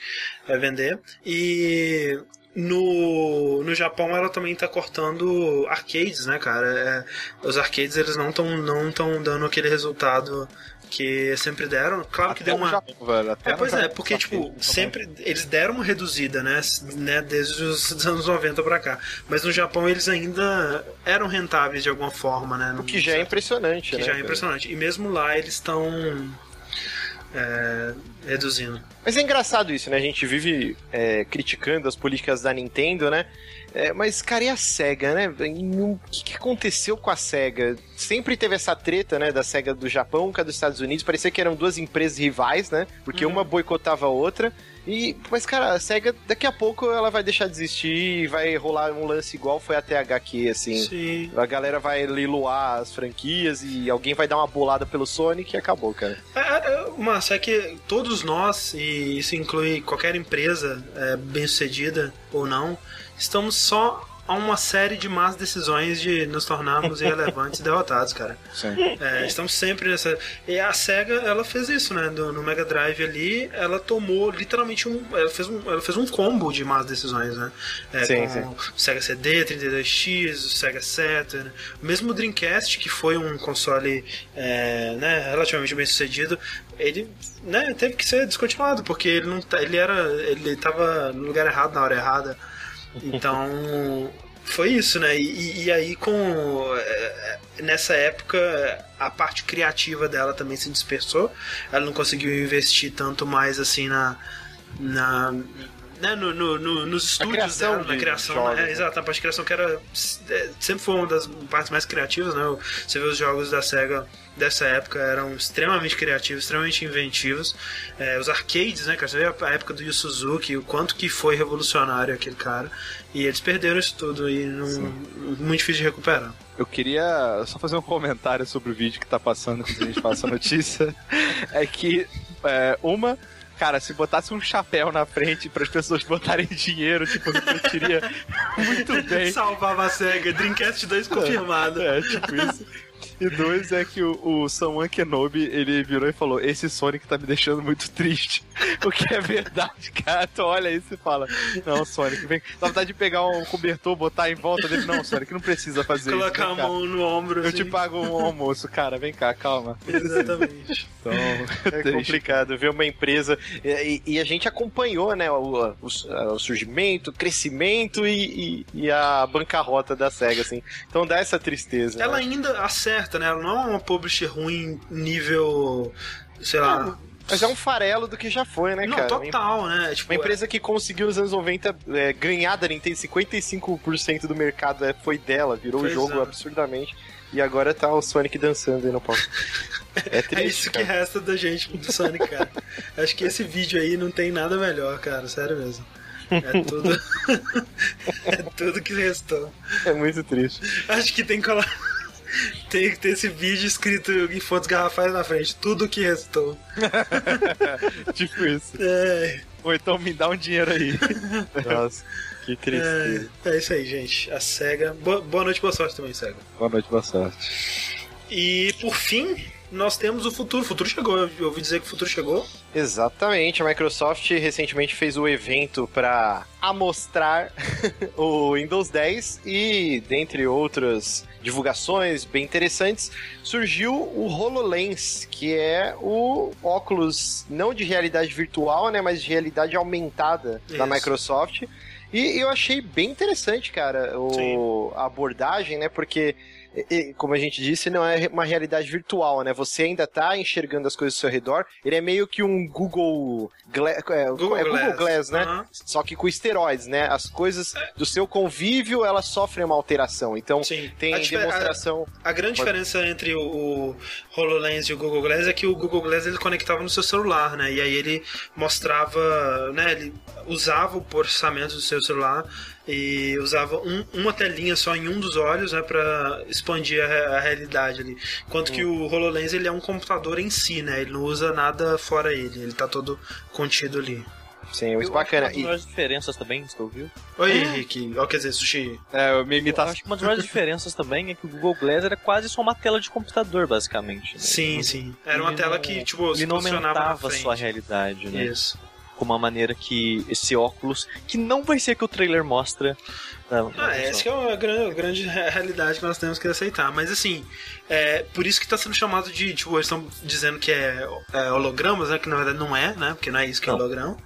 vai vender. E no, no Japão ela também tá cortando arcades, né, cara? É, os arcades eles não estão não tão dando aquele resultado que sempre deram. Claro que Até deu no uma. Japão, velho, até É, pois é, porque, que tipo, também. sempre eles deram uma reduzida, né, né, desde os anos 90 pra cá. Mas no Japão eles ainda eram rentáveis de alguma forma, né? O que já é impressionante, que né? já é impressionante. E mesmo lá eles estão é, reduzindo. Mas é engraçado isso, né? A gente vive é, criticando as políticas da Nintendo, né? É, mas, cara, e a SEGA, né? O que, que aconteceu com a SEGA? Sempre teve essa treta, né? Da SEGA do Japão com a dos Estados Unidos. Parecia que eram duas empresas rivais, né? Porque uma boicotava a outra. E, mas, cara, a SEGA, daqui a pouco ela vai deixar de existir e vai rolar um lance igual foi até a HQ, assim. Sim. A galera vai leiloar as franquias e alguém vai dar uma bolada pelo Sonic e acabou, cara. É, é, Márcio, é que todos nós, e isso inclui qualquer empresa é, bem sucedida ou não, estamos só a uma série de más decisões de nos tornarmos irrelevantes e derrotados, cara. Sim. É, estamos sempre nessa. E a SEGA, ela fez isso, né? Do- no Mega Drive ali, ela tomou literalmente um. Ela fez um, ela fez um combo de más decisões, né? É, Sim, com sim. o Sega CD, 32X, o Sega Saturn. Mesmo o Dreamcast, que foi um console é, né, relativamente bem sucedido, ele né, teve que ser descontinuado, porque ele não tá- ele era. ele tava no lugar errado na hora errada. Então. Foi isso, né? E, e aí, com. é, Nessa época, a parte criativa dela também se dispersou. Ela não conseguiu investir tanto mais assim na. na né, no, no- no- nos estúdios dela, na de criação, jogos, é, né? exato, a parte de criação que era é, sempre foi uma das partes mais criativas, né? Você vê os jogos da SEGA dessa época eram extremamente criativos, extremamente inventivos. É, os arcades, né, cara? Você vê a época do Yu Suzuki, o quanto que foi revolucionário aquele cara. E eles perderam isso tudo e não, muito difícil de recuperar. Eu queria só fazer um comentário sobre o vídeo que tá passando quando a gente passa a notícia. É que, é, uma, cara, se botasse um chapéu na frente para as pessoas botarem dinheiro, tipo, eu muito bem. Salvava a SEGA, Dreamcast 2 confirmado. É, tipo isso. E dois é que o, o Samuel Kenobi, ele virou e falou: Esse Sonic tá me deixando muito triste. O que é verdade, cara. Tu olha isso e fala: Não, Sonic, vem. Dá vontade de pegar um cobertor, botar em volta dele. Não, Sonic, não precisa fazer Colocar isso. a vem cá. mão no ombro. Eu assim. te pago um almoço, cara. Vem cá, calma. Exatamente. Então, É triste. complicado ver uma empresa. E, e- e a gente acompanhou, né, o, o- o surgimento, o crescimento e, e- e a bancarrota da SEGA, assim. Então dá essa tristeza. Ela né? ainda acerta, né? Ela não é uma publisher ruim nível. sei lá. Mas é um farelo do que já foi, né, não, cara? total, né? Tipo, Uma empresa que conseguiu nos anos 90 é, ganhar da Nintendo 55% do mercado é, foi dela, virou o jogo é. absurdamente. E agora tá o Sonic dançando aí no palco. É triste, É isso que cara. resta da gente do Sonic, cara. Acho que esse vídeo aí não tem nada melhor, cara. Sério mesmo. É tudo. é tudo que restou. É muito triste. Acho que tem que colar. Tem que ter esse vídeo escrito em fontes garrafais na frente. Tudo que restou. tipo isso. É, Ou então me dá um dinheiro aí. Nossa, que tristeza. é, é isso aí, gente. A SEGA. Boa, boa noite, boa sorte também, SEGA. Boa noite, boa sorte. E por fim, nós temos o futuro. O futuro chegou. Eu ouvi dizer que o futuro chegou. Exatamente, a Microsoft recentemente fez o evento para amostrar o Windows 10 e, dentre outras divulgações bem interessantes, surgiu o HoloLens, que é o óculos não de realidade virtual, né, mas de realidade aumentada da Isso. Microsoft. E eu achei bem interessante, cara, o, a abordagem, né, porque e- como a gente disse, não é uma realidade virtual, né? Você ainda tá enxergando as coisas ao seu redor. Ele é meio que um Google, Gla é, Google é Google Glass. Glass, né? Só que com esteroides, né? As coisas do seu convívio, elas sofrem uma alteração. Então, Sim. tem A demonstração... A grande Pode- diferença entre o, o HoloLens e o Google Glass é que o Google Glass ele conectava no seu celular, né? E aí ele mostrava, né? Ele usava o processamento do seu celular e usava um- uma telinha só em um dos olhos, né? Pra expandir a, a realidade ali. Enquanto que o HoloLens ele é um computador em si, né? Ele não usa nada fora ele. Ele tá todo contido ali. Sim, Eu bacana. Acho que uma das maiores diferenças também, você ouviu? Oi, Henrique. Ó, quer dizer, Sushi. É, eu me imitação. acho que uma das maiores diferenças também é que o Google Glass era quase só uma tela de computador, basicamente. né? Sim, Ele- sim. Era uma ele tela não- que, tipo, se Ele não posicionava na aumentava a sua realidade, né? Isso. Com uma maneira que esse óculos, que não vai ser que o trailer mostra. Ah, essa é uma grande, grande re- realidade que nós temos que aceitar. Mas assim, é por isso que tá sendo chamado de. Tipo, eles estão dizendo que é, é hologramas, né? Que na verdade não é, né? Porque não é isso que é Não. holograma.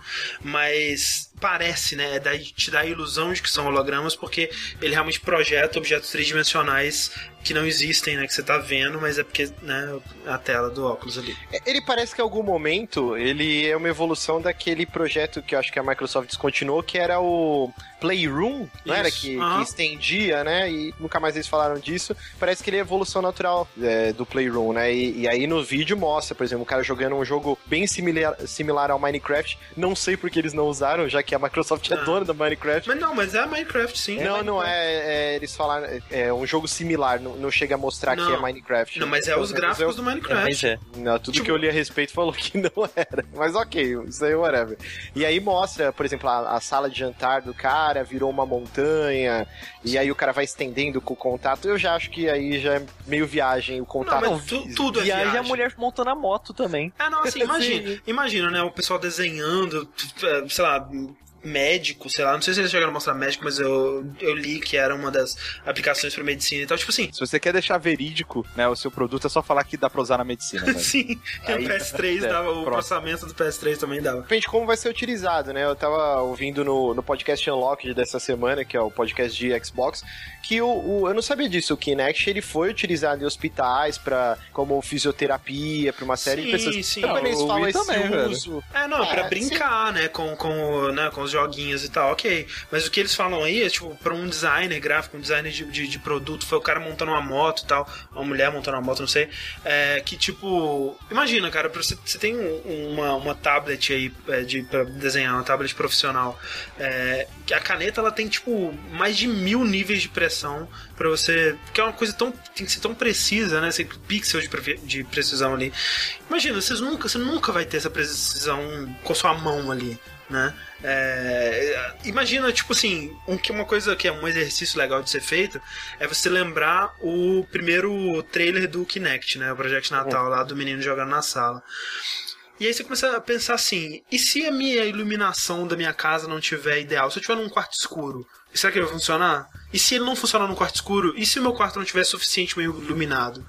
Mas parece, né? É daí te dá a ilusão de que são hologramas, porque ele realmente projeta objetos tridimensionais que não existem, né? Que você tá vendo, mas é porque, né? A tela do óculos ali. Ele parece que em algum momento ele é uma evolução daquele projeto que eu acho que a Microsoft descontinuou, que era o Playroom, não era? Isso. Que, Aham. que estendia, né? E nunca mais eles falaram disso. Parece que ele é evolução natural é, do Playroom, né? E, e aí no vídeo mostra, por exemplo, o cara jogando um jogo bem similar, similar ao Minecraft. Não sei porque eles não usaram, já que a Microsoft é Ah. dona da Minecraft. Mas não, mas é Minecraft, sim. Não, não é, é, Eles falaram. É um jogo similar, não, não chega a mostrar Não. que é Minecraft. Não, mas é os gráficos do É, Minecraft. mas é. Não, tudo Tipo- que eu li a respeito falou que não era. Mas ok, isso aí, whatever. E aí mostra, por exemplo, a, a sala de jantar do cara virou uma montanha, e aí o cara vai estendendo com o contato. Eu já acho que aí já é meio viagem o Não, contato. mas tu- tudo é E aí a viagem. mulher montando a moto também. É, não, assim, imagina, imagina, né, o pessoal desenhando, eh, sei lá, médico, sei lá, não sei se eles chegaram a mostrar médico, mas eu, eu li que era uma das aplicações pra medicina e tal, tipo assim, Se você quer deixar verídico né, o seu produto, é só falar que dá pra usar na medicina. Né? sim, que o Aí- PS3 é, dava, o próximo. processamento do PS3 também dava. Depende como vai ser utilizado, né? Eu tava ouvindo no, no podcast Unlocked dessa semana, que é o podcast de Xbox, que o, o- eu não sabia disso, o Kinect ele foi utilizado em hospitais para como fisioterapia, para uma série de Sim, pessoas. sim. Então, quando eles falam esse também, velho. uso, É, não, É, pra sim. brincar, né, com, com, né, com os joguinhos e tal, ok. Mas o que eles falam aí é, tipo, pra um designer gráfico, um designer de, de, de produto, foi o cara montando uma moto e tal, uma mulher montando uma moto, não sei, é, que, tipo, imagina, cara, você, você tem um- uma, uma tablet aí é, de, pra desenhar, uma tablet profissional, é, a caneta, ela tem, tipo, mais de mil níveis de pressão pra você, que é uma coisa tão, tem que ser tão precisa, né, ser pixel de, de precisão ali. Imagina, vocês nunca, você nunca vai ter essa precisão com sua mão ali. Né? É, imagina, tipo assim, um, uma coisa que é um exercício legal de ser feito é você lembrar o primeiro trailer do Kinect, né? O Project Natal lá do menino jogando na sala. E aí você começa a pensar assim, e se a minha iluminação da minha casa não tiver ideal? Se eu tiver num quarto escuro, será que ele vai funcionar? E se ele não funcionar num quarto escuro? E se o meu quarto não tiver suficientemente iluminado?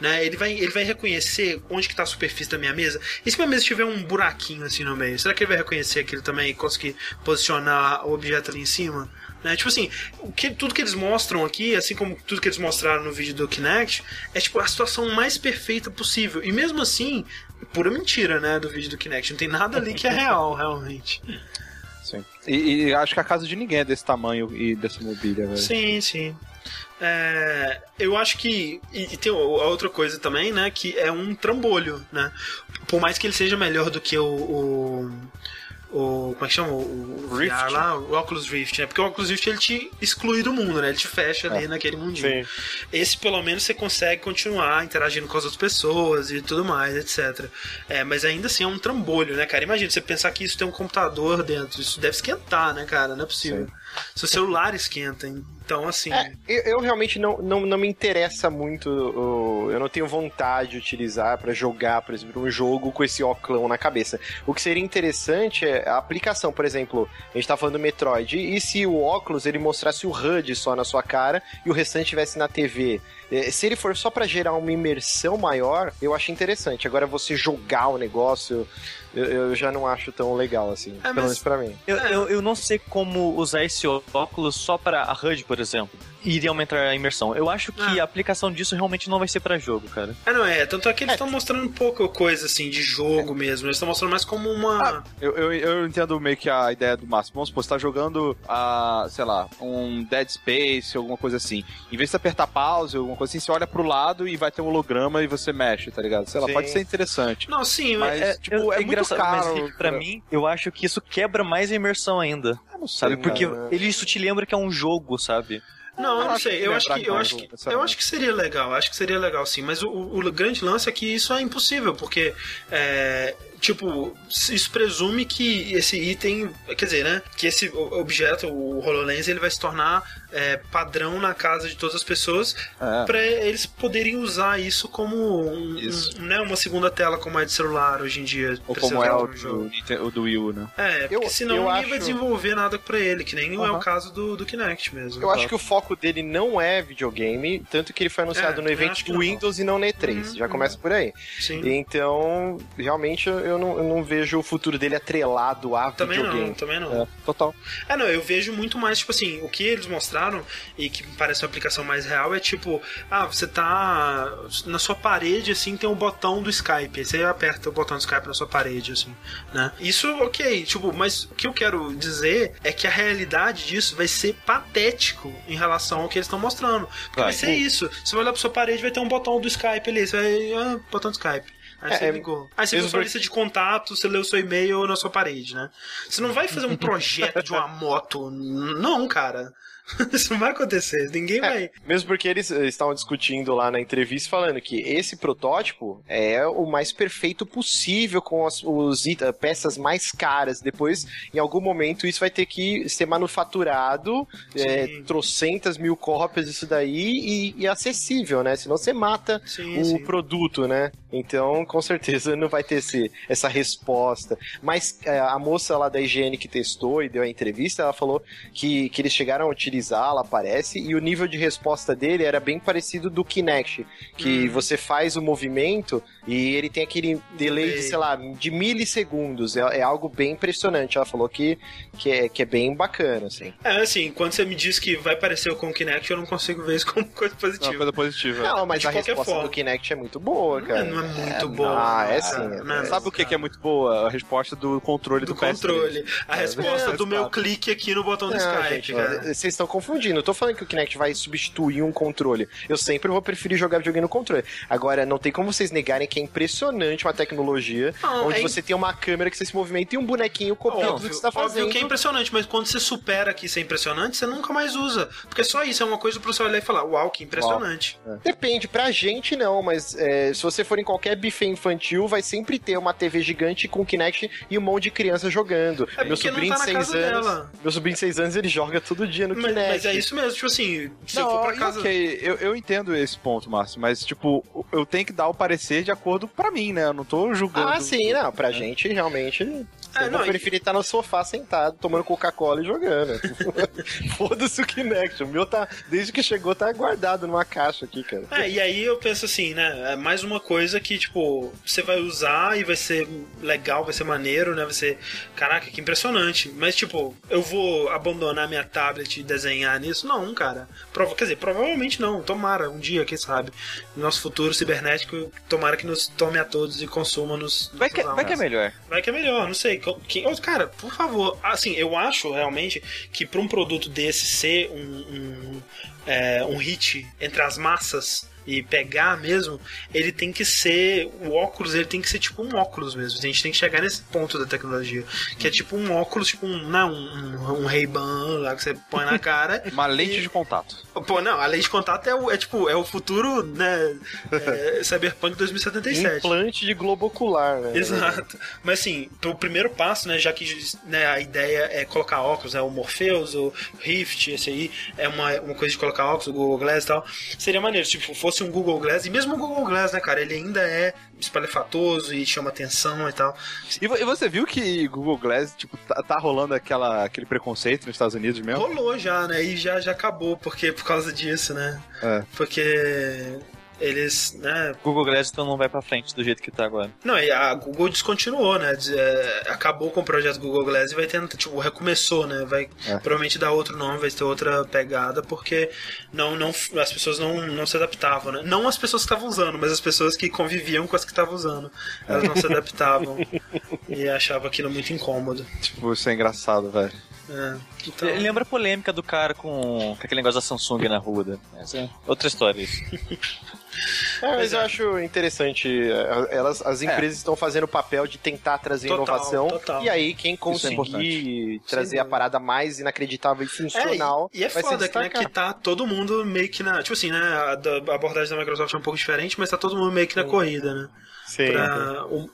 Né? Ele, vai, ele vai reconhecer onde que está a superfície da minha mesa. E se minha mesa tiver um buraquinho assim no meio? Será que ele vai reconhecer aquilo também e conseguir posicionar o objeto ali em cima? Né? Tipo assim, o que, tudo que eles mostram aqui, assim como tudo que eles mostraram no vídeo do Kinect, é tipo a situação mais perfeita possível. E mesmo assim, pura mentira, né, do vídeo do Kinect. Não tem nada ali que é real, realmente. Sim. E, e acho que a casa de ninguém é desse tamanho e dessa mobília, velho. Sim, sim. É, eu acho que. E, e tem a outra coisa também, né? Que é um trambolho, né? Por mais que ele seja melhor do que o. o o como é que chama? O, o Rift. VR lá, o Oculus Rift, né? Porque o Oculus Rift ele te exclui do mundo, né? Ele te fecha ali naquele mundinho. Sim. Esse pelo menos você consegue continuar interagindo com as outras pessoas e tudo mais, etc. É, mas ainda assim é um trambolho, né, cara? Imagina você pensar que isso tem um computador dentro, isso deve esquentar, né, cara? Não é possível. Seu celular esquenta, então assim. É, eu, eu realmente não, não, não me interessa muito, eu não tenho vontade de utilizar pra jogar, por exemplo, um jogo com esse óculos na cabeça. O que seria interessante é a aplicação, por exemplo, a gente tá falando do Metroid, e se o óculos ele mostrasse o HUD só na sua cara e o restante estivesse na TV? É, Se ele for só pra gerar uma imersão maior, eu acho interessante. Agora você jogar o negócio, eu, eu já não acho tão legal assim, pelo mas- menos pra mim. Eu, eu, eu não sei como usar esse óculos só para a HUD, por exemplo. Iria aumentar a imersão. Eu acho que Ah. a aplicação disso realmente não vai ser para jogo, cara. É, não é. Tanto é que eles estão mostrando pouca coisa assim de jogo mesmo. Eles estão mostrando mais como uma. Eu, eu, eu entendo meio que a ideia do Márcio. Vamos supor, você tá jogando, a, sei lá, um Dead Space, alguma coisa assim. Em vez de você apertar pause, alguma coisa assim, você olha pro lado e vai ter um holograma e você mexe, tá ligado? Sei lá, Sim. pode ser interessante. Não, sim, Mas, mas. tipo, Eu- é muito engraçado, caro. Mas, Rick, pra mim, eu acho que isso quebra mais a imersão ainda. Eu não sei, Sabe? Porque ele, isso te lembra que é um jogo, sabe? Não, eu não acho sei. Eu acho lembrar que, eu acho que, eu acho que seria legal. Acho que seria legal, sim. Mas o, o- o grande lance é que isso é impossível, porque é, tipo isso presume que esse item, quer dizer, né? Que esse objeto, o Hololens, ele vai se tornar é, padrão na casa de todas as pessoas É. para eles poderem usar isso como um, Isso. um- né, uma segunda tela como é de celular hoje em dia. Ou como é o jogo. do, o do Wii U, né? É, porque Eu- senão eu ninguém acho- vai desenvolver nada pra ele, que nem é o caso do, do Kinect mesmo. Eu acho que o foco dele não é videogame, tanto que ele foi anunciado É, no evento do não. Windows e não na E3. Uhum, Já uhum. começa por aí. Sim. Então, realmente, eu não, eu não vejo o futuro dele atrelado a Também videogame. não, também não. É, total. É, não, eu vejo muito mais, tipo assim, o que eles mostraram e que parece uma aplicação mais real é tipo, ah, você tá na sua parede, assim, tem o botão do Skype, aí você aperta o botão do Skype na sua parede, assim, né? Isso, ok, tipo, mas o que eu quero dizer é que a realidade disso vai ser patético em relação ao que eles estão mostrando. Porque vai, Vai. ser isso, você vai olhar pra sua parede vai ter um botão do Skype ali, você vai, ah, botão do Skype. Aí É, você é, ligou. Aí você viu sua porque- lista de contatos, você leu seu e-mail na sua parede, né? Você não vai fazer um projeto de uma moto. Não, cara. Isso não vai acontecer. Ninguém vai. Mesmo porque eles eh, estavam discutindo lá na entrevista falando que esse protótipo é o mais perfeito possível com as os eh, peças mais caras. Depois, em algum momento, isso vai ter que ser manufaturado, Sim. trocentas mil cópias disso daí e, e acessível, né? Senão você mata Sim, o sim. produto, né? Então, com certeza não vai ter esse, essa resposta. Mas a moça lá da higiene que testou e deu a entrevista, ela falou que, que eles chegaram a utilizá-la, parece, e o nível de resposta dele era bem parecido do Kinect, que Hum. você faz o movimento e ele tem aquele delay de, sei lá, de milissegundos. É, é algo bem impressionante. Ela falou que, que, é, que é bem bacana, assim. É, assim, quando você me diz que vai parecer com o Kinect, eu não consigo ver isso como coisa É positiva. coisa positiva. Não, mas De a qualquer resposta forma. do Kinect é muito boa, Não, cara. não é muito É, boa. Ah, é sim. Não, Sabe o que, que é muito boa? A resposta do controle do, do PS3. controle. A resposta é, do meu claro. clique aqui no botão do Não, Skype, gente, cara. vocês estão estão confundindo. Eu tô falando que o Kinect vai substituir um controle. Eu sempre vou preferir jogar videogame no controle. Agora, não tem como vocês negarem que é impressionante uma tecnologia Não, onde é- você tem uma câmera que você se movimenta e um bonequinho copiando tudo que você tá fazendo. Óbvio que é impressionante, mas quando você supera que isso é impressionante, você nunca mais usa. Porque só isso é uma coisa pra você olhar e falar, uau, que impressionante. Depende, pra gente não, mas é, se você for em qualquer buffet infantil, vai sempre ter uma TV gigante com Kinect e um monte de criança jogando. É meu sobrinho tá de na 6 casa anos. dela. Meu sobrinho de 6 anos ele joga todo dia no Mas, Kinect. mas é isso mesmo, tipo assim, se eu Não, for pra casa. ok, eu, eu entendo esse ponto, Márcio, mas, tipo, eu tenho que dar o parecer de acordo pra mim, né? Eu não tô julgando. Ah, sim, não. Pra gente, realmente. É, eu não, vou preferir estar no sofá sentado, tomando Coca-Cola e jogando. Foda-se o Kinect. O meu tá, desde que chegou, tá guardado numa caixa aqui, cara. É, e aí eu penso assim, né? É mais uma coisa que, tipo, você vai usar e vai ser legal, vai ser maneiro, né? Vai ser. Caraca, que impressionante. Mas, tipo, eu vou abandonar minha tablet e desenhar nisso? Não, cara. Prova... Quer dizer, provavelmente não. Tomara, um dia, quem sabe. Nosso futuro cibernético, tomara que nos tome a todos e consuma-nos. Vai que, vai que é melhor. Vai que é melhor, não sei. Quem- Cara, por favor, assim, eu acho realmente que para um produto desse ser um, um, é, um hit entre as massas e pegar mesmo, ele tem que ser. O óculos, ele tem que ser tipo um óculos mesmo. A gente tem que chegar nesse ponto da tecnologia. Que é tipo um óculos, tipo um, não, um, um Ray-Ban lá que você põe na cara. Uma lente E- de contato. Pô, não, a lei de contato é, o, é tipo, é o futuro, né? é, Cyberpunk 2077. Implante de globo ocular, né? Exato. Mas assim, o primeiro passo, né, já que né, a ideia é colocar óculos, né, o Morpheus, o Rift, esse aí, é uma, uma coisa de colocar o Google Glass e tal, seria maneiro, tipo, fosse um Google Glass, e mesmo o Google Glass, né, cara, ele ainda é espalhafatoso e chama atenção e tal. E, e você viu que Google Glass, tipo, tá, tá rolando aquela, aquele preconceito nos Estados Unidos mesmo? Rolou já, né, e já, já acabou, porque por causa disso, né, É. porque eles, né, Google Glass então não vai pra frente do jeito que tá agora. Não, e a Google descontinuou, né? É, acabou com o projeto Google Glass e vai tentar, tipo, recomeçou, né? Vai É. provavelmente dar outro nome, vai ter outra pegada, porque não, não, as pessoas não, não se adaptavam, né? Não as pessoas que estavam usando, mas as pessoas que conviviam com as que estavam usando. Elas não se adaptavam e achavam aquilo muito incômodo. Tipo, isso é engraçado, velho. É, então, Ele lembra a polêmica do cara com, com aquele negócio da Samsung na rua. né? Essa é outra história isso. É, mas eu acho interessante. é, Elas, as empresas estão fazendo o papel de tentar trazer Total, inovação. total. E aí, quem é conseguir importante. trazer a parada mais inacreditável e funcional. É, e, e é vai foda que, né, que tá todo mundo meio que na. Tipo assim, né? A, a abordagem da Microsoft é um pouco diferente, mas tá todo mundo meio que na corrida, né? Pra, o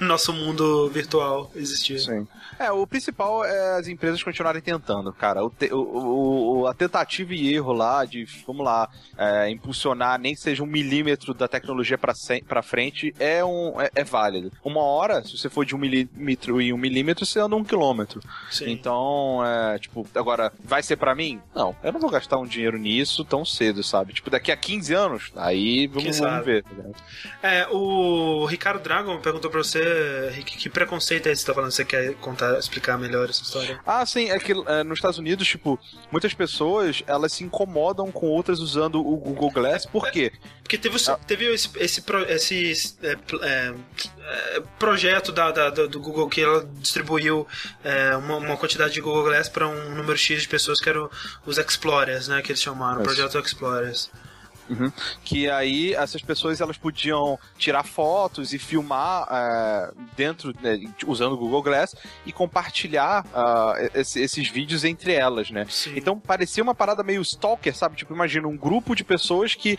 nosso mundo virtual existir. Sim. É, o principal é as empresas continuarem tentando, cara. O, te- o- o- a tentativa e erro lá de, vamos lá, é, impulsionar nem que seja um milímetro da tecnologia pra frente é, um, é, é válido. Uma hora, se você for de um milímetro em um milímetro, você anda um quilômetro. Sim. Então, é, tipo, agora, vai ser pra mim? Não, eu não vou gastar um dinheiro nisso tão cedo, sabe? Tipo, daqui a 15 anos, aí vamos, vamos ver. tá? É, o Ricardo Dragon perguntou pra você, Rick, que preconceito é esse que você tá falando? Você quer contar, explicar melhor essa história? Ah, sim, é que é, nos Estados Unidos, tipo, muitas pessoas, elas se incomodam com outras usando o Google Glass, por quê? Porque teve, o- Ah. teve esse, esse, esse, é, é, é, projeto da, da- do Google que ela distribuiu é, uma, uma quantidade de Google Glass para um número X de pessoas que eram os Explorers, né? Que eles chamaram, o projeto Explorers. Que aí essas pessoas elas podiam tirar fotos e filmar é, dentro, né, usando o Google Glass e compartilhar ah, esse- esses vídeos entre elas, né? Sim. Então parecia uma parada meio stalker, sabe? Tipo, imagina um grupo de pessoas que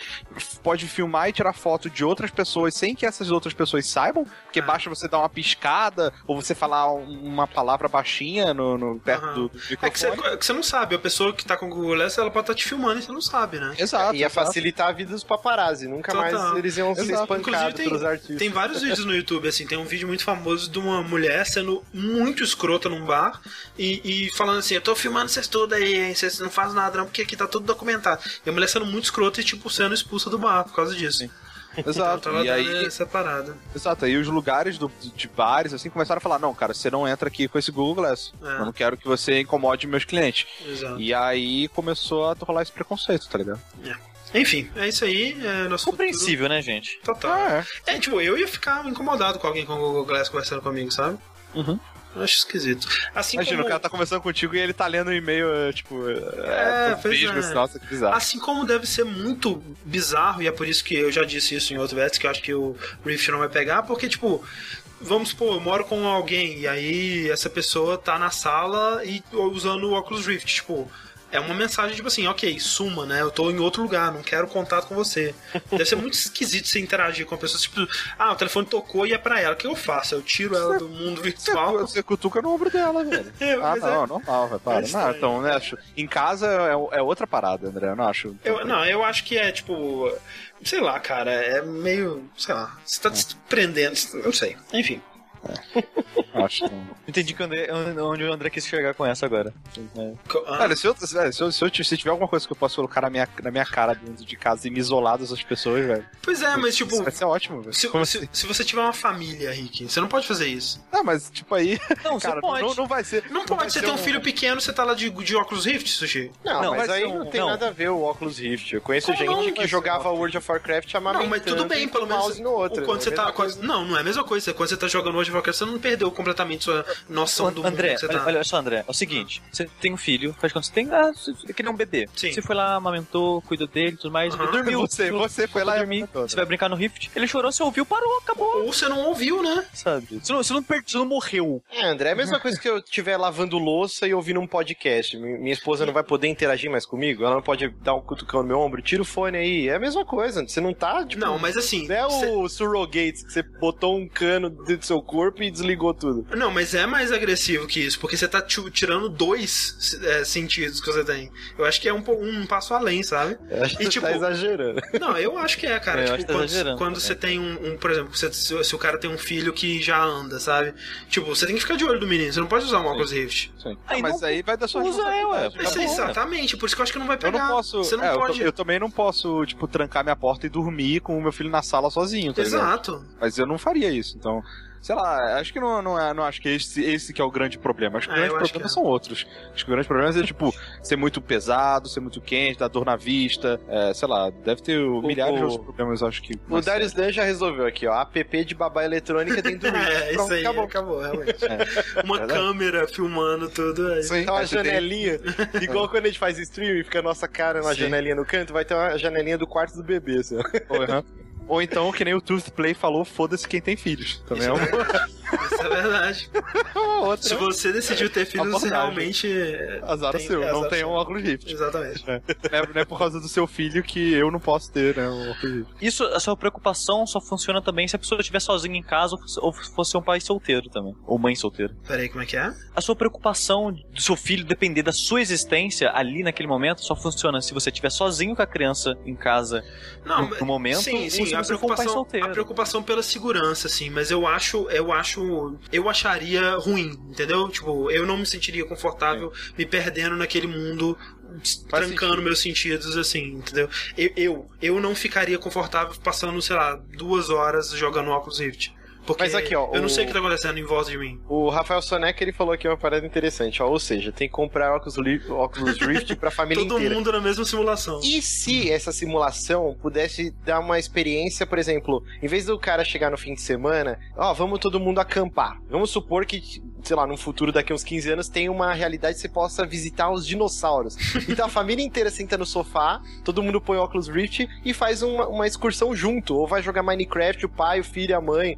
pode filmar e tirar foto de outras pessoas sem que essas outras pessoas saibam, porque Ah. basta você dar uma piscada ou você falar um- uma palavra baixinha no, no- perto Aham. do, do É que você, microfone. que você não sabe, a pessoa que tá com o Google Glass, ela pode estar te filmando e você não sabe, né? Exato. Ia exato. Facilitar a vida dos paparazzi. Nunca Total. mais eles iam ser Exato. espancados Inclusive, tem- pelos artistas. Tem vários vídeos no YouTube, assim, tem um vídeo muito famoso de uma mulher sendo muito escrota num bar e, e falando assim, eu tô filmando vocês tudo aí, hein, vocês não fazem nada não, porque aqui tá tudo documentado. E a mulher sendo muito escrota e, tipo, sendo expulsa do bar por causa disso. Então, Exato. tava E aí, essa parada. Exato, aí os lugares do- de bares, assim, começaram a falar, não, cara, você não entra aqui com esse Google Glass. É. Eu não quero que você incomode meus clientes. Exato. E aí começou a rolar esse preconceito, tá ligado? Enfim, é isso aí, é nosso futuro Compreensível, né, gente? total. Ah, É, tipo, eu ia ficar incomodado com alguém com o Google Glass conversando comigo, sabe? Uhum. Eu acho esquisito. Assim Imagina, como... o cara tá conversando contigo e ele tá lendo um e-mail, é, tipo. É, pois é. assim, Nossa, que bizarro. Assim como deve ser muito bizarro, e é por isso que eu já disse isso em outro vets, que eu acho que o Rift não vai pegar, porque, tipo, vamos supor, eu moro com alguém, e aí essa pessoa tá na sala e usando o Oculus Rift, tipo. É uma mensagem tipo assim, ok, suma, né? Eu tô em outro lugar, não quero contato com você. Deve ser muito esquisito você interagir com a pessoa, tipo, ah, o telefone tocou e é pra ela. O que eu faço? Eu tiro ela do mundo virtual. Você cutuca no ombro dela, velho. É, Ah, mas não, é- normal, vai, para. é não, então, né, acho, em casa é, é outra parada, André, eu não acho. Eu, não, eu acho que é tipo. Sei lá, cara, é meio. Sei lá, você tá se prendendo. Eu sei. Enfim. Acho não. Entendi que André- onde o André quis chegar com essa agora. É. Cara, se, eu, se, eu, se, eu, se tiver alguma coisa que eu possa colocar na minha, na minha cara dentro de casa e me isolar dessas pessoas, velho. pois é, mas tipo. Isso vai ser ótimo, velho. Se, Como se- assim? se você tiver uma família, Rick, você não pode fazer isso. Ah, mas tipo aí. Não, cara, você pode. Não, não vai ser. Não vai pode, você ser tem um filho pequeno, você tá lá de, de óculos Rift, Sushi. Não, Não, mas aí um- não tem não. nada a ver o Oculus Rift. Eu conheço Como gente não? que jogava World of Warcraft Não, amamentando mas tudo bem, pelo menos. mouse no outro. ou quando você É a tá. coisa. Não, não é a mesma coisa. Quando você tá jogando World você não perdeu completamente sua noção do mundo André, você olha, tá. olha só, André. É o seguinte: você tem um filho, faz quando você tem. Ah, você- é que nem um bebê. Sim. Você foi lá, amamentou, cuidou dele e tudo mais. Ele dormiu. Você, você foi lá e dormir. amamentou, Você vai brincar no Rift. Ele chorou, você ouviu, parou, acabou. Ou você não ouviu, né? Sabe? Você não, você não, per- você não morreu. É, André, é a mesma coisa que eu estiver lavando louça e ouvindo um podcast. Mi- Minha esposa não vai poder interagir mais comigo? Ela não pode dar um cutucão no meu ombro? Tira o fone aí. É a mesma coisa. Você não tá, tipo... Não, mas assim. Não é o Surrogates, que você botou um cano dentro do seu corpo e desligou tudo. Não, mas é mais agressivo que isso, porque você tá tirando dois é, sentidos que você tem. Eu acho que é um, um passo além, sabe? Eu acho que E, você tipo, tá exagerando. Não, eu acho que é, cara. É, eu tipo, tá quando, exagerando quando você tem um, um, por exemplo, você- se, se o cara tem um filho que já anda, sabe? Tipo, você tem que ficar de olho do menino, você não pode usar um Oculus Rift. Sim. Aí Ah, mas não- aí vai da sua usa, é, ué. Tá Isso, exatamente, por isso que eu acho que não vai Eu pegar. não posso. Você não é, eu pode. to- Eu, também não posso, tipo, trancar minha porta e dormir com o meu filho na sala sozinho, tá ligado? Exato. Mas eu não faria isso, então. Sei lá, acho que não, não, é, não acho que esse, esse que é o grande problema. Acho que É, o eu grande problema é. são outros. Acho que o grande problema é, tipo, ser muito pesado, ser muito quente, dar dor na vista. é, sei lá, deve ter milhares de o- outros problemas, acho que. O Darius Dan já resolveu aqui, ó. App de babá eletrônica dentro do. É, isso Pronto, aí acabou. acabou, realmente. Uma Verdade. câmera filmando tudo aí. Sim, Tá uma você tem- janelinha, igual quando a gente faz stream e fica a nossa cara na Sim. janelinha no canto, vai ter uma janelinha do quarto do bebê, assim. ó. Ou, então, que nem o Tooth Play falou, foda-se quem tem filhos. Também é uma, Isso é verdade. outra. Se você decidiu ter filhos, Abordagem. realmente. é, Azar tem- seu, é não azar tem seu. um óculos Rift. Exatamente. Não é, não é por causa do seu filho que eu não posso ter, né? Um óculos Rift. Isso, a sua preocupação só funciona também se a pessoa estiver sozinha em casa ou fosse- um pai solteiro também. Ou mãe solteira. Peraí, como é que é? A sua preocupação do seu filho depender da sua existência ali naquele momento só funciona se você estiver sozinho com a criança em casa Não, no, no momento sim, ou sim, se a você for um pai preocupação, solteiro. a preocupação pela segurança, sim, mas eu acho, eu acho, eu acharia ruim, entendeu? Tipo, eu não me sentiria confortável me perdendo naquele mundo Faz trancando sentido. meus sentidos assim, entendeu? Eu, eu, eu não ficaria confortável passando, sei lá, duas horas jogando Oculus Rift. Porque Mas aqui, ó, eu não o- sei o que tá acontecendo em volta de mim. O Rafael Soneca, ele falou aqui uma parada interessante, ó. Ou seja, tem que comprar Oculus, Li- Oculus Rift pra família Todo inteira. mundo na mesma simulação. E se essa simulação pudesse dar uma experiência, por exemplo, em vez do cara chegar no fim de semana, ó, vamos todo mundo acampar. Vamos supor que, sei lá, num futuro daqui uns 15 anos tem uma realidade que você possa visitar os dinossauros. Então a família inteira senta no sofá, todo mundo põe óculos Rift e faz uma, uma excursão junto. Ou vai jogar Minecraft, o pai, o filho, a mãe.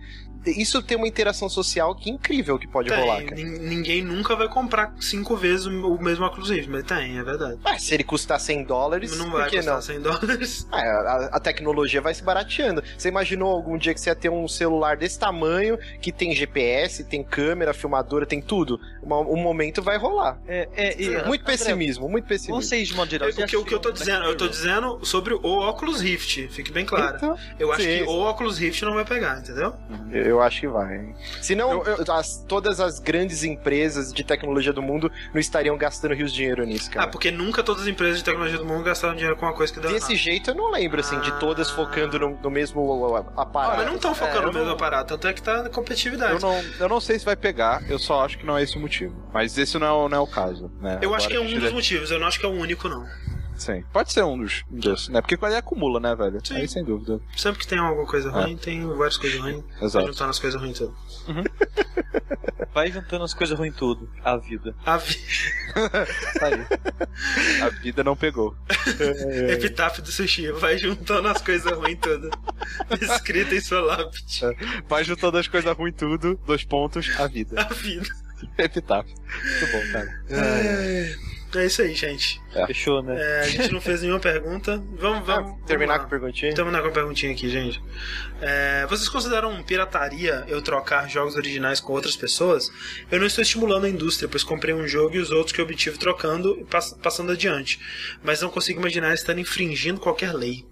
Isso tem uma interação social que é incrível que pode rolar, Tem, cara. nin- ninguém nunca vai comprar cinco vezes o o mesmo Oculus Rift, mas tem, é verdade. Mas se ele custar 100 dólares, Não por vai que custar não? 100 dólares. Ah, a, a tecnologia vai se barateando. Você imaginou algum dia que você ia ter um celular desse tamanho, que tem GPS, tem câmera, filmadora, tem tudo? Uma- um momento vai rolar. É, é, e- muito André, pessimismo, muito pessimismo. Vocês, de modo geral, O que, o que eu tô dizendo, eu tô dizendo sobre o Oculus Rift, fique bem claro. Então, Eu acho sim, que sim. o Oculus Rift não vai pegar, entendeu? eu, eu acho que vai. hein? Senão, Eu- as- todas as grandes empresas de tecnologia do mundo não estariam gastando rios de dinheiro nisso, Ah, cara. porque nunca todas as empresas de tecnologia do mundo gastaram dinheiro com uma coisa que deu Desse errado. jeito eu não lembro, assim, de todas Ah. focando no, no mesmo Ah, aparato. mas não estão focando É, no mesmo não- aparato, tanto é que tá na competitividade. Eu não, eu não sei se vai pegar, eu só acho que não é esse o motivo. Mas esse não é, o- não é o caso, né? Eu acho Agora que é um dos motivos, eu não acho que é o único, não. Sim. Pode ser um dos um desses, né? Porque quando ele acumula, né, velho? Sim. Aí sem dúvida. Sempre que tem alguma coisa ruim, tem várias coisas ruins. Vai Exato. juntando as coisas ruins tudo. Vai juntando as coisas ruins tudo. A vida. A vi... Tá aí. A vida não pegou. epitáfio do sushi. Vai juntando as coisas ruins tudo. Escrita em sua lápide. Vai juntando as coisas ruins tudo, dois pontos, a vida. A vida. Epitáfio. Muito bom, cara. É, é isso aí, gente. Fechou, né? É, a gente não fez nenhuma pergunta. Vamos, vamos Ah, terminar vamos com a perguntinha? Terminar com a perguntinha aqui, gente. É, vocês consideram pirataria eu trocar jogos originais com outras pessoas? Eu não estou estimulando a indústria, pois comprei um jogo e os outros que eu obtive trocando e pass- passando adiante. Mas não consigo imaginar estar infringindo qualquer lei.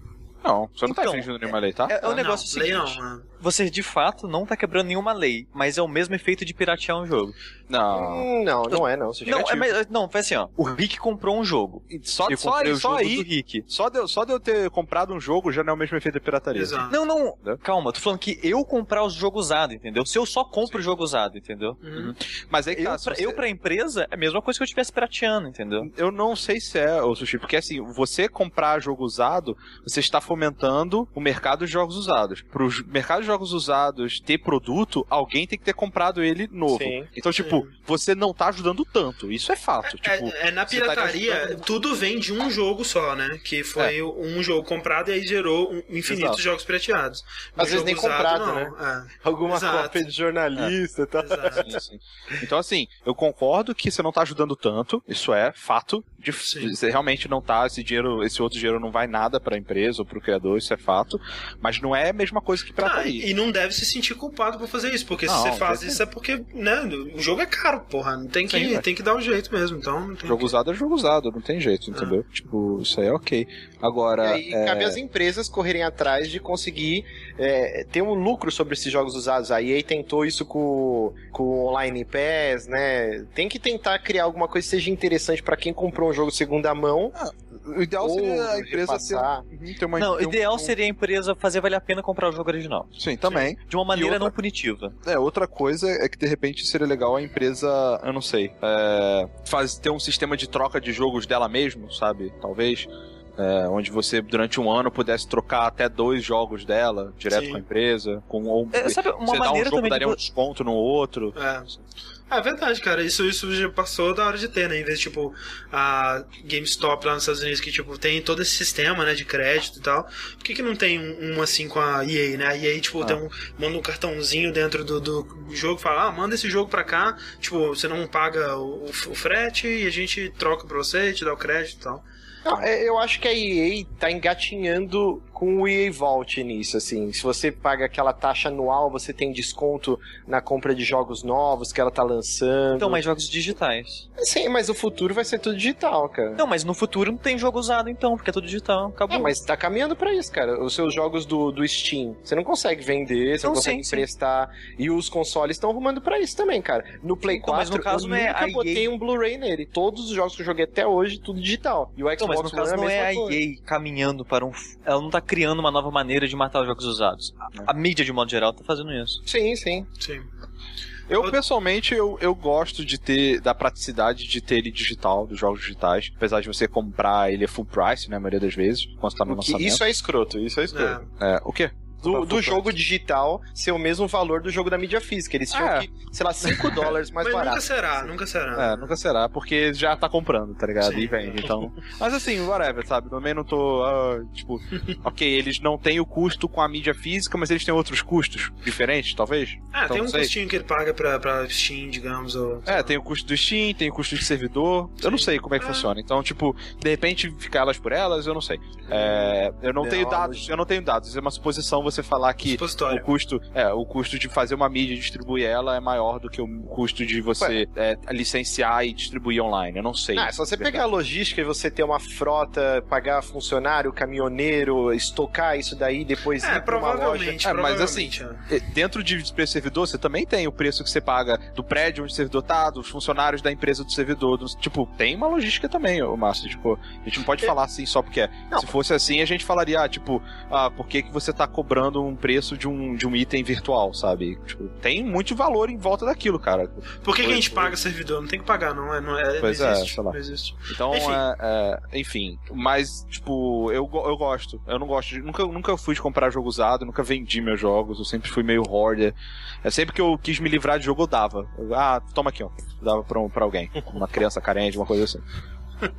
Não, você não tá Então, infringindo nenhuma lei, tá? É, é Ah, negócio não, lei seguinte. não, mano. Você de fato não tá quebrando nenhuma lei, mas é o mesmo efeito de piratear um jogo. Não. Hum, não, não é não. Você Não, é, mas, não, foi assim, ó. O Rick comprou um jogo. Só, Eu só, o só aí, do Rick. só de, eu- só de eu ter comprado um jogo já não é o mesmo efeito da pirataria. Exato. Não, não, Né? calma, tô falando que eu comprar os jogos usados, entendeu? Se eu só compro o jogo usado, entendeu? Uhum. Mas aí que Eu, tá, pra, você- eu pra empresa é a mesma coisa que eu estivesse pirateando, entendeu? Eu não sei se é, ô Sushi, porque assim, você comprar jogo usado, você está fomentando o mercado de jogos usados. Pro mercado de jogos usados ter produto, alguém tem que ter comprado ele novo. Sim. Então, tipo, Sim. você não tá ajudando tanto. Isso é fato. Tipo, É, é, na estaria pirataria, ajudando- tudo vem de um jogo só, né? Que foi um jogo comprado e aí gerou um infinitos Exato. jogos pirateados. No Às vezes nem usado, comprado, não. né? É, Alguma Exato. cópia de jornalista e tal. Sim, sim. Então, assim, eu concordo que você não tá ajudando tanto, isso é fato. De, você realmente não tá, esse dinheiro, esse outro dinheiro não vai nada pra empresa ou pro criador, isso é fato. Mas não é a mesma coisa que Ah, pirataria. E não deve se sentir culpado por fazer isso, porque Não, se você faz isso é porque, né, o jogo é caro, porra. Não tem que, Sim, tem que dar um jeito mesmo, então não tem Jogo que... usado é jogo usado, não tem jeito, entendeu? Tipo, isso aí é ok. Agora. E aí é, cabe às empresas correrem atrás de conseguir é, ter um lucro sobre esses jogos usados. A EA tentou isso com, com o Online Pass, né? Tem que tentar criar alguma coisa que seja interessante pra quem comprou um jogo segunda mão. O ideal ou seria a empresa ter, repassar. Uhum, ter uma. Não, o ter ideal um- seria a empresa fazer valer a pena comprar o jogo original. Sim, também. De uma maneira outra- não punitiva. É, outra coisa é que de repente seria legal a empresa, eu não sei, é, faz, ter um sistema de troca de jogos dela mesmo, sabe? Talvez. É, onde você, durante um ano, pudesse trocar até dois jogos dela, direto Sim. com a empresa, com ou É, sabe, uma você dá um maneira jogo, daria um desconto no outro. É. É verdade, cara. Isso, isso já passou da hora de ter, né? Em vez de, tipo, a GameStop lá nos Estados Unidos, que, tipo, tem todo esse sistema, né, de crédito e tal. Por que, que não tem um, um assim com a EA, né? A EA, tipo, Ah. um, manda um cartãozinho dentro do, do jogo, fala, ah, manda esse jogo pra cá. Tipo, você não paga o, o frete e a gente troca pra você, te dá o crédito e tal. Não, é, eu acho que a EA tá engatinhando com o EA Vault nisso, assim. Se você paga aquela taxa anual, você tem desconto na compra de jogos novos que ela tá lançando. Então, mas jogos digitais. Sim, mas o futuro vai ser tudo digital, cara. Não, mas no futuro não tem jogo usado então, porque é tudo digital. Acabou. É, mas tá caminhando pra isso, cara. Os seus jogos do, do Steam, você não consegue vender, você não, Não, consegue sim, sim. emprestar. E os consoles estão arrumando pra isso também, cara. No Play Então, 4, mas no caso eu não é nunca a botei EA. um Blu-ray nele. Todos os jogos que eu joguei até hoje, tudo digital. E o Xbox Então, mas no caso One não é a coisa. EA caminhando para um. Ela não tá criando uma nova maneira de matar os jogos usados. A, a mídia, de modo geral, tá fazendo isso. Sim, sim. Sim. Eu, pessoalmente, eu, eu gosto de ter, da praticidade de ter ele digital, dos jogos digitais. Apesar de você comprar ele full price, né, a maioria das vezes, quando tá no lançamento. isso é escroto, isso é escroto. É, o quê? Do, do jogo digital ser o mesmo valor do jogo da mídia física. Eles tinham É. que, sei lá, 5 dólares mais Mas nunca barato. será, nunca será. É, nunca será, porque já tá comprando, tá ligado? Sim. E vende, então. Mas assim, whatever, sabe? Também não tô. ah, tipo, ok, eles não têm o custo com a mídia física, mas eles têm outros custos diferentes, talvez. Ah, Então, tem um custinho que ele paga pra, pra Steam, digamos, ou... É, tem o custo do Steam, tem o custo de servidor. Eu não Sim. sei como é que É. funciona. Então, tipo, de repente ficar elas por elas, eu não sei. É, eu não tenho dados, eu não tenho dados. É uma suposição você falar que o custo, é, o custo de fazer uma mídia e distribuir ela é maior do que o custo de você é, licenciar e distribuir online. Eu não sei. Ah, é só você Verdade. pegar a logística e você ter uma frota, pagar funcionário, caminhoneiro, estocar isso daí, depois É, ir pra uma loja. provavelmente, É, mas assim, provavelmente, é. Dentro de preço servidor, você também tem o preço que você paga do prédio onde o servidor tá, dos funcionários da empresa do servidor. dos- tipo, tem uma logística também, o Márcio. Tipo, a gente não pode falar assim só porque é. Não. Se fosse assim, a gente falaria, ah, tipo, ah, por que, que você tá comprando um preço de um, de um item virtual, sabe? Tipo, tem muito valor em volta daquilo, cara. Por que, que a gente Foi- paga servidor? Não tem que pagar, não. É, não é, Pois não é, existe, sei lá. Não. Então, Enfim. é, é, enfim. Mas, tipo, eu, eu gosto. Eu não gosto de. Nunca, nunca fui de comprar jogo usado, nunca vendi meus jogos. Eu sempre fui meio hoarder. É sempre que eu quis me livrar de jogo, eu dava. Eu, ah, toma aqui, ó. Dava pra, um- pra alguém. Uma criança carente, uma coisa assim.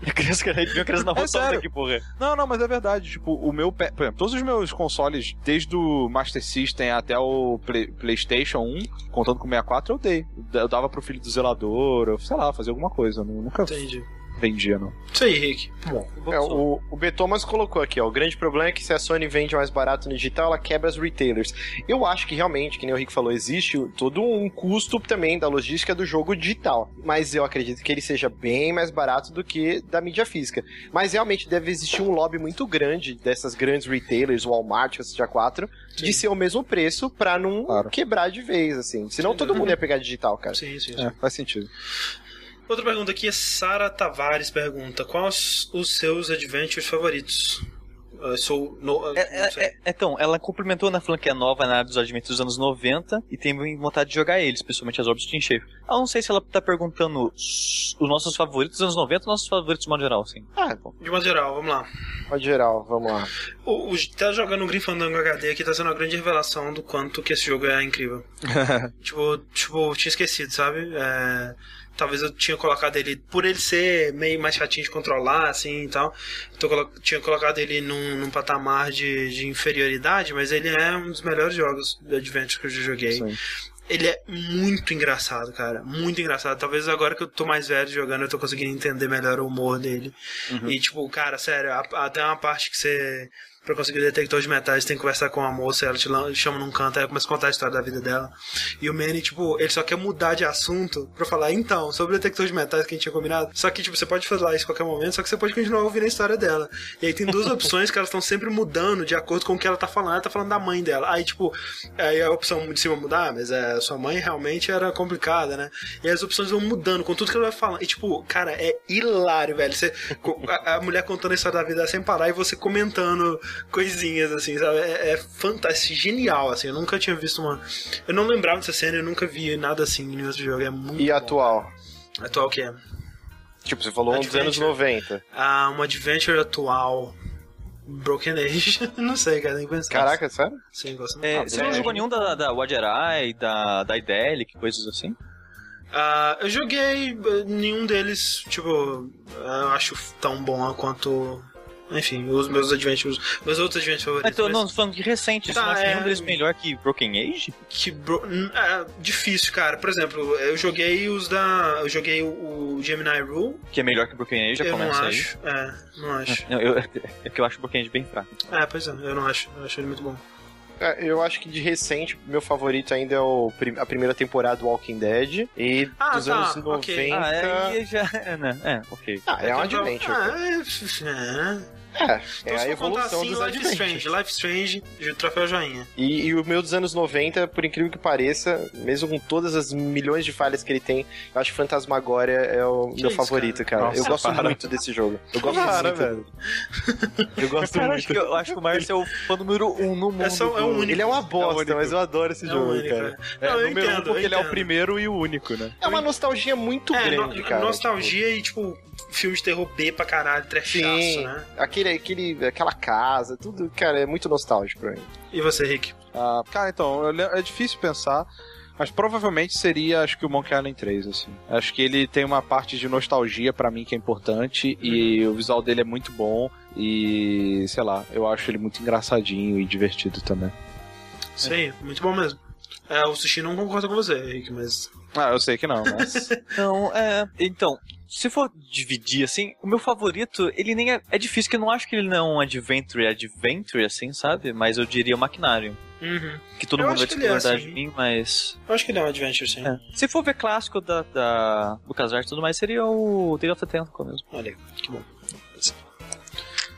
A criança que viu a criança na rua É aqui, porra. Não, não, mas é verdade. Tipo, o meu. Por exemplo, todos os meus consoles, desde o Master System até o Play- PlayStation 1, contando com o 64, eu dei. Eu dava pro filho do zelador, eu, sei lá, fazia alguma coisa. Eu nu- nunca Entendi. Vendia, não. Isso aí, Rick. É, o, o B. Thomas colocou aqui, ó. O grande problema é que se a Sony vende mais barato no digital, ela quebra os retailers. Eu acho que realmente, que nem o Rick falou, existe todo um custo também da logística do jogo digital. Mas eu acredito que ele seja bem mais barato do que da mídia física. Mas realmente deve existir um lobby muito grande dessas grandes retailers, Walmart, seja 4, de ser o mesmo preço pra não Claro. quebrar de vez, assim. Senão Sim. todo mundo ia pegar digital, cara. Sim, sim, sim. É, faz sentido. Outra pergunta aqui é Sara Tavares pergunta: Quais os seus adventures favoritos? Eu sou. No, É, é, é, então, ela complementou na é nova na área dos adventos dos anos 90 e tem vontade de jogar eles, principalmente as Orbs de Shape. Eu não sei se ela tá perguntando os nossos favoritos dos anos 90 ou nossos favoritos de modo geral, assim. Ah, bom. De modo geral, vamos lá. Pode geral, vamos lá. O, o, tá jogando o Grim Fandango HD aqui tá sendo uma grande revelação do quanto que esse jogo é incrível. tipo, tipo, tinha esquecido, sabe? É, talvez eu tinha colocado ele, por ele ser meio mais chatinho de controlar, assim e tal, eu colo- tinha colocado ele num, num patamar de, de inferioridade, mas ele é um dos melhores jogos de Adventure que eu já joguei. Sim. Ele é muito engraçado, cara. Muito engraçado. Talvez agora que eu tô mais velho jogando, eu tô conseguindo entender melhor o humor dele. E, tipo, cara, sério, até uma parte que você. Pra conseguir o detector de metais, você tem que conversar com a moça, ela te chama num canto, aí começa a contar a história da vida dela. E o Manny, tipo, ele só quer mudar de assunto pra falar, então, sobre o detector de metais que a gente tinha combinado. Só que, tipo, você pode falar isso a qualquer momento, só que você pode continuar ouvindo a história dela. E aí tem duas opções que elas estão sempre mudando de acordo com o que ela tá falando. Ela tá falando da mãe dela. Aí, tipo, aí a opção de cima mudar, mas é, sua mãe realmente era complicada, né? E as opções vão mudando com tudo que ela vai falando. E, tipo, cara, é hilário, velho. Você, a, a mulher contando a história da vida sem parar e você comentando coisinhas, assim, sabe? É, é fantástico, genial, assim. Eu nunca tinha visto uma. Eu não lembrava dessa cena, eu nunca vi nada assim em nenhum outro jogo. É muito. E bom. atual? Atual que é? Tipo, você falou um dos anos Adventure. 90. Ah, uma adventure atual. Broken Age. não sei, cara, nem pensar. Caraca, sério? Sim, gosto É, muito. você não É, jogou nenhum da, da Wajerai, da, da Idelic, coisas assim? Ah, eu joguei eh, nenhum deles, tipo, eu acho tão bom quanto. Enfim, os meus adventures. Meus outros adventures Mas favoritos. tô, mas não, tô falando de recente, você Tá, não acha é. nenhum deles melhor que Broken Age? Que bro... é difícil, cara. Por exemplo, eu joguei os da. Eu joguei o, o Gemini Rule. Que é melhor que Broken Age, já eu não começa aí. acho. É, não acho. Não, eu, é que eu acho Broken Age bem fraco. É, pois é, eu não acho. Eu acho ele muito bom. É, Eu acho que de recente, meu favorito ainda é o, a primeira temporada do Walking Dead. E Ah, dos tá, anos 90. ok. Ah, é, aí já. É, né? É, ok. Ah, é um Então, adventure. Ah, é, é. É, é Então, a for contar evolução assim, dos Life adventures. Strange, Life Strange, de troféu joinha. E, e o meu dos anos 90, por incrível que pareça, mesmo com todas as milhões de falhas que ele tem, eu acho que Fantasmagória é o Que meu isso, favorito, cara. cara? eu Nossa, gosto para. muito desse jogo. Eu gosto Para, muito. velho. Eu gosto Cara, muito. acho que, eu acho que o Márcio é o fã número um no mundo. É só- é o único. Ele é uma bosta, único. mas eu adoro esse É jogo, único, cara. É Não, eu número um entendo, porque eu ele é o primeiro e o único, né? É uma nostalgia muito É, grande, no- cara. nostalgia e, tipo, filme de terror B pra caralho, trechaço, Sim. né? Aquele, aquele, aquela casa, tudo, cara, é muito nostálgico pra mim. E você, Rick? Ah, cara, então, é difícil pensar, mas provavelmente seria, acho que o Monkey Island 3, assim. Acho que ele tem uma parte de nostalgia pra mim que é importante e o visual dele é muito bom e, sei lá, eu acho ele muito engraçadinho e divertido também. Isso aí, muito bom mesmo. É, o Sushi não concorda com você, Rick, mas. Ah, eu sei que não, mas... Não, é. Então, se for dividir assim, o meu favorito, ele nem é. É difícil que eu não acho que ele não é um adventure adventure, assim, sabe? Mas eu diria o Maquinário. Uhum. Que todo Eu mundo vai é discordar assim. de mim, mas. Eu acho que ele é um adventure, sim. É. Se for ver clássico da, da LucasArts e tudo mais, seria o Day of the Tentacle mesmo. Olha, que bom.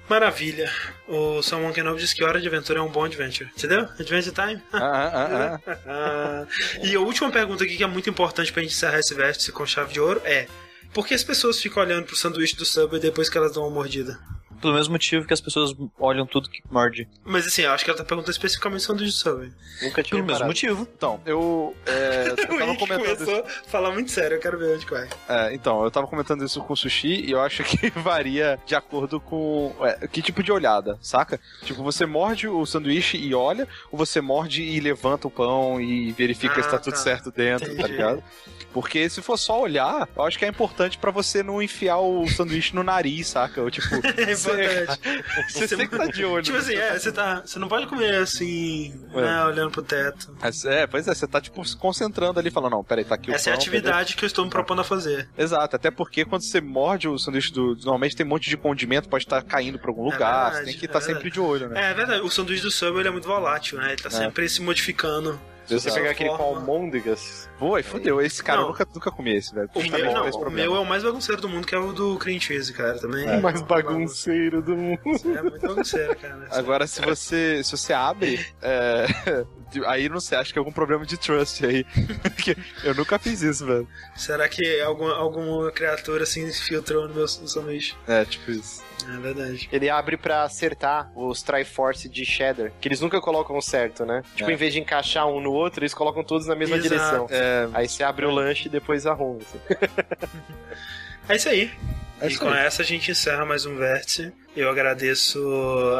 Maravilha. O Salmon Kenobi disse que Hora de Aventura é um bom adventure. Entendeu? Adventure Time? Ah, ah, ah, ah. Ah, e a última pergunta aqui que é muito importante pra gente encerrar esse vértice com chave de ouro é: por que as pessoas ficam olhando pro sanduíche do Subway depois que elas dão uma mordida? Pelo mesmo motivo que as pessoas olham tudo que morde. Mas assim, eu acho que ela tá perguntando especificamente sanduíche de Subway. Nunca tinha Pelo mesmo motivo. Então, eu, é, eu tava comentando isso. começou a falar muito sério, eu quero ver onde vai. É, então, eu tava comentando isso com o sushi e eu acho que varia de acordo com é, que tipo de olhada, saca? Tipo, você morde o sanduíche e olha, ou você morde e levanta o pão e verifica Ah, se tá tudo tá. certo dentro, tá Entendi. ligado? Porque se for só olhar, eu acho que é importante pra você não enfiar o sanduíche no nariz, saca? Ou tipo, É você, você sempre tá de olho. Tipo assim, é, você tá. Você não pode comer assim, É. né, olhando pro teto. Mas, É, pois é, você tá tipo se concentrando ali, falando, não, peraí, tá aqui o Essa é a atividade que eu estou me propondo a fazer. Exato, até porque quando você morde o sanduíche do. Normalmente tem um monte de condimento, pode estar caindo pra algum É lugar, verdade, você tem que é estar sempre verdade. de olho, né? É, é verdade, o sanduíche do Subway é muito volátil, né? Ele tá É. sempre se modificando. Se você Exato. pegar aquele com almôndegas, Pô, aí fudeu, esse cara Não. eu nunca, nunca comi esse, velho. O meu, não, esse o meu é o mais bagunceiro do mundo, que é o do cream cheese, cara. Também o mais bagunceiro do mundo. É muito bagunceiro, cara. Agora, se você, se você abre, é, aí não sei, acho que é algum problema de trust aí. Porque eu nunca fiz isso, velho. Será que alguma, alguma criatura assim filtrou no meu sanduíche? É, tipo isso. É verdade. Ele abre pra acertar os Triforce de Cheddar, que eles nunca colocam certo, né? Tipo, É. em vez de encaixar um no outro, eles colocam todos na mesma Exato. direção. É, Aí você abre o lanche e depois arruma. assim. É isso aí. É e com aí. essa a gente encerra mais um vértice. Eu agradeço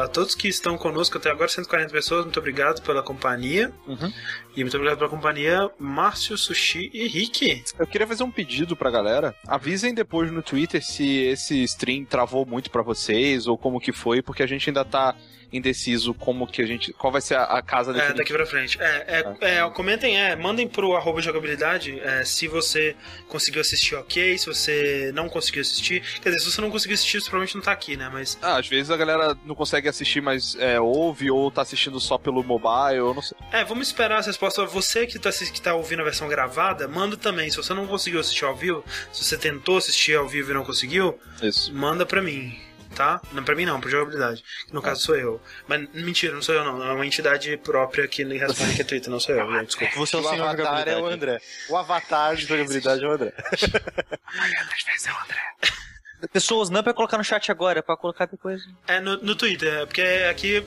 a todos que estão conosco até agora, 140 pessoas. Muito obrigado pela companhia. Uhum. E muito obrigado pela companhia, Márcio, Sushi e Rick. Eu queria fazer um pedido pra galera. Avisem depois no Twitter se esse stream travou muito pra vocês ou como que foi, porque a gente ainda tá indeciso como que a gente. Qual vai ser a, a casa É, definitiva. daqui pra frente. É, é, é, comentem, é, mandem pro arroba jogabilidade é, se você conseguiu assistir ok, se você não conseguiu assistir. Quer dizer, se você não conseguiu assistir, você provavelmente não tá aqui, né? Mas Ah, às vezes a galera não consegue assistir, mas é, ouve ou tá assistindo só pelo mobile, eu não sei. É, vamos esperar as respostas. Você que tá, que tá ouvindo a versão gravada, manda também. Se você não conseguiu assistir ao vivo, se você tentou assistir ao vivo e não conseguiu, Isso. manda pra mim, tá? Não pra mim não, pra jogabilidade. No caso sou eu. Mas mentira, não sou eu não. É uma entidade própria que responde que é Twitter, não sou eu, gente. Desculpa. Você é o o senhor avatar é o. André. O avatar de jogabilidade é o André. Pessoas, não é pra colocar no chat agora, é pra colocar depois. É no, no Twitter, é, porque aqui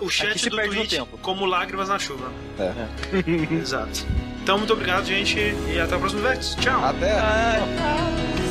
o chat Aqui se do perde no Twitch tempo. como lágrimas na chuva. É. Exato. Então, muito obrigado, gente, e até o próximo Vértice. Tchau! Até.